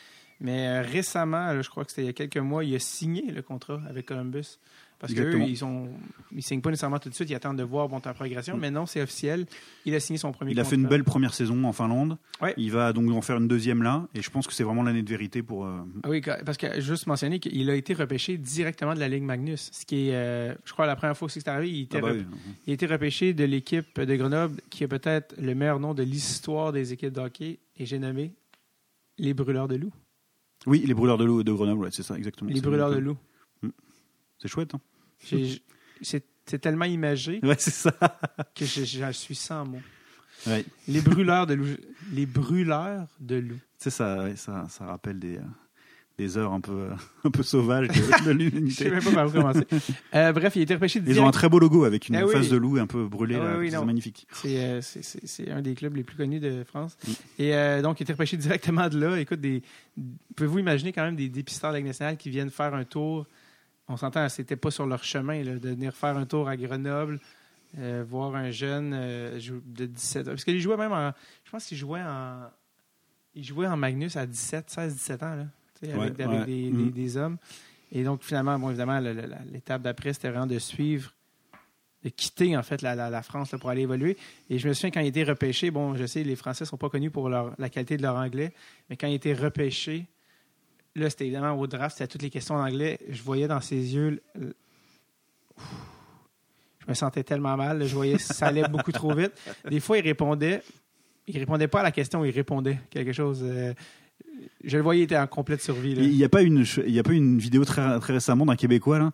A: Mais euh, récemment, là, je crois que c'était il y a quelques mois, il a signé le contrat avec Columbus. Parce qu'eux, ils ont, ils signent pas nécessairement tout de suite, ils attendent de voir bon, ta progression. Mais non, c'est officiel. Il a signé son premier
C: Il a fait une belle première saison en Finlande.
A: Ouais.
C: Il va donc en faire une deuxième là, et je pense que c'est vraiment l'année de vérité pour. euh,
A: Ah Oui, parce que juste mentionner qu'il a été repêché directement de la Ligue Magnus. Ce qui est, euh, je crois, la première fois que c'est arrivé, il, était
C: ah bah
A: rep-
C: oui.
A: il a été repêché de l'équipe de Grenoble qui a peut-être le meilleur nom de l'histoire des équipes de hockey. Et j'ai nommé les Brûleurs de loups.
C: Oui, les brûleurs de loup de Grenoble, ouais, c'est ça, exactement.
A: Les Brûleurs de loups.
C: C'est chouette, hein
A: C'est tellement imagé
C: Ouais, c'est ça.
A: que je, je suis sans mots.
C: Ouais.
A: Les brûleurs de loups. Les brûleurs de loups.
C: Ça, ouais, ça, ça rappelle des, euh, des heures un peu, euh, un peu sauvages de, de
A: Je sais
C: l'humanité.
A: même pas par où commencer. Euh, bref, il a été repêché
C: Ils ont un très beau logo avec une
A: Ah oui.
C: face de loup un peu brûlée,
A: Ah oui,
C: c'est magnifique.
A: C'est euh, c'est- un des clubs les plus connus de France.
C: Mm.
A: Et donc, il a été repêché directement de là. Écoute, des, pouvez-vous imaginer quand même des dépisteurs de la nationale qui viennent faire un tour On s'entend, c'était pas sur leur chemin là, de venir faire un tour à Grenoble, euh, voir un jeune euh, de 17 ans. Parce qu'il jouait même en. Je pense qu'il jouait en. Il jouait en Magnus à 17, 16, 17 ans, là, avec,
C: Ouais,
A: avec
C: ouais.
A: Des,
C: Mm.
A: des- des hommes. Et donc, finalement, bon, évidemment, l'étape d'après, c'était vraiment de suivre, de quitter, en fait, la, la- la France là, pour aller évoluer. Et je me souviens, quand il était repêché, bon, je sais, les Français sont pas connus pour leur, la qualité de leur anglais, mais quand il était repêché, là, c'était évidemment au draft, c'était toutes les questions en anglais. Je voyais dans ses yeux. Je me sentais tellement mal. là, Je voyais que ça allait beaucoup trop vite. Des fois, il répondait. Il répondait pas à la question, il répondait quelque chose. euh, je le voyais, il était en complète survie. là.
C: Il n'y a pas une, il y a pas une vidéo très, très récemment d'un Québécois là.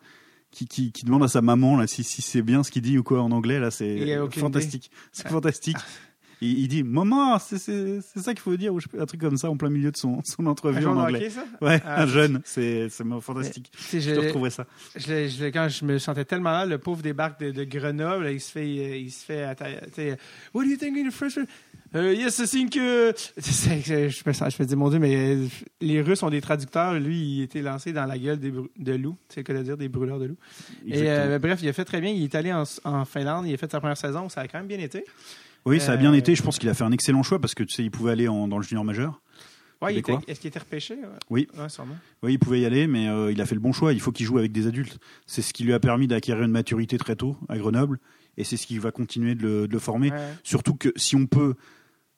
C: Qui, qui, qui demande à sa maman là, si, si c'est bien ce qu'il dit ou quoi en anglais là c'est fantastique c'est
A: Ah.
C: Il, il dit maman c'est ça qu'il faut dire ou un truc comme ça en plein milieu de son, son entrevue en anglais
A: ça?
C: ouais
A: Ah.
C: un jeune c'est fantastique je
A: je-
C: retrouverai ça
A: Je, je quand je me sentais tellement mal, le pauvre débarque de, de Grenoble, il se fait, il se fait, What do you think of the first? Euh, yes, I think. euh, je me sens, je me dis mon Dieu, mais euh, les Russes ont des traducteurs. Lui, il était lancé dans la gueule des de loups. C'est le cas de dire des brûleurs de loups. Et euh, bref, il a fait très bien. Il est allé en, en Finlande. Il a fait sa première saison. Ça a quand même bien été.
C: Oui ça a bien
A: euh,
C: été je pense qu'il a fait un excellent choix parce que tu sais il pouvait aller en- dans le junior majeur
A: Ouais, Est-ce qu'il était repêché?
C: Oui.
A: Ouais.
C: Oui, il pouvait y aller, mais euh, il a fait le bon choix. Il faut qu'il joue avec des adultes. C'est ce qui lui a permis d'acquérir une maturité très tôt à Grenoble, et c'est ce qui va continuer de le, de le former.
A: Ouais.
C: Surtout que si on peut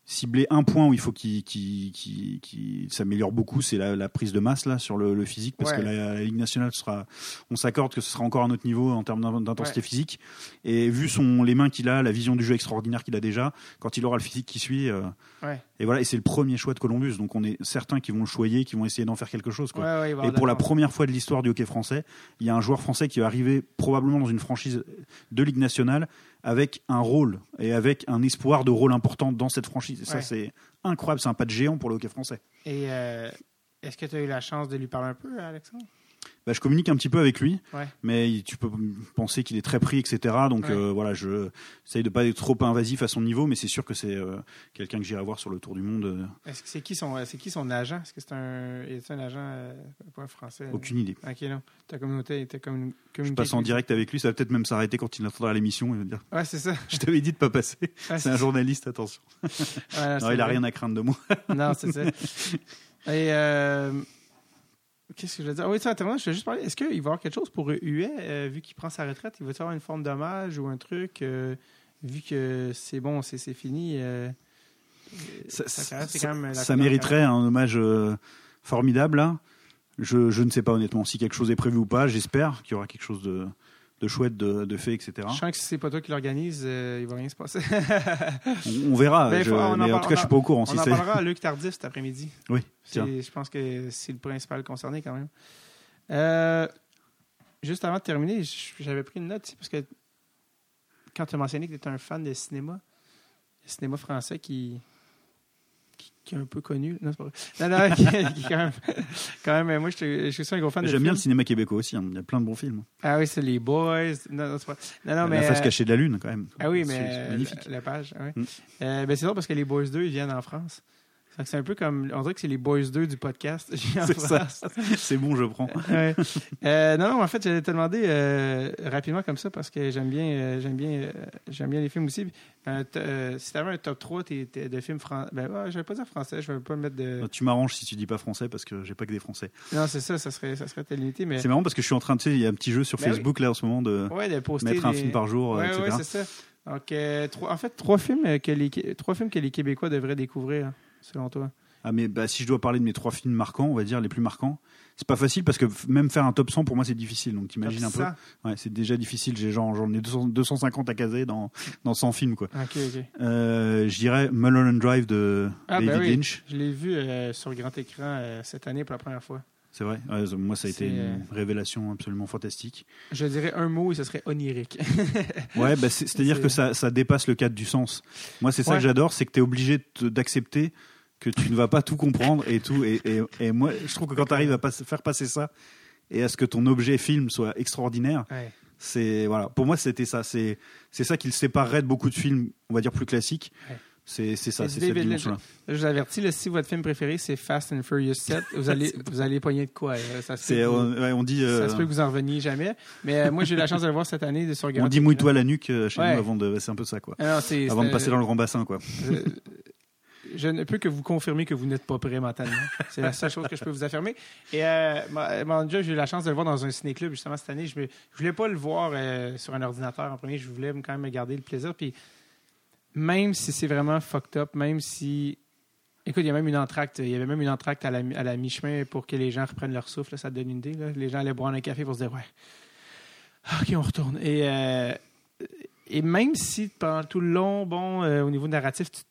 C: cibler un point où il faut qu'il qu'il- qu'il- qu'il s'améliore beaucoup, c'est la, la prise de masse là sur le, le physique, parce
A: Ouais.
C: que la, la Ligue nationale sera, on s'accorde que ce sera encore un autre niveau en termes d'in- d'intensité
A: Ouais.
C: physique. Et vu son les mains qu'il a, la vision du jeu extraordinaire qu'il a déjà, quand il aura le physique qui suit, euh,
A: Ouais.
C: Et voilà, et c'est le premier choix de Columbus, donc on est certains qui vont le choyer, qui vont essayer d'en faire quelque chose. Quoi.
A: Ouais, ouais, il va
C: Et pour la première fois de l'histoire du hockey français, il y a un joueur français qui va arriver probablement dans une franchise de Ligue nationale avec un rôle et avec un espoir de rôle important dans cette franchise. Et ça,
A: Ouais.
C: c'est incroyable. C'est un pas de géant pour le hockey français.
A: Et euh, est-ce que tu as eu la chance de lui parler un peu, Alexandre?
C: Bah, je communique un petit peu avec lui,
A: Ouais.
C: mais tu peux penser qu'il est très pris, etc. Donc
A: Ouais.
C: euh, voilà, je j'essaye de pas être trop invasif à son niveau, mais c'est sûr que c'est euh, quelqu'un que j'irai voir sur le tour du monde. euh,
A: Est-ce que c'est qui son, c'est qui son agent? Est-ce que c'est un, est un agent euh, pas français
C: aucune idée.
A: Ok, non. Ta communauté, ta commun-
C: Je passe en direct avec lui, ça va peut-être même s'arrêter quand il entendra l'émission. Il va dire
A: Ouais, c'est ça.
C: Je t'avais dit de pas passer.
A: Ouais,
C: C'est un journaliste, attention. Non, il a
A: vrai.
C: rien à craindre de moi.
A: Non, c'est ça. Et qu'est-ce que je veux dire? Ah oui, ça, attends, je vais juste parler. Est-ce qu'il va y avoir quelque chose pour Huet, euh, vu qu'il prend sa retraite? Il va y avoir une forme d'hommage ou un truc, euh, vu que c'est bon, c'est fini? euh,
C: Ça,
A: même
C: mériterait un hommage formidable. Là. Je, je ne sais pas honnêtement si quelque chose est prévu ou pas. J'espère qu'il y aura quelque chose de, de chouette, de, etc.
A: Je sens que si c'est pas toi qui l'organise, euh, il va rien se passer.
C: On, on verra.
A: Ben,
C: je-
A: on en
C: mais en tout cas, je suis pas au courant.
A: On
C: si
A: en parlera à Luc Tardif cet après-midi.
C: Oui, tiens.
A: Je pense que c'est le principal concerné quand même. Euh, juste avant de terminer, j'avais pris une note parce que quand tu as mentionné que tu étais un fan de cinéma, le cinéma français qui, qui, qui est un peu connu. Non, c'est pas vrai. Non, non, qui, qui quand même, quand même, moi, je, suis- je suis un gros fan de
C: J'aime bien le cinéma québécois aussi. hein. Il y a plein de bons films.
A: Ah oui, c'est les Boys. Non, non, c'est pas. Non, non, mais.
C: La face
A: euh,
C: cachée de la lune, quand même.
A: ah oui, mais
C: c'est magnifique.
A: La, la page, ah oui.
C: Mm.
A: Euh, ben, c'est drôle parce que les Boys 2, ils viennent en France. C'est un peu comme. On dirait que c'est les Boys 2 du podcast.
C: C'est ça. C'est bon, je prends.
A: Ouais. Euh, non, non, en fait, j'allais te demander euh, rapidement comme ça parce que j'aime bien, euh, j'aime bien, j'aime bien les films aussi. Si tu avais un top 3 t'es- t'es- de films français, ben ouais, je vais pas dire français, je vais pas me mettre de.
C: Tu m'arranges si tu dis pas français parce que j'ai pas que des français.
A: Non, c'est ça, ça serait, ça serait limité, mais
C: C'est marrant parce que je suis en train de, tu sais, il y a un petit jeu sur
A: Ben oui.
C: Facebook là en ce moment de
A: ouais, de poster
C: mettre un
A: des-
C: film par jour,
A: Ouais,
C: etc.
A: ouais, c'est ça. Donc, trois, en fait, trois films que les, trois films que les Québécois devraient découvrir, selon toi?
C: Ah mais bah, si je dois parler de mes trois films marquants, on va dire les plus marquants, c'est pas facile parce que même faire un top 100 pour moi c'est difficile. Donc t'imagines un peu. Ouais, c'est déjà difficile. J'ai genre j'en ai 200 250 à caser dans dans 100 films quoi.
A: Ok, ok.
C: Euh, je dirais Mulholland Drive de
A: Ah,
C: David
A: ben oui.
C: Lynch.
A: Je l'ai vu euh, sur grand écran euh, cette année pour la première fois.
C: C'est vrai. Ouais, moi ça a été une révélation absolument fantastique.
A: Je dirais un mot et ce serait onirique.
C: Ouais, bah, c'est- c'est-à-dire
A: C'est-
C: que ça, ça dépasse le cadre du sens. Moi, c'est ça
A: Ouais.
C: que j'adore, c'est que tu es obligé d'accepter que tu ne vas pas tout comprendre et tout. Et, et, et moi, je trouve que quand tu arrives à pas- faire passer ça et à ce que ton objet film soit extraordinaire,
A: Ouais.
C: c'est voilà. Pour moi, c'était ça. C'est c'est ça qui le séparerait de beaucoup de films, on va dire plus classiques.
A: Ouais.
C: C'est ça, c'est cette dimension-là.
A: Je vous avertis, là, si votre film préféré c'est Fast and Furious 7, vous allez, vous allez pogner de quoi. Ça, se vous-
C: on, ouais, on dit euh,
A: ça se peut que vous en reveniez jamais. Mais euh, moi, j'ai eu la chance de le voir cette année de sur grand
C: on dit mouille-toi la nuque euh, chez
A: Ouais.
C: nous avant de. C'est un peu ça quoi.
A: Ah
C: Avant de passer dans le grand bassin quoi.
A: Je, ne peux que vous confirmer que vous n'êtes pas prêt mentalement. C'est la seule chose que je peux vous affirmer. Et euh, ma- mon Dieu, j'ai eu la chance de le voir dans un ciné-club justement cette année. Je ne voulais pas le voir euh, sur un ordinateur en premier. Je voulais quand même me garder le plaisir. Puis même si c'est vraiment fucked up, même si. Écoute, il y a même une entracte. Il y avait même une entracte à la, mi- à la mi-chemin pour que les gens reprennent leur souffle. là, ça te donne une idée. là. Les gens allaient boire un café pour se dire Ouais. OK, on retourne. Et, euh, et même si pendant tout le long, bon, euh, au niveau narratif, tu-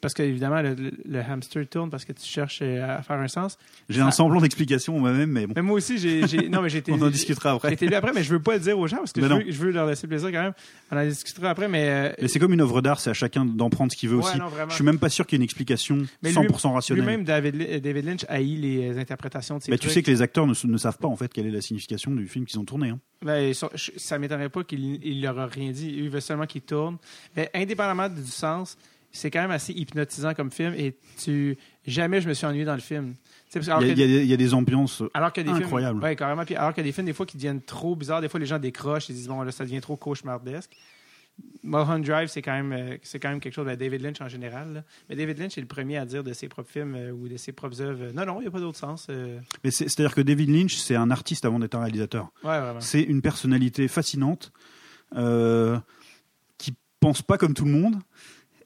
A: parce que évidemment le, hamster tourne parce que tu cherches euh, à faire un sens.
C: J'ai un semblant d'explication moi-même, mais bon,
A: Mais moi aussi, j'ai, j'ai- non mais j'ai été,
C: on en discutera
A: J'ai
C: après.
A: été lu après, mais je veux pas le dire aux gens parce que je veux, je veux leur laisser plaisir quand même. On en discutera après, mais. euh,
C: Mais c'est comme une œuvre d'art, c'est à chacun d'en prendre ce qu'il veut
A: ouais,
C: aussi.
A: non.
C: Je suis même pas sûr qu'il y ait une explication
A: Mais lui-
C: 100% rationnelle.
A: Lui-même, David, David Lynch haït les interprétations de ses
C: Mais tu sais que les acteurs ne, ne savent pas en fait quelle est la signification du film qu'ils ont tourné. hein.
A: Ben, ça, m'étonnerait pas qu'il il leur a rien dit. Il veut seulement qu'il tourne. Mais indépendamment du sens, c'est quand même assez hypnotisant comme film et tu jamais je me suis ennuyé dans le film. Que-
C: Il y, a,
A: que-
C: y y des ambiances.
A: Alors qu'il y a des
C: Incroyable.
A: films. Ouais, carrément. Puis alors qu'il y a des films, des fois, qui deviennent trop bizarres. Des fois, les gens décrochent. Ils disent, bon, là, ça devient trop cauchemardesque. Mulholland Drive, c'est quand, même, euh, c'est quand même quelque chose. Ben, David Lynch en général. là. Mais David Lynch est le premier à dire de ses propres films euh, ou de ses propres œuvres. non, non, il n'y a pas d'autre sens. euh.
C: Mais c'est- c'est-à-dire que David Lynch, c'est un artiste avant d'être un réalisateur.
A: Ouais.
C: C'est une personnalité fascinante euh, qui pense pas comme tout le monde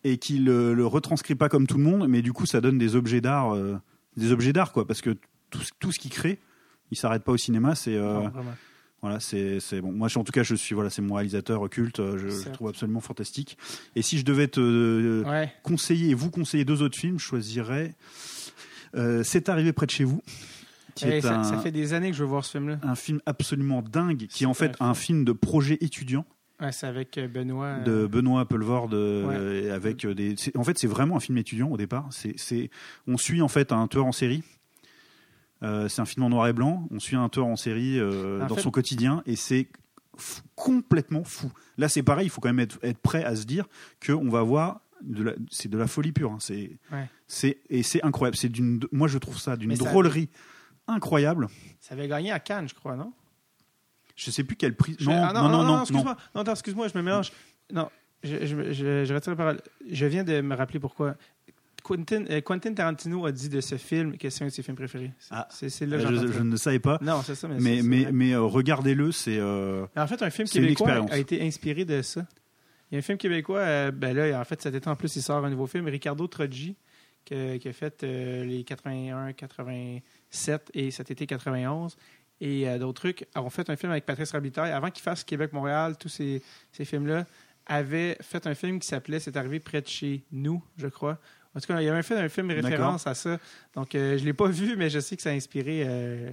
C: et qui le, le retranscrit pas comme tout le monde, mais du coup, ça donne des objets d'art, euh, des objets d'art quoi, parce que tout, ce- tout ce qu'il crée, il s'arrête pas au cinéma. C'est euh. Voilà, c'est bon. Moi, en tout cas, je suis voilà, c'est mon réalisateur occulte. euh, Je, je trouve absolument fantastique. Et si je devais te euh,
A: Ouais.
C: conseiller et vous conseiller deux autres films, je choisirais C'est arrivé près de chez vous,
A: Hey,
C: est
A: ça,
C: un,
A: ça fait des années que je veux voir ce film-là.
C: un film absolument dingue, qui est en fait un film de projet étudiant
A: Ouais, c'est avec euh, Benoît. euh,
C: de Benoît Pelvord euh, avec euh, des. En fait, c'est vraiment un film étudiant au départ. C'est, on suit en fait un tueur en série Euh, c'est un film en noir et blanc. On suit un tueur en série euh,
A: En
C: dans
A: fait-
C: son quotidien et c'est fou- complètement fou. Là, c'est pareil. Il faut quand même être, être prêt à se dire que on va voir. De la, c'est de la folie pure. hein. C'est,
A: Ouais.
C: et c'est incroyable. C'est d'une, moi je trouve ça d'une drôlerie incroyable.
A: Ça avait gagné à Cannes, je crois, non?
C: Je sais plus quelle prise. Non,
A: ah,
C: non, non, non,
A: excuse-moi. Non, attends, excuse-moi, je me mélange. Non, je, je, je, je retire la parole. Je viens de me rappeler pourquoi. Quentin, euh, Quentin Tarantino a dit de ce film que c'est un de ses films préférés.
C: Ah.
A: c'est c'est là que j'entends
C: je, je ne savais pas.
A: Non, c'est ça, mais,
C: Mais mais mais euh, regardez-le. C'est euh,
A: En fait, un film québécois a été inspiré de ça. Il y a un film québécois, euh, ben là, en fait, cet été en plus, il sort un nouveau film, Ricardo Troggi, que- qui a fait les 81, 87 et cet été 91. Et euh, d'autres trucs. ont fait un film avec Patrice Rabitaille. Avant qu'il fasse Québec-Montréal, tous ces, ces films-là, avait fait un film qui s'appelait C'est arrivé près de chez nous, je crois. En tout cas, il y avait fait un film référence à ça. Donc, euh, je ne l'ai pas vu, mais je sais que ça a inspiré euh,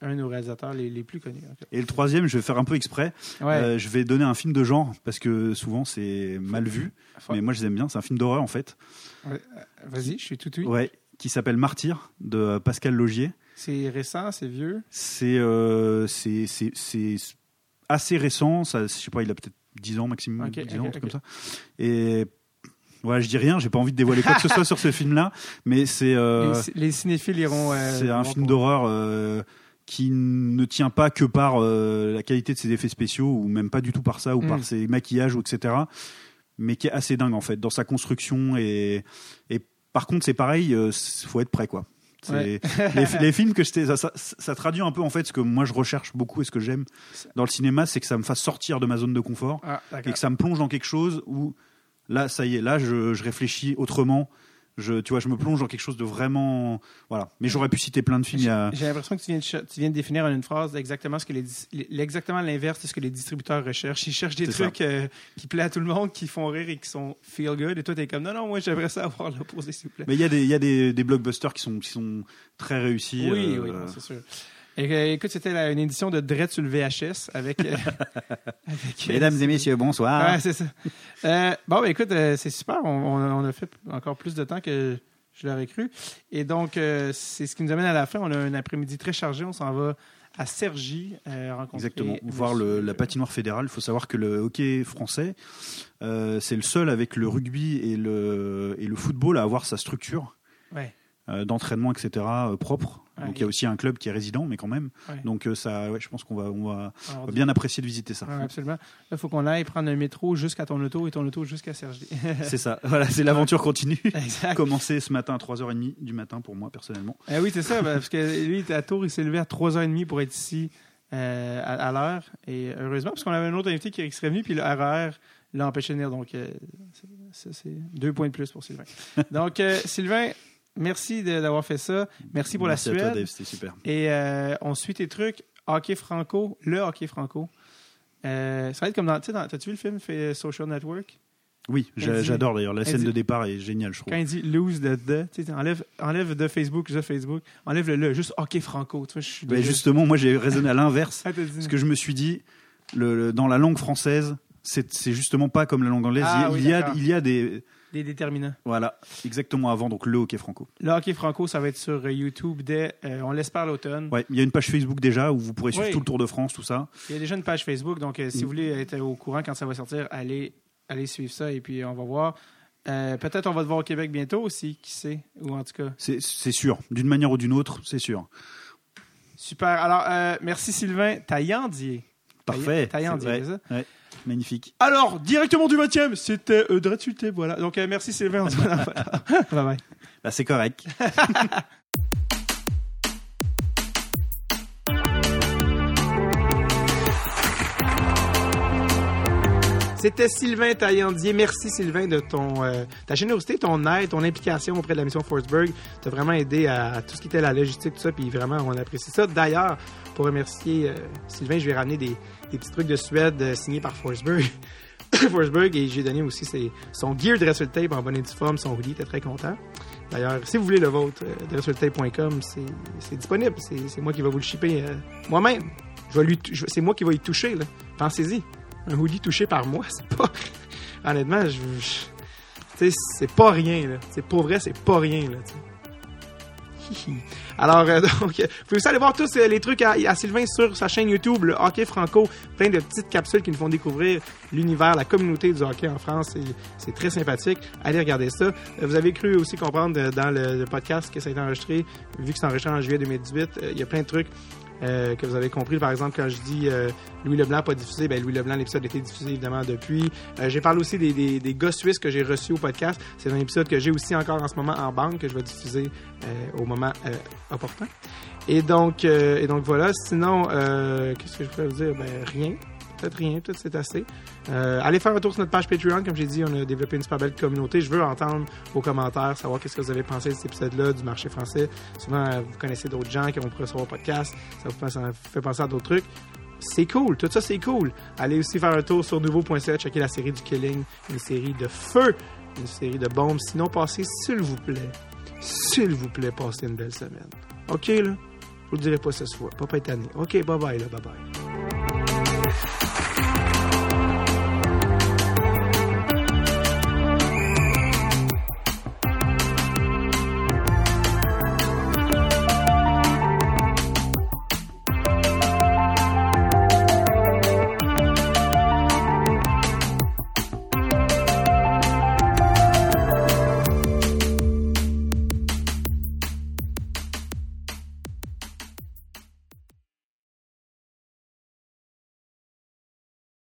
A: un de nos réalisateurs les, les plus connus. en fait.
C: et le troisième, je vais faire un peu exprès.
A: Ouais.
C: Euh, je vais donner un film de genre parce que souvent c'est mal vu.
A: Faut-
C: Mais moi, je les aime bien. C'est un film d'horreur en fait.
A: Vas-y, je suis tout oui.
C: Ouais, qui s'appelle Martyr de Pascal Logier.
A: C'est récent, c'est vieux?
C: C'est euh, c'est assez récent. Ça, je sais pas, il a peut-être 10 ans maximum,
A: Ok,
C: 10 ans,
A: ok,
C: un truc
A: ok.
C: comme ça. Et voilà, je dis rien. J'ai pas envie de dévoiler quoi que ce soit sur ce film-là, mais c'est euh,
A: les, les cinéphiles iront. euh,
C: c'est un film d'horreur. euh, qui ne tient pas que par la qualité de ses effets spéciaux ou même pas du tout par ça ou
A: Mm.
C: par ses maquillages ou etc mais qui est assez dingue en fait dans sa construction et, et par contre c'est pareil il faut être prêt quoi
A: Ouais.
C: les, les films que je t'ai- ça, ça, ça traduit un peu en fait ce que moi je recherche beaucoup et ce que j'aime dans le cinéma c'est que ça me fasse sortir de ma zone de confort
A: Ah,
C: et que ça me plonge dans quelque chose où là ça y est là je, je réfléchis autrement je tu vois je me plonge dans quelque chose de vraiment voilà mais j'aurais pu citer plein de films
A: J'ai l'impression que tu viens, de, ch- tu viens de définir en une phrase exactement ce que les, exactement l'inverse de ce que les distributeurs recherchent. Ils cherchent des trucs euh, qui plaisent à tout le monde, qui font rire et qui sont feel good. Et toi, t'es comme non, non, moi j'aimerais ça avoir l'opposé, s'il vous plaît.
C: mais il y a des y a des, des blockbusters qui sont qui sont très réussis
A: oui,
C: euh,
A: oui, non, c'est sûr. Et, euh, écoute, c'était une édition de Dread sur le VHS avec. euh, avec, euh,
C: et messieurs bonsoir
A: Ouais, c'est ça. Euh, bon, ben, écoute, c'est super. On, a fait encore plus de temps que je l'aurais cru. Et donc, c'est ce qui nous amène à la fin. On a un après-midi très chargé. On s'en va à Cergy euh, rencontrer.
C: Exactement. Voir le- la patinoire fédérale. Il faut savoir que le hockey français, euh, c'est le seul avec le rugby et le, et le football à avoir sa structure
A: Ouais.
C: euh, d'entraînement, etc. propre.
A: Ouais,
C: Donc il y a aussi un club qui est résident, mais quand même.
A: Ouais.
C: Donc euh, ça, ouais, je pense qu'on va, on va, on
A: Alors,
C: va bien apprécier de visiter ça.
A: absolument. Là, il faut qu'on aille prendre un métro jusqu'à ton auto et ton auto jusqu'à Cergy.
C: C'est ça. Voilà, c'est l'aventure continue.
A: exact.
C: Commencé ce matin à 3h30 du matin pour moi personnellement.
A: Eh oui, c'est ça, ben, parce que lui, à Tours, il s'est levé à 3h30 pour être ici euh, à, à l'heure. Et heureusement, parce qu'on avait un autre invité qui serait venu, puis le RER l'a empêché de venir. Donc, euh, c'est deux points de plus pour Sylvain. Donc, euh, Sylvain, merci d'avoir fait ça. Merci pour
C: Merci
A: la
C: à toi,
A: Suède.
C: Dave, c'était super.
A: Et euh, on suit tes trucs. Hockey franco, le hockey franco. Euh, ça va être comme dans. T'as-tu vu le film fait Social Network?
C: Oui, j'adore d'ailleurs. La scène
A: dit-
C: de départ est géniale, je trouve.
A: Quand il dit lose de de, enlève, enlève de Facebook, de Facebook, enlève le le, juste hockey franco. Tu vois, je suis
C: Ben, justement, moi j'ai raisonné à l'inverse.
A: Ah,
C: Parce que je me suis dit, le, le- dans la langue française, c'est justement pas comme la langue anglaise.
A: Ah
C: il, y a-
A: oui,
C: il y a,
A: d'accord.
C: il y a des.
A: Des déterminants.
C: Voilà, exactement avant, donc le hockey franco.
A: Le hockey franco, ça va être sur euh, YouTube dès, euh, on l'espère, l'automne.
C: Ouais, il y a une page Facebook déjà où vous pourrez suivre
A: Oui.
C: tout le Tour de France, tout ça.
A: Il y a déjà une page Facebook, donc euh, si
C: Mm.
A: vous voulez être au courant quand ça va sortir, allez, allez suivre ça et puis on va voir. Euh, Peut-être on va te voir au Québec bientôt aussi, qui sait, ou en tout cas.
C: C'est sûr, d'une manière ou d'une autre, c'est sûr.
A: Super. Alors, merci Sylvain Taillandier.
C: Parfait.
A: Taillandier, c'est ça?
C: ouais, magnifique.
A: Alors, directement du 20e, c'était euh, Dread sur le tape, voilà. Donc, euh, merci Sylvain. On se voit dans- bye bye.
C: Bah, c'est correct.
D: C'était Sylvain Taillandier. Merci Sylvain de ton euh, ta générosité, ton aide, ton implication auprès de la mission Forsberg. Tu as vraiment aidé à, à tout ce qui était la logistique, tout ça, puis vraiment, on apprécie ça. D'ailleurs, pour remercier euh, Sylvain, je vais ramener des, des petits trucs de Suède euh, signés par Forsberg. Forsberg, et j'ai donné aussi ses- son gear de Tape en bonne et due forme, son hoodie, était très content. D'ailleurs, si vous voulez le vôtre, euh, DresselTape.com, c'est disponible. C'est moi qui vais vous le shipper euh, moi-même. C'est moi qui vais y toucher. Pensez-y un hoodie touché par moi, c'est pas. Honnêtement, je. je- c'est pas rien, là. C'est pour vrai, c'est pas rien, là.
A: Alors, euh, donc, euh, vous pouvez aussi aller voir tous euh, les trucs à, Sylvain sur sa chaîne YouTube, le Hockey Franco. Plein de petites capsules qui nous font découvrir l'univers, la communauté du hockey en France. C'est- très sympathique. Allez regarder ça. Vous avez cru aussi comprendre dans le, le podcast que ça a été enregistré, vu que c'est enregistré en juillet 2018, euh, il y a plein de trucs euh, que vous avez compris. Par exemple, quand je dis euh, Louis Leblanc pas diffusé, ben Louis Leblanc, l'épisode a été diffusé évidemment depuis. Euh, j'ai parlé aussi des, des, des gars suisses que j'ai reçus au podcast. C'est un épisode que j'ai aussi encore en ce moment en banque, que je vais diffuser euh, au moment euh, opportun. Et donc, et donc voilà. Sinon, qu'est-ce que je pourrais vous dire? Ben rien. Peut-être rien, peut-être c'est assez. Euh, allez faire un tour sur notre page Patreon. Comme j'ai dit, on a développé une super belle communauté. Je veux entendre vos commentaires, savoir qu'est-ce que vous avez pensé de cet épisode-là, du marché français. Souvent, euh, vous connaissez d'autres gens qui vont recevoir au podcast. Ça vous fait- ça vous fait penser à d'autres trucs. C'est cool, tout ça c'est cool. Allez aussi faire un tour sur nouveau.ca, checker la série du Killing, une série de feu, une série de bombes. Sinon, passez, s'il vous plaît, s'il vous plaît, passez une belle semaine. OK, là? Je vous le dirai pas ce soir. Pas pas étonné. OK, bye bye, là, bye Thank you.